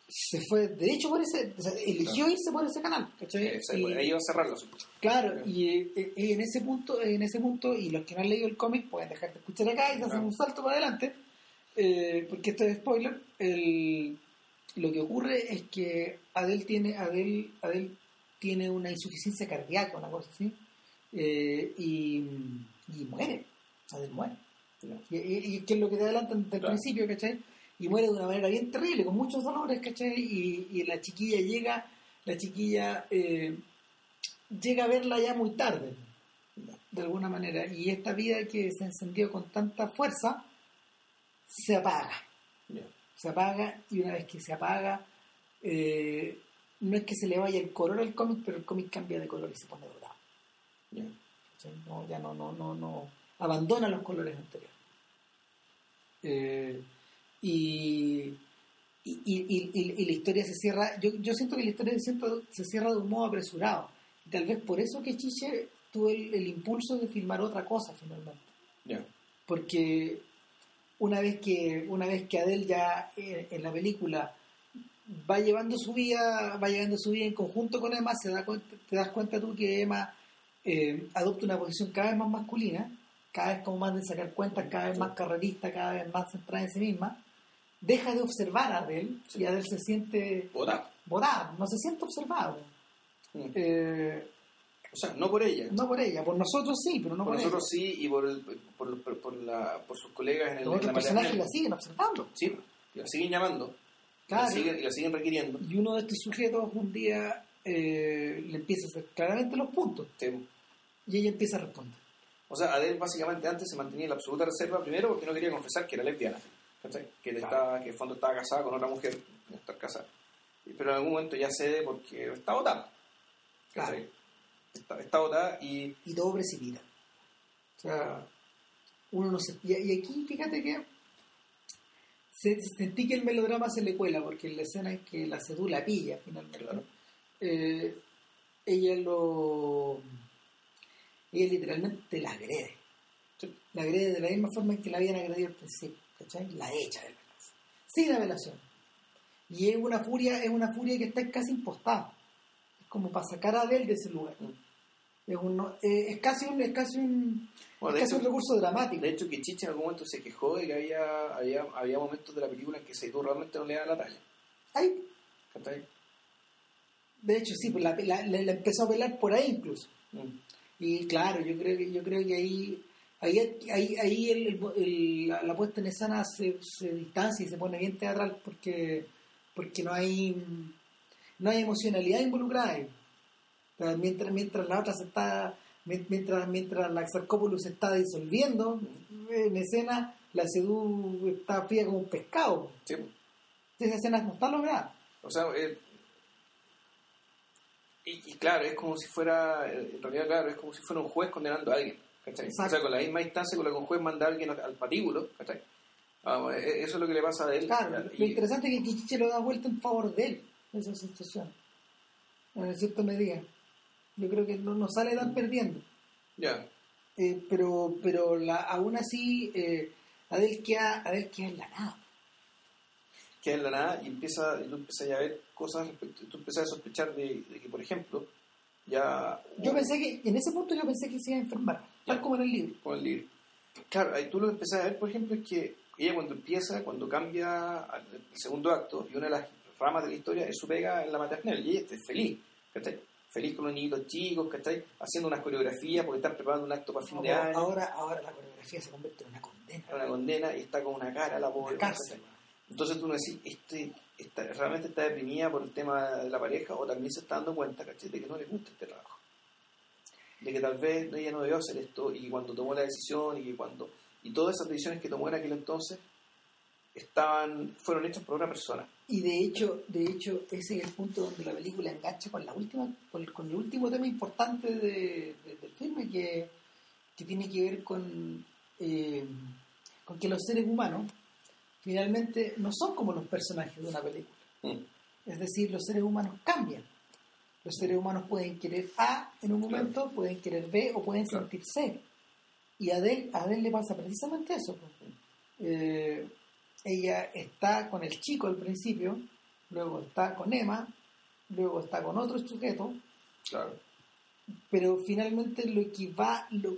S2: se fue de hecho por ese o sea, eligió irse por ese canal ¿cachai?
S1: Eh,
S2: Y-
S1: ahí iba a cerrar los
S2: Claro, y eh, eh, en ese punto, en ese punto, y los que no han leído el cómic pueden dejar de escuchar acá y se hacen
S1: Claro.
S2: un salto para adelante, eh, porque esto es spoiler. El, lo que ocurre es que Adele tiene, Adele, Adele tiene una insuficiencia cardíaca, una cosa así, eh, y, y muere. Adele muere. Y, y- y que es lo que te adelantan desde el
S1: Claro.
S2: principio, ¿cachai? Y muere de una manera bien terrible, con muchos dolores, ¿cachai? Y, y la chiquilla llega, la chiquilla eh, llega a verla ya muy tarde, de alguna manera. Y esta vida que se encendió con tanta fuerza, se apaga. Se apaga y una vez que se apaga, eh, no es que se le vaya el color al cómic, pero el cómic cambia de color y se pone dorado. ¿cachai? No, ya no, no, no, no, abandona los colores anteriores. Eh, y, y, y- y- la historia se cierra, yo, yo siento que la historia se cierra, se cierra de un modo apresurado. Y tal vez por eso que Chiche tuvo el, el impulso de filmar otra cosa finalmente. Porque una vez que, una vez que Adele ya eh, en la película va llevando su vida, va llevando su vida en conjunto con Emma, se da cuenta, te das cuenta tú que Emma eh, adopta una posición cada vez más masculina, cada vez como más de sacar cuentas, cada vez más carrerista, cada vez más centrada en sí misma, deja de observar a Adele y Adele se siente
S1: Botar.
S2: botada, no se siente observado.
S1: Mm.
S2: Eh,
S1: O sea, no por ella.
S2: no por ella, por nosotros sí, pero no
S1: por
S2: por,
S1: nosotros sí y por, el- por, por, por la, por sus colegas en, el,
S2: Los personajes la siguen observando.
S1: Sí, y la siguen llamando.
S2: Claro.
S1: La siguen, y la siguen requiriendo.
S2: Y uno de estos sujetos un día eh, le empieza a hacer claramente los puntos
S1: Sí,
S2: y ella empieza a responder.
S1: O sea, Adele básicamente antes se mantenía en la absoluta reserva, primero porque no quería confesar que era lesbiana, ¿cachai? que,
S2: Claro.
S1: estaba, que en el fondo estaba casada con otra mujer, estar casada. Pero en algún momento ya cede porque está votada.
S2: Claro.
S1: Está, está votada y
S2: Y todo precipita. O sea, uno no se... Y, y aquí fíjate que se, sentí que el melodrama se le cuela porque en la escena en que la cédula pilla finalmente,
S1: Claro.
S2: eh, ella lo... Ella literalmente la agrede.
S1: Sí.
S2: La agrede de la misma forma en que la habían agredido al principio, ¿cachai? La echa de la casa. Sin apelación. Y es una furia, es una furia que está casi impostada. Es como para sacar a Adele de ese lugar. Es, un- eh, es casi un, es casi un,
S1: Bueno,
S2: es casi
S1: hecho-
S2: un recurso dramático.
S1: De hecho, que Chicha en algún momento se quejó de que había, había, había momentos de la película en que Seidú realmente no le daba la talla.
S2: Ay,
S1: ¿cachai?
S2: de hecho, sí, pues la, la- la- la empezó a pelar por ahí incluso.
S1: Mm.
S2: Y claro, yo creo que, yo creo que ahí, ahí, ahí, ahí el- el- el- la, la puesta en escena se, se distancia y se pone bien teatral porque, porque no hay no hay emocionalidad involucrada ahí. O sea, mientras, mientras la otra se está mien- mientras, mientras la Exarcópolis se está disolviendo en escena, la Sedú está fría como un pescado.
S1: Sí.
S2: Esa escena no está lograda.
S1: O sea, eh, y, y claro, es como si fuera, en realidad, claro, es como si fuera un juez condenando a alguien, ¿cachai?
S2: Exacto.
S1: O sea, con la misma instancia con la que un juez manda a alguien al patíbulo, ¿cachai? Vamos, eh, eso es lo que le pasa a él.
S2: Claro,
S1: y,
S2: lo interesante es que Kichiche lo da vuelta en favor de él. esa sensación. En cierta medida. Yo creo que no, no sale tan perdiendo.
S1: Ya.
S2: Eh, pero pero la, aún así, eh, Adel queda, Adel queda en la nada.
S1: queda en la nada y empieza, y tú empiezas a ver cosas, tú empiezas a sospechar de, de que, por ejemplo, ya...
S2: Yo pensé que, en ese punto yo pensé que se iba a enfermar, tal como en el libro.
S1: con el libro. Claro, ahí tú lo que empezás a ver, por ejemplo, es que ella cuando empieza, cuando cambia el segundo acto, y una de las ramas de la historia es su pega en la maternal, y ella está feliz, ¿cachai? Feliz con los niñitos chicos, ¿cachai? Haciendo unas coreografías porque están preparando un acto para fin de año,
S2: ahora, ahora la coreografía se convierte en una condena.
S1: una condena, y está con una cara la pobre. Entonces tú no decís, este, está, realmente está deprimida por el tema de la pareja, o también se está dando cuenta, ¿cachai? De que no le gusta este trabajo. De que tal vez ella no debió hacer esto, y cuando tomó la decisión, y que cuando. Y todas esas decisiones que tomó en aquel entonces estaban fueron hechas por una persona.
S2: Y de hecho, de hecho, ese es el punto donde la película engancha con la última, con, con el último tema importante de- de- del filme que, que tiene que ver con, eh, con que los seres humanos finalmente no son como los personajes de una película.
S1: Mm.
S2: Es decir, los seres humanos cambian. Los seres humanos pueden querer A en un momento, pueden querer B o pueden
S1: Claro.
S2: sentir C. Y a Adele, a Adele le pasa precisamente eso. pues. Eh, ella está con el chico al principio, luego está con Emma, luego está con otro sujeto,
S1: Claro.
S2: pero finalmente lo que va, lo,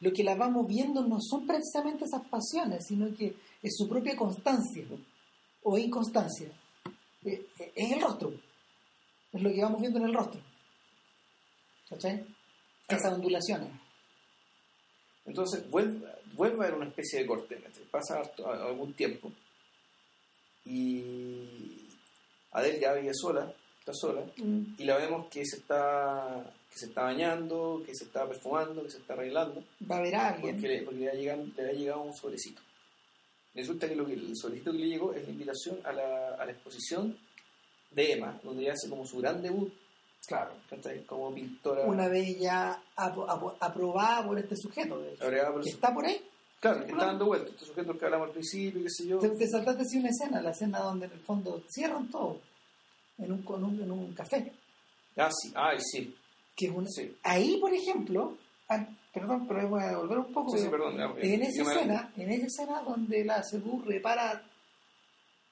S2: lo que la vamos viendo no son precisamente esas pasiones, sino que es su propia constancia o inconstancia. Eh, eh, Es el rostro. Es lo que vamos viendo en el rostro. ¿Cachai? Esas ondulaciones.
S1: Entonces vuelve, vuelve a haber una especie de corte, ¿cachai? pasa harto- algún tiempo y Adele ya vive sola, está sola, y la vemos que se está que se está bañando, que se está perfumando, que se está arreglando,
S2: Va a haber alguien.
S1: porque le, porque le, ha llegado, le ha llegado un sobrecito. Resulta que, lo que el sobrecito que le llegó es la invitación a la, a la exposición de Emma, donde ella hace como su gran debut,
S2: Claro.
S1: como pintora.
S2: Una vez ya apro- apro- aprobada por este sujeto, de
S1: por
S2: que está por ahí.
S1: Claro, que está dando vueltas, este sujeto que hablamos al principio, qué sé yo.
S2: Te, te saltaste así una escena, la escena donde en el fondo cierran todo en un, con un- en un café.
S1: Ah, sí, ay, sí.
S2: Que es una-
S1: Sí.
S2: Ahí, por ejemplo, ah, perdón, pero voy a volver un poco.
S1: Sí, sí, perdón. ya,
S2: en esa
S1: me-
S2: escena, en esa escena donde la Sedu repara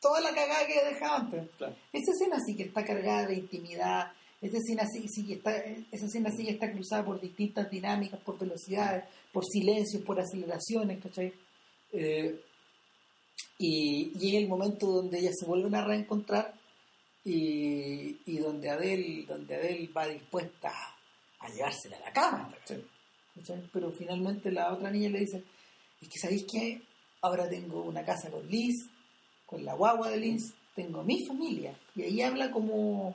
S2: toda la cagada que dejaba antes.
S1: Claro.
S2: Esa escena sí que está cargada de intimidad, esa escena sí, sí que está, esa escena sí que está cruzada por distintas dinámicas, por velocidades, por silencios, por aceleraciones, ¿cachai? Eh, y, y es el momento donde ellas se vuelven a reencontrar y, y donde Adele, donde Adele va dispuesta a llevársela a la cama. ¿cachai? Pero finalmente la otra niña le dice, es que ¿sabéis qué? Ahora tengo una casa con Liz, con la guagua de Liz, tengo mi familia. Y ahí habla como,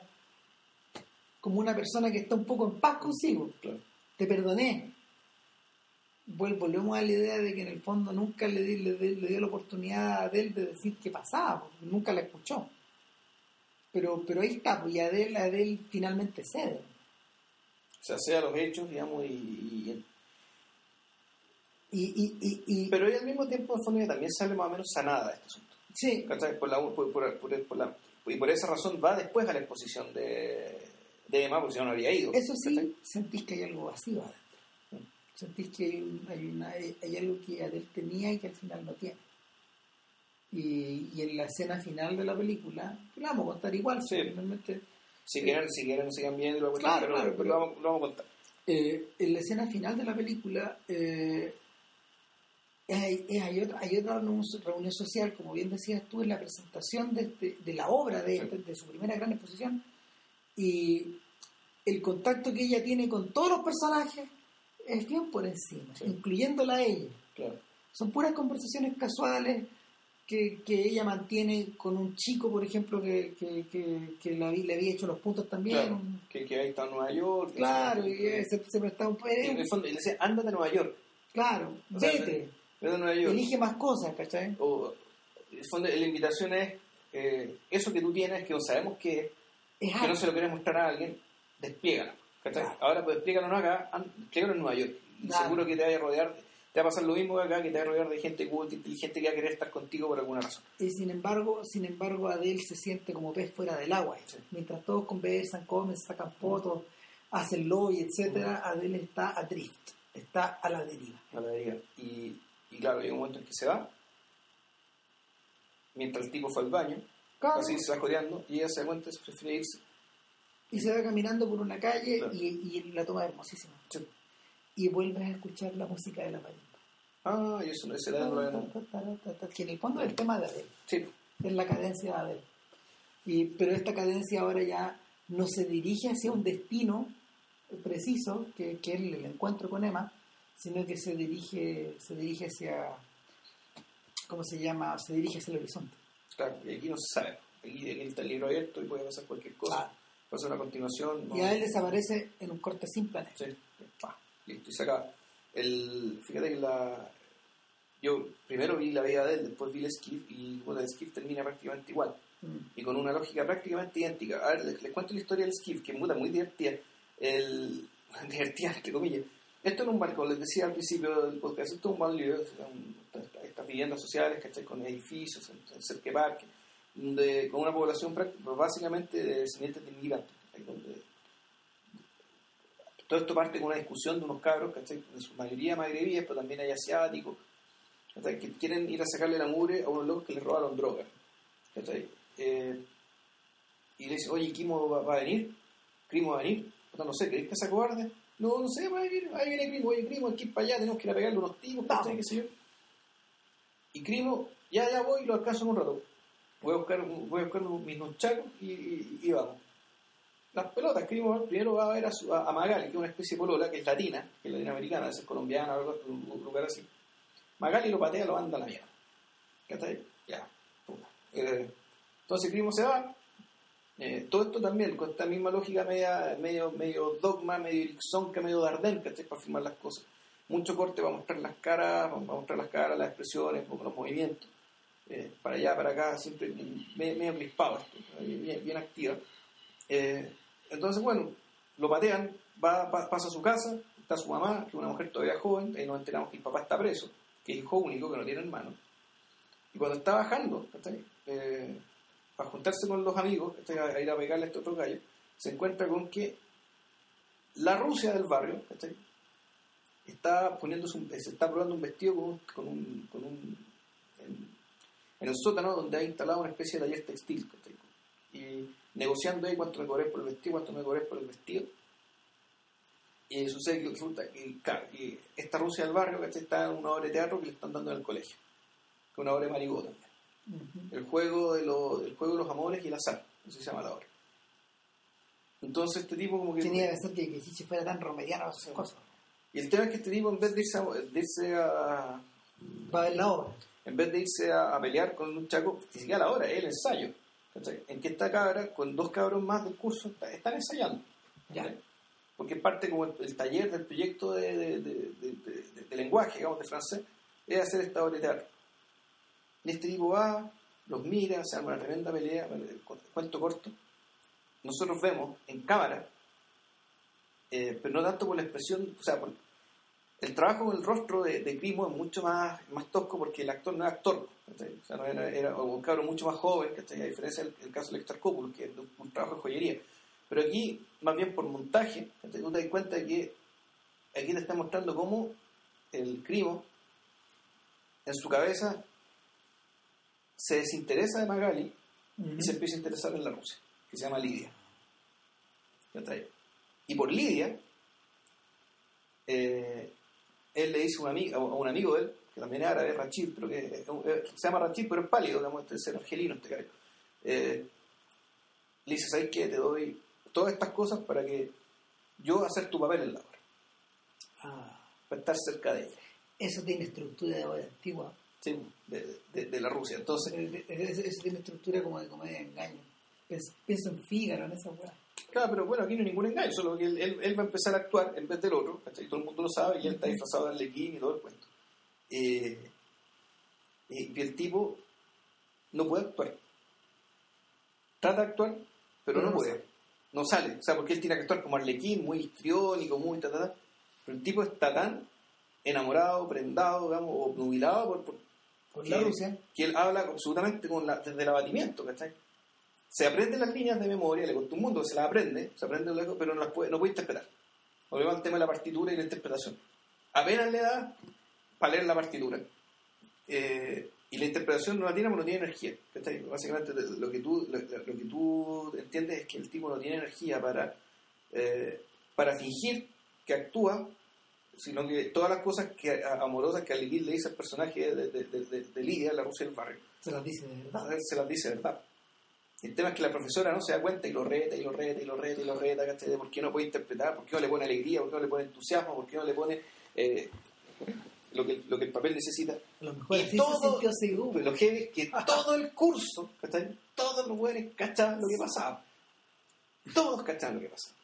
S2: como una persona que está un poco en paz consigo.
S1: Claro.
S2: Te perdoné. Volvemos a la idea de que en el fondo nunca le, di- le, di- le dio la oportunidad a Adele de decir qué pasaba, porque nunca la escuchó. Pero, pero ahí está, pues, y Adele, Adele finalmente cede.
S1: O sea, sea los hechos, digamos, y, y-
S2: Y, y, y, y-
S1: Pero ella al mismo tiempo, en fondo, también sale más o menos sanada de este asunto.
S2: Sí.
S1: Por, la, por, por- por- la- y por esa razón va después a la exposición de, de Emma, porque si no, no habría ido.
S2: Eso sí,
S1: ¿cachai?
S2: sentís que hay algo vacío adentro. Sentís que hay, un- hay, una, hay, algo que Adele tenía y que al final no tiene. Y, y en la escena final de la película, que la vamos a contar igual,
S1: Sí.
S2: finalmente,
S1: Si quieren, si quieren, sigan viendo, lo,
S2: Claro, claro,
S1: pero
S2: pero-
S1: lo, vamos, lo vamos a contar.
S2: eh, en la escena final de la película eh, hay, hay otra, hay otra reunión, social, como bien decías tú, en la presentación de, este- de la obra, de,
S1: Sí.
S2: de- de su primera gran exposición, y el contacto que ella tiene con todos los personajes es bien por encima,
S1: Sí.
S2: incluyéndola a ella.
S1: Claro.
S2: Son puras conversaciones casuales que, que ella mantiene con un chico, por ejemplo, que, que, le había hecho los puntos también.
S1: Claro. Que, que está en Nueva York.
S2: Claro, y se, se prestaba un
S1: Y en el fondo, él dice, ándate a Nueva York.
S2: Claro,
S1: O
S2: Vete
S1: a Nueva York.
S2: elige más cosas, ¿cachai?
S1: O, el fondo, la invitación es, eh, eso que tú tienes, que no sabemos qué es, que no se lo quieres mostrar a alguien, despliégalo. ¿cachai?
S2: Claro.
S1: Ahora pues no acá, an- despliégalo en Nueva York. Y
S2: Claro.
S1: seguro que te vaya a rodear te va a pasar lo mismo que acá, que te va a rodear de gente culta, inteligente que va a querer estar contigo por alguna razón.
S2: Y sin embargo, sin embargo, Adele se siente como pez fuera del agua. Mientras todos conversan, comen, sacan fotos, hacen lobby, etcétera, Adele está adrift, está a la deriva.
S1: A la deriva. Claro, hay un momento en que se va, mientras el tipo fue al baño,
S2: Claro.
S1: así se va jodeando, y ella se da cuenta y se prefiere irse.
S2: Y se va caminando por una calle
S1: Claro.
S2: y, y la toma hermosísima.
S1: Sí.
S2: Y vuelves a escuchar la música de la marimba.
S1: Ah, y eso no es era-
S2: Que en el fondo es el tema de Adele.
S1: Sí,
S2: es la cadencia de Adele. Y, pero esta cadencia ahora ya no se dirige hacia un destino preciso, que, que es el encuentro con Emma, sino que se dirige, se dirige hacia, ¿cómo se llama? Se dirige hacia el horizonte.
S1: claro, y aquí no se sabe. Aquí, está el libro abierto y puede pasar cualquier cosa.
S2: Claro.
S1: Ser una continuación. no-
S2: Y a él desaparece en un corte sin planes.
S1: Sí, listo, y se acaba. El, fíjate que la. Yo primero vi la vida de él, después vi el skiff y bueno, el skiff termina prácticamente igual
S2: Mm.
S1: y con una lógica prácticamente idéntica. A ver, les, les cuento la historia del skiff, que muy, muy divertida. El, divertida, entre comillas. Esto es un barco, les decía al principio del podcast, esto es un banlieue, estas- viviendas sociales, ¿cachai? Con edificios, cerca de parques, donde- con una población básicamente de descendientes de inmigrantes. Donde, todo esto parte con una discusión de unos cabros, ¿cachai? En su mayoría magrebíes, pero también hay asiáticos. Que quieren ir a sacarle la mugre a unos locos que les robaron droga, ¿cachai? Eh, y le dicen, oye, Kimo va, va a venir, Crimo va a venir, no sé, ¿crees que se cobarde? No, no sé, va a venir, ahí viene Crimo, oye, Crimo, hay que ir para allá, tenemos que ir a pegarle unos tipos. ¿Qué sé yo? Y Crimo, ya, ya voy, lo alcanzo en un rato. Voy a buscar, voy a buscar mis nunchacos y, y, y vamos las pelotas. Crimo primero va a ver a, su, a, a Magali, que es una especie de polola, que es latina, que es latinoamericana, es colombiana, algo- un lugar así. Magali lo patea, lo manda a la mierda. ¿Cachai? Ya. puta. Eh, entonces Crimo se va. Eh, todo esto también con esta misma lógica medio, medio dogma, medio ericksonca, medio Dardenne, ¿cachai? Para firmar las cosas. Mucho corte para mostrar las caras, para mostrar las caras, las expresiones, los movimientos. Eh, para allá, para acá, siempre medio, medio crispado, bien, bien activa. Eh, entonces, bueno, lo patean, va, pa- pasa a su casa, está su mamá, que es una mujer todavía joven, ahí nos enteramos que el papá está preso, que es hijo único, que no tiene hermano. Y cuando está bajando, ¿cachai? Para juntarse con los amigos, ¿cachai? a, a ir a pegarle a este otro gallo, se encuentra con que la Rusia del barrio, ¿cachai? está poniéndose un- se está probando un vestido con un, con un, en, el sótano donde ha instalado una especie de taller textil ¿cachai? y negociando ahí cuánto me cobré por el vestido cuánto me cobré por el vestido y sucede que resulta que claro, y esta Rusia del barrio está en una obra de teatro que le están dando en el colegio que es una obra de Marigó también
S2: Ujú.
S1: el juego de los el juego de los amores y el azar así se llama la obra entonces este tipo como que
S2: Tenía que ser que, Chiche fuera tan romeriano a esas
S1: Sí.
S2: cosas.
S1: y el tema es que este tipo en vez de irse a, de irse a
S2: Va a ver la obra.
S1: en vez de irse a, a pelear con un chaco, ni siquiera la hora, es el ensayo. ¿cachai? En que esta cabra, con dos cabros más del curso, está- están ensayando.
S2: Ya.
S1: Porque parte como el, el taller del proyecto de, de- de- de- de- de lenguaje, digamos, de francés, es hacer esta obra de teatro. Este tipo va, los mira, se arma una tremenda pelea, el cu- cuento corto. Nosotros vemos en cámara, eh, pero no tanto por la expresión, o sea, por, el trabajo con el rostro de, de Grimo es mucho más, más tosco porque el actor no es actor, o sea, era, era un cabro mucho más joven, ¿cachai? a diferencia del el caso del Extracópulo, que es un, trabajo de joyería. Pero aquí, más bien por montaje, tú te das cuenta de que aquí te está mostrando cómo el Crimo, en su cabeza, se desinteresa de Magali y se empieza a interesar en la Rusia, que se llama Lidia. Y por Lidia, eh, él le dice a un, amigo, a un amigo de él, que también es árabe, Rachid, pero que eh, se llama Rachid, pero es pálido, digamos, este es el argelino, este gallo. Eh, le dice, ¿sabes qué? Te doy todas estas cosas para que yo hacer tu papel en la obra,
S2: Ah,
S1: para estar cerca de ella,
S2: eso tiene estructura de obra antigua.
S1: ¿Sí? de, de- de la Rusia. Entonces,
S2: Eso, eso tiene estructura como de comedia de engaño. Pienso en Fígaro, en esa weá.
S1: Claro, pero bueno, aquí no hay ningún engaño, solo que él, él- él va a empezar a actuar en vez del otro, ¿cachai? todo el mundo lo sabe y él está disfrazado de Arlequín y todo el cuento. Eh, y el tipo no puede actuar. Trata de actuar, pero
S2: Pero
S1: no puede. No sale. O sea, porque él tiene que actuar como Arlequín, muy histriónico, muy ta, ta, ta. Pero el tipo está tan enamorado, prendado, digamos, obnubilado por, por,
S2: La
S1: que-
S2: Rusia.
S1: que él habla absolutamente con la, desde el abatimiento, ¿cachai? Se aprende las líneas de memoria, le costó un mundo, se las aprende, se aprende luego, pero no las puede, no puede interpretar. Volvemos al tema de la partitura y la interpretación. Apenas le da para leer la partitura. Eh, y la interpretación no la tiene porque no tiene energía. ¿cachai? Básicamente lo que, tú, lo, lo que tú entiendes es que el tipo no tiene energía para, eh, para fingir que actúa, sino que todas las cosas que, amorosas que Aligil le dice al personaje de, de, de, de- de Lidia, la Rusia del barrio,
S2: Se las dice de verdad.
S1: se las dice, ¿verdad? El tema es que la profesora no se da cuenta y lo reta y lo reta y lo reta y lo reta, ¿cachai? De por qué no puede interpretar, por qué no le pone alegría, por qué no le pone entusiasmo, por qué no le pone eh, lo, que, lo que el papel necesita.
S2: A lo mejor
S1: Y
S2: así
S1: todo-
S2: se seguro.
S1: Lo es que todo el curso, ¿cachai? Todos los buenos cachaban lo que pasaba. Todos cachaban lo que pasaba.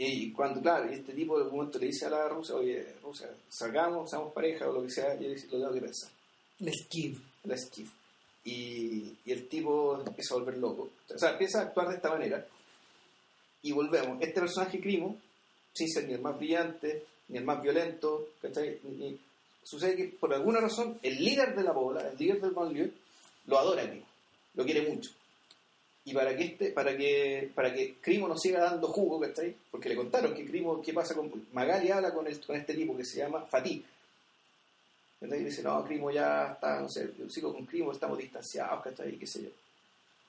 S1: Y cuando, claro, y este tipo de algún momento le dice a la rusa, oye, rusa, salgamos, seamos pareja o lo que sea, y él dice, lo tengo que pensar.
S2: Les give.
S1: la esquiva. Y, y el tipo empieza a volver loco. O sea, empieza a actuar de esta manera. Y volvemos. Este personaje Crimo, sin ser ni el más brillante, ni el más violento, ¿cachai? Ni- sucede que por alguna razón el líder de la bola, el líder del banlieue, lo adora a Crimo. Lo quiere mucho. Y para que este, para que, para que Crimo no siga dando jugo, ¿cachai? Porque le contaron que Crimo, ¿qué pasa con Magali habla con, el- con este tipo que se llama Fatih. ¿cachai? Y dice, no, Crimo ya está, no sé, yo sigo con Crimo, estamos distanciados, ¿cachai? qué sé yo.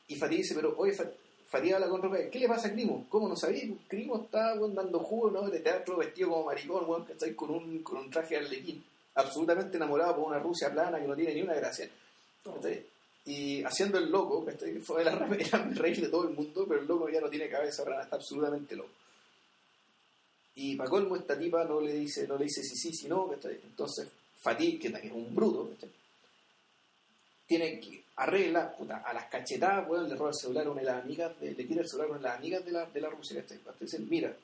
S1: Y Fatih dice, pero oye, Fa- Fatih habla con Rafael, ¿qué le pasa a Crimo? ¿Cómo no sabéis? Crimo está weón, dando jugo, ¿no? De teatro vestido como maricón, weón, ¿cachai? Con un, con un traje de arlequín, absolutamente enamorado por una Rusia plana que no tiene ni una gracia. ¿cachai? Y haciendo el loco. Que fue la era el rey de todo el mundo, pero el loco ya no tiene cabeza, ahora está absolutamente loco. Y para colmo esta tipa no le dice, no le dice si sí, si no. Entonces Fatih, que es un bruto, tiene que arregla puta, a las cachetadas, weón, le roba el celular a una de las amigas, de- le quita el celular a una de las amigas de la, de la Rusia, ¿cachai? Dicen, mira,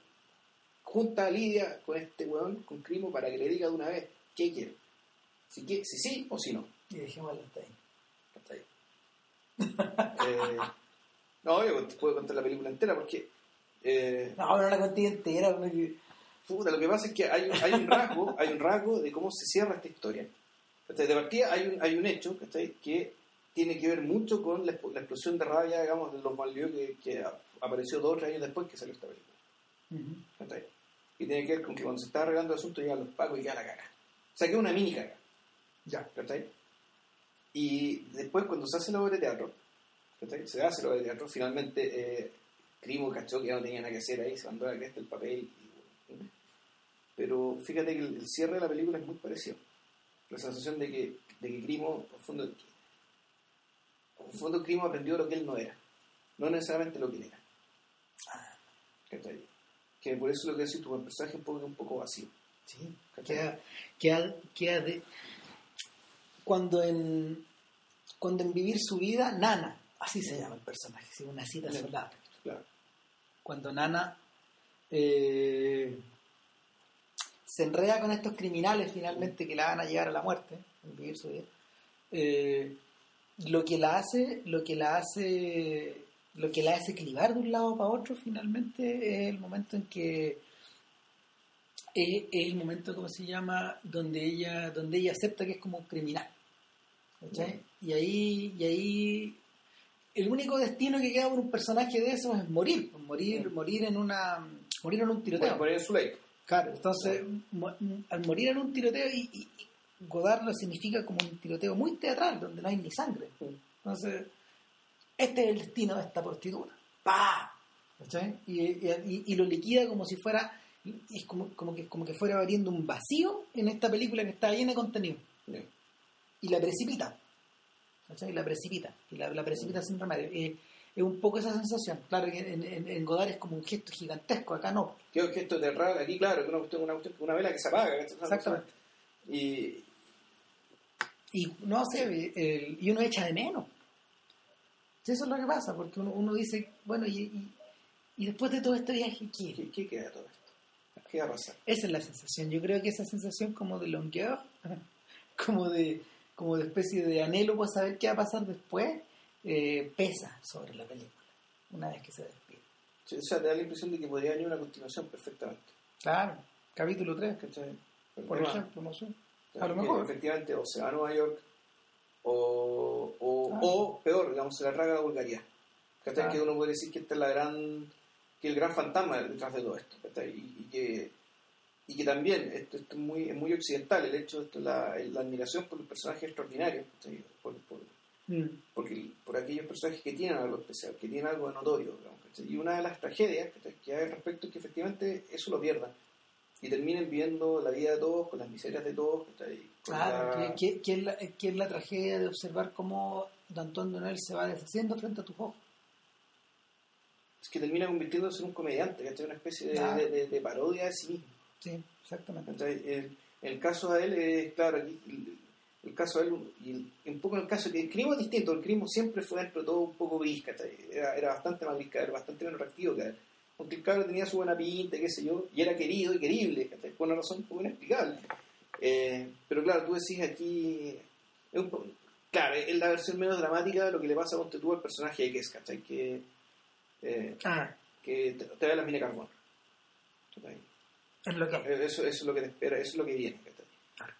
S1: junta a Lidia con este weón, con Crimo, para que le diga de una vez qué quiere. Si, si sí o si no.
S2: Y dejémoslo hasta ahí.
S1: Eh, no, yo te puedo contar la película entera porque eh,
S2: No, no la conté entera. porque-
S1: Puta, lo que pasa es que hay, un- hay un rasgo, hay un rasgo de cómo se cierra esta historia. De partida hay un, hay un hecho que tiene que ver mucho con la, la explosión de rabia, digamos, de los Malvieux que, que apareció dos o tres años después que salió esta película. Y tiene que ver con que cuando se está arreglando el asunto llegan los pacos y queda la caga. O sea, que es una mini caga.
S2: Ya.
S1: ¿cachai? Y después cuando se hace la obra de teatro, se hace la obra de teatro, finalmente eh, Crimo cachó que ya no tenía nada que hacer ahí, se mandó a la cresta el papel. y, pero fíjate que el, el cierre de la película es muy parecido. La sensación de que, de que Crimo, en fondo, en fondo Crimo aprendió lo que él no era, no necesariamente lo que él era. ¿Cachai? Que por eso lo que decís tu personaje es un poco, un poco vacío.
S2: Sí.
S1: ¿cachai?
S2: Queda, queda, queda de... Cuando en, cuando en Vivir su vida, Nana, así se llama el personaje, sí, una cita
S1: Bien.
S2: solar.
S1: Claro.
S2: Cuando Nana eh, se enreda con estos criminales finalmente que la van a llevar a la muerte, en Vivir su vida, eh, lo que la hace, lo que la hace, lo que la hace clivar de un lado para otro finalmente es el momento en que es, es el momento, ¿cómo se llama? Donde ella, donde ella acepta que es como un criminal. ¿Cachai? Y ahí, y ahí el único destino que queda por un personaje de esos es morir, pues, morir, morir en una, morir en un tiroteo.
S1: Bueno, poner en su ley.
S2: Claro, entonces mo- al morir en un tiroteo y, y- y Godard lo significa como un tiroteo muy teatral, donde no hay ni sangre. Entonces, este es el destino de esta prostituta. ¡Pah! ¿Cachai? Y, y- lo liquida como si fuera, es como, como, que, como que fuera abriendo un vacío en esta película que está llena de contenido. Y la precipita. ¿Cachai? La precipita. Y la, la precipita sin remedio. Eh, es un poco esa sensación. Claro que en, en, en Godard es como un gesto gigantesco, acá no.
S1: Que es un gesto de raro, aquí claro, que una, una, una vela que se apaga.
S2: Exactamente.
S1: Y
S2: Y no sé, el- y uno echa de menos. Eso es lo que pasa, porque uno, uno dice, bueno, y, y, y después de todo este viaje, ¿qué?
S1: ¿qué, qué queda todo esto? ¿Qué va a pasar?
S2: Esa es la sensación. Yo creo que esa sensación como de longueur, como de, como de especie de anhelo por saber qué va a pasar después, eh, pesa sobre la película, una vez que se despide.
S1: Sí, O sea, te da la impresión de que podría venir una continuación perfectamente.
S2: Claro, capítulo 3.
S1: ¿cachai?
S2: por
S1: Demás.
S2: ejemplo, no sé. A lo mejor.
S1: Efectivamente, o se va a Nueva York, o, o,
S2: Ah.
S1: o peor, digamos, se la traga a Bulgaria. ¿Cachai?
S2: Ah.
S1: Que uno puede decir que esta es la gran, que el gran fantasma detrás de todo esto. ¿cachai? Y, y que, y que también, esto, esto es, muy, es muy occidental, el hecho de esto, la, la admiración por los personajes extraordinarios, por, por,
S2: Mm.
S1: porque, por aquellos personajes que tienen algo especial, que tienen algo de notorio. Y una de las tragedias que hay al respecto es que efectivamente eso lo pierdan. Y terminen viviendo la vida de todos, con las miserias de todos.
S2: Claro,
S1: la-
S2: que, que- que es la, que es la tragedia de observar cómo Danton Donel se va deshaciendo frente a tus ojos.
S1: es que termina convirtiéndose en un comediante, ¿cachai? Una especie de,
S2: Claro.
S1: de- de- de parodia de sí mismo.
S2: Sí, exactamente.
S1: El, el caso de él es, claro, aquí, el, el caso de él, y un poco en el caso que el crimen es distinto, el crimen siempre fue dentro de todo un poco gris, ¿cachai? Era, era bastante más que él, bastante menos reactivo que él. Aunque el cabro tenía su buena pinta, qué sé yo, y era querido y querible, ¿cachai? Por una razón un poco inexplicable. Eh, pero claro, tú decís aquí, es un claro, es la versión menos dramática de lo que le pasa a tú al personaje de Kes, ¿cachai? Que, eh,
S2: Ah,
S1: que te, te da las mini carbón.
S2: Es lo que hay.
S1: Eso, eso es lo que te espera, eso es lo que viene. ¿cachai?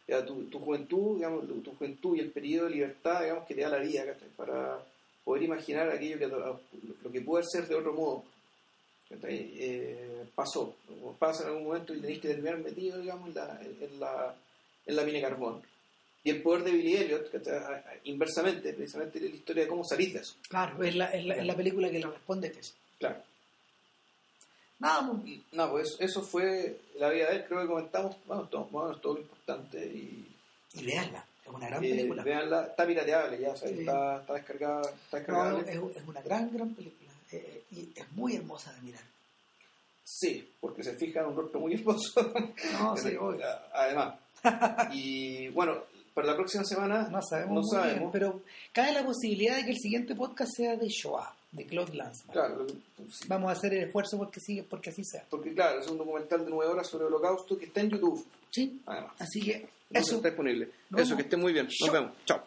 S1: Ya, tu, tu juventud, digamos, tu, tu juventud y el periodo de libertad, digamos, que te da la vida, ¿cachai? Para poder imaginar aquello que lo, lo que puede ser de otro modo. Eh, pasó, pasa en algún momento y tenéis que terminar metido, digamos, en la, en la, en la mina carbón. Y el poder de Billy Elliot, ¿cachai? Inversamente, precisamente la historia de cómo salir de eso.
S2: Claro, es la, es la, es la película que le responde a eso.
S1: Claro.
S2: Nada, pues,
S1: No, pues eso, fue la vida de él, creo que comentamos, bueno, todo, bueno, es todo lo importante y
S2: y veanla, es una gran
S1: Eh,
S2: película.
S1: Veanla, está pirateable ya, ¿sabes?
S2: Sí.
S1: está, está descargada. Está
S2: No,
S1: descargable.
S2: es, es una gran, gran película. Eh, y es muy hermosa de mirar.
S1: Sí, porque se fija en un rostro muy hermoso.
S2: No, sí, obvio.
S1: Además. y bueno, para la próxima semana
S2: No sabemos
S1: no sabemos.
S2: bien, pero cabe la posibilidad de que el siguiente podcast sea de Shoah, de Claude Lanzmann.
S1: Claro, sí.
S2: Vamos a hacer el esfuerzo porque, sigue, porque así sea.
S1: porque claro, es un documental de nueve horas sobre el holocausto que está en YouTube,
S2: Sí,
S1: además.
S2: así que eso.
S1: está disponible. Eso, que esté muy bien. Nos vemos. Chao.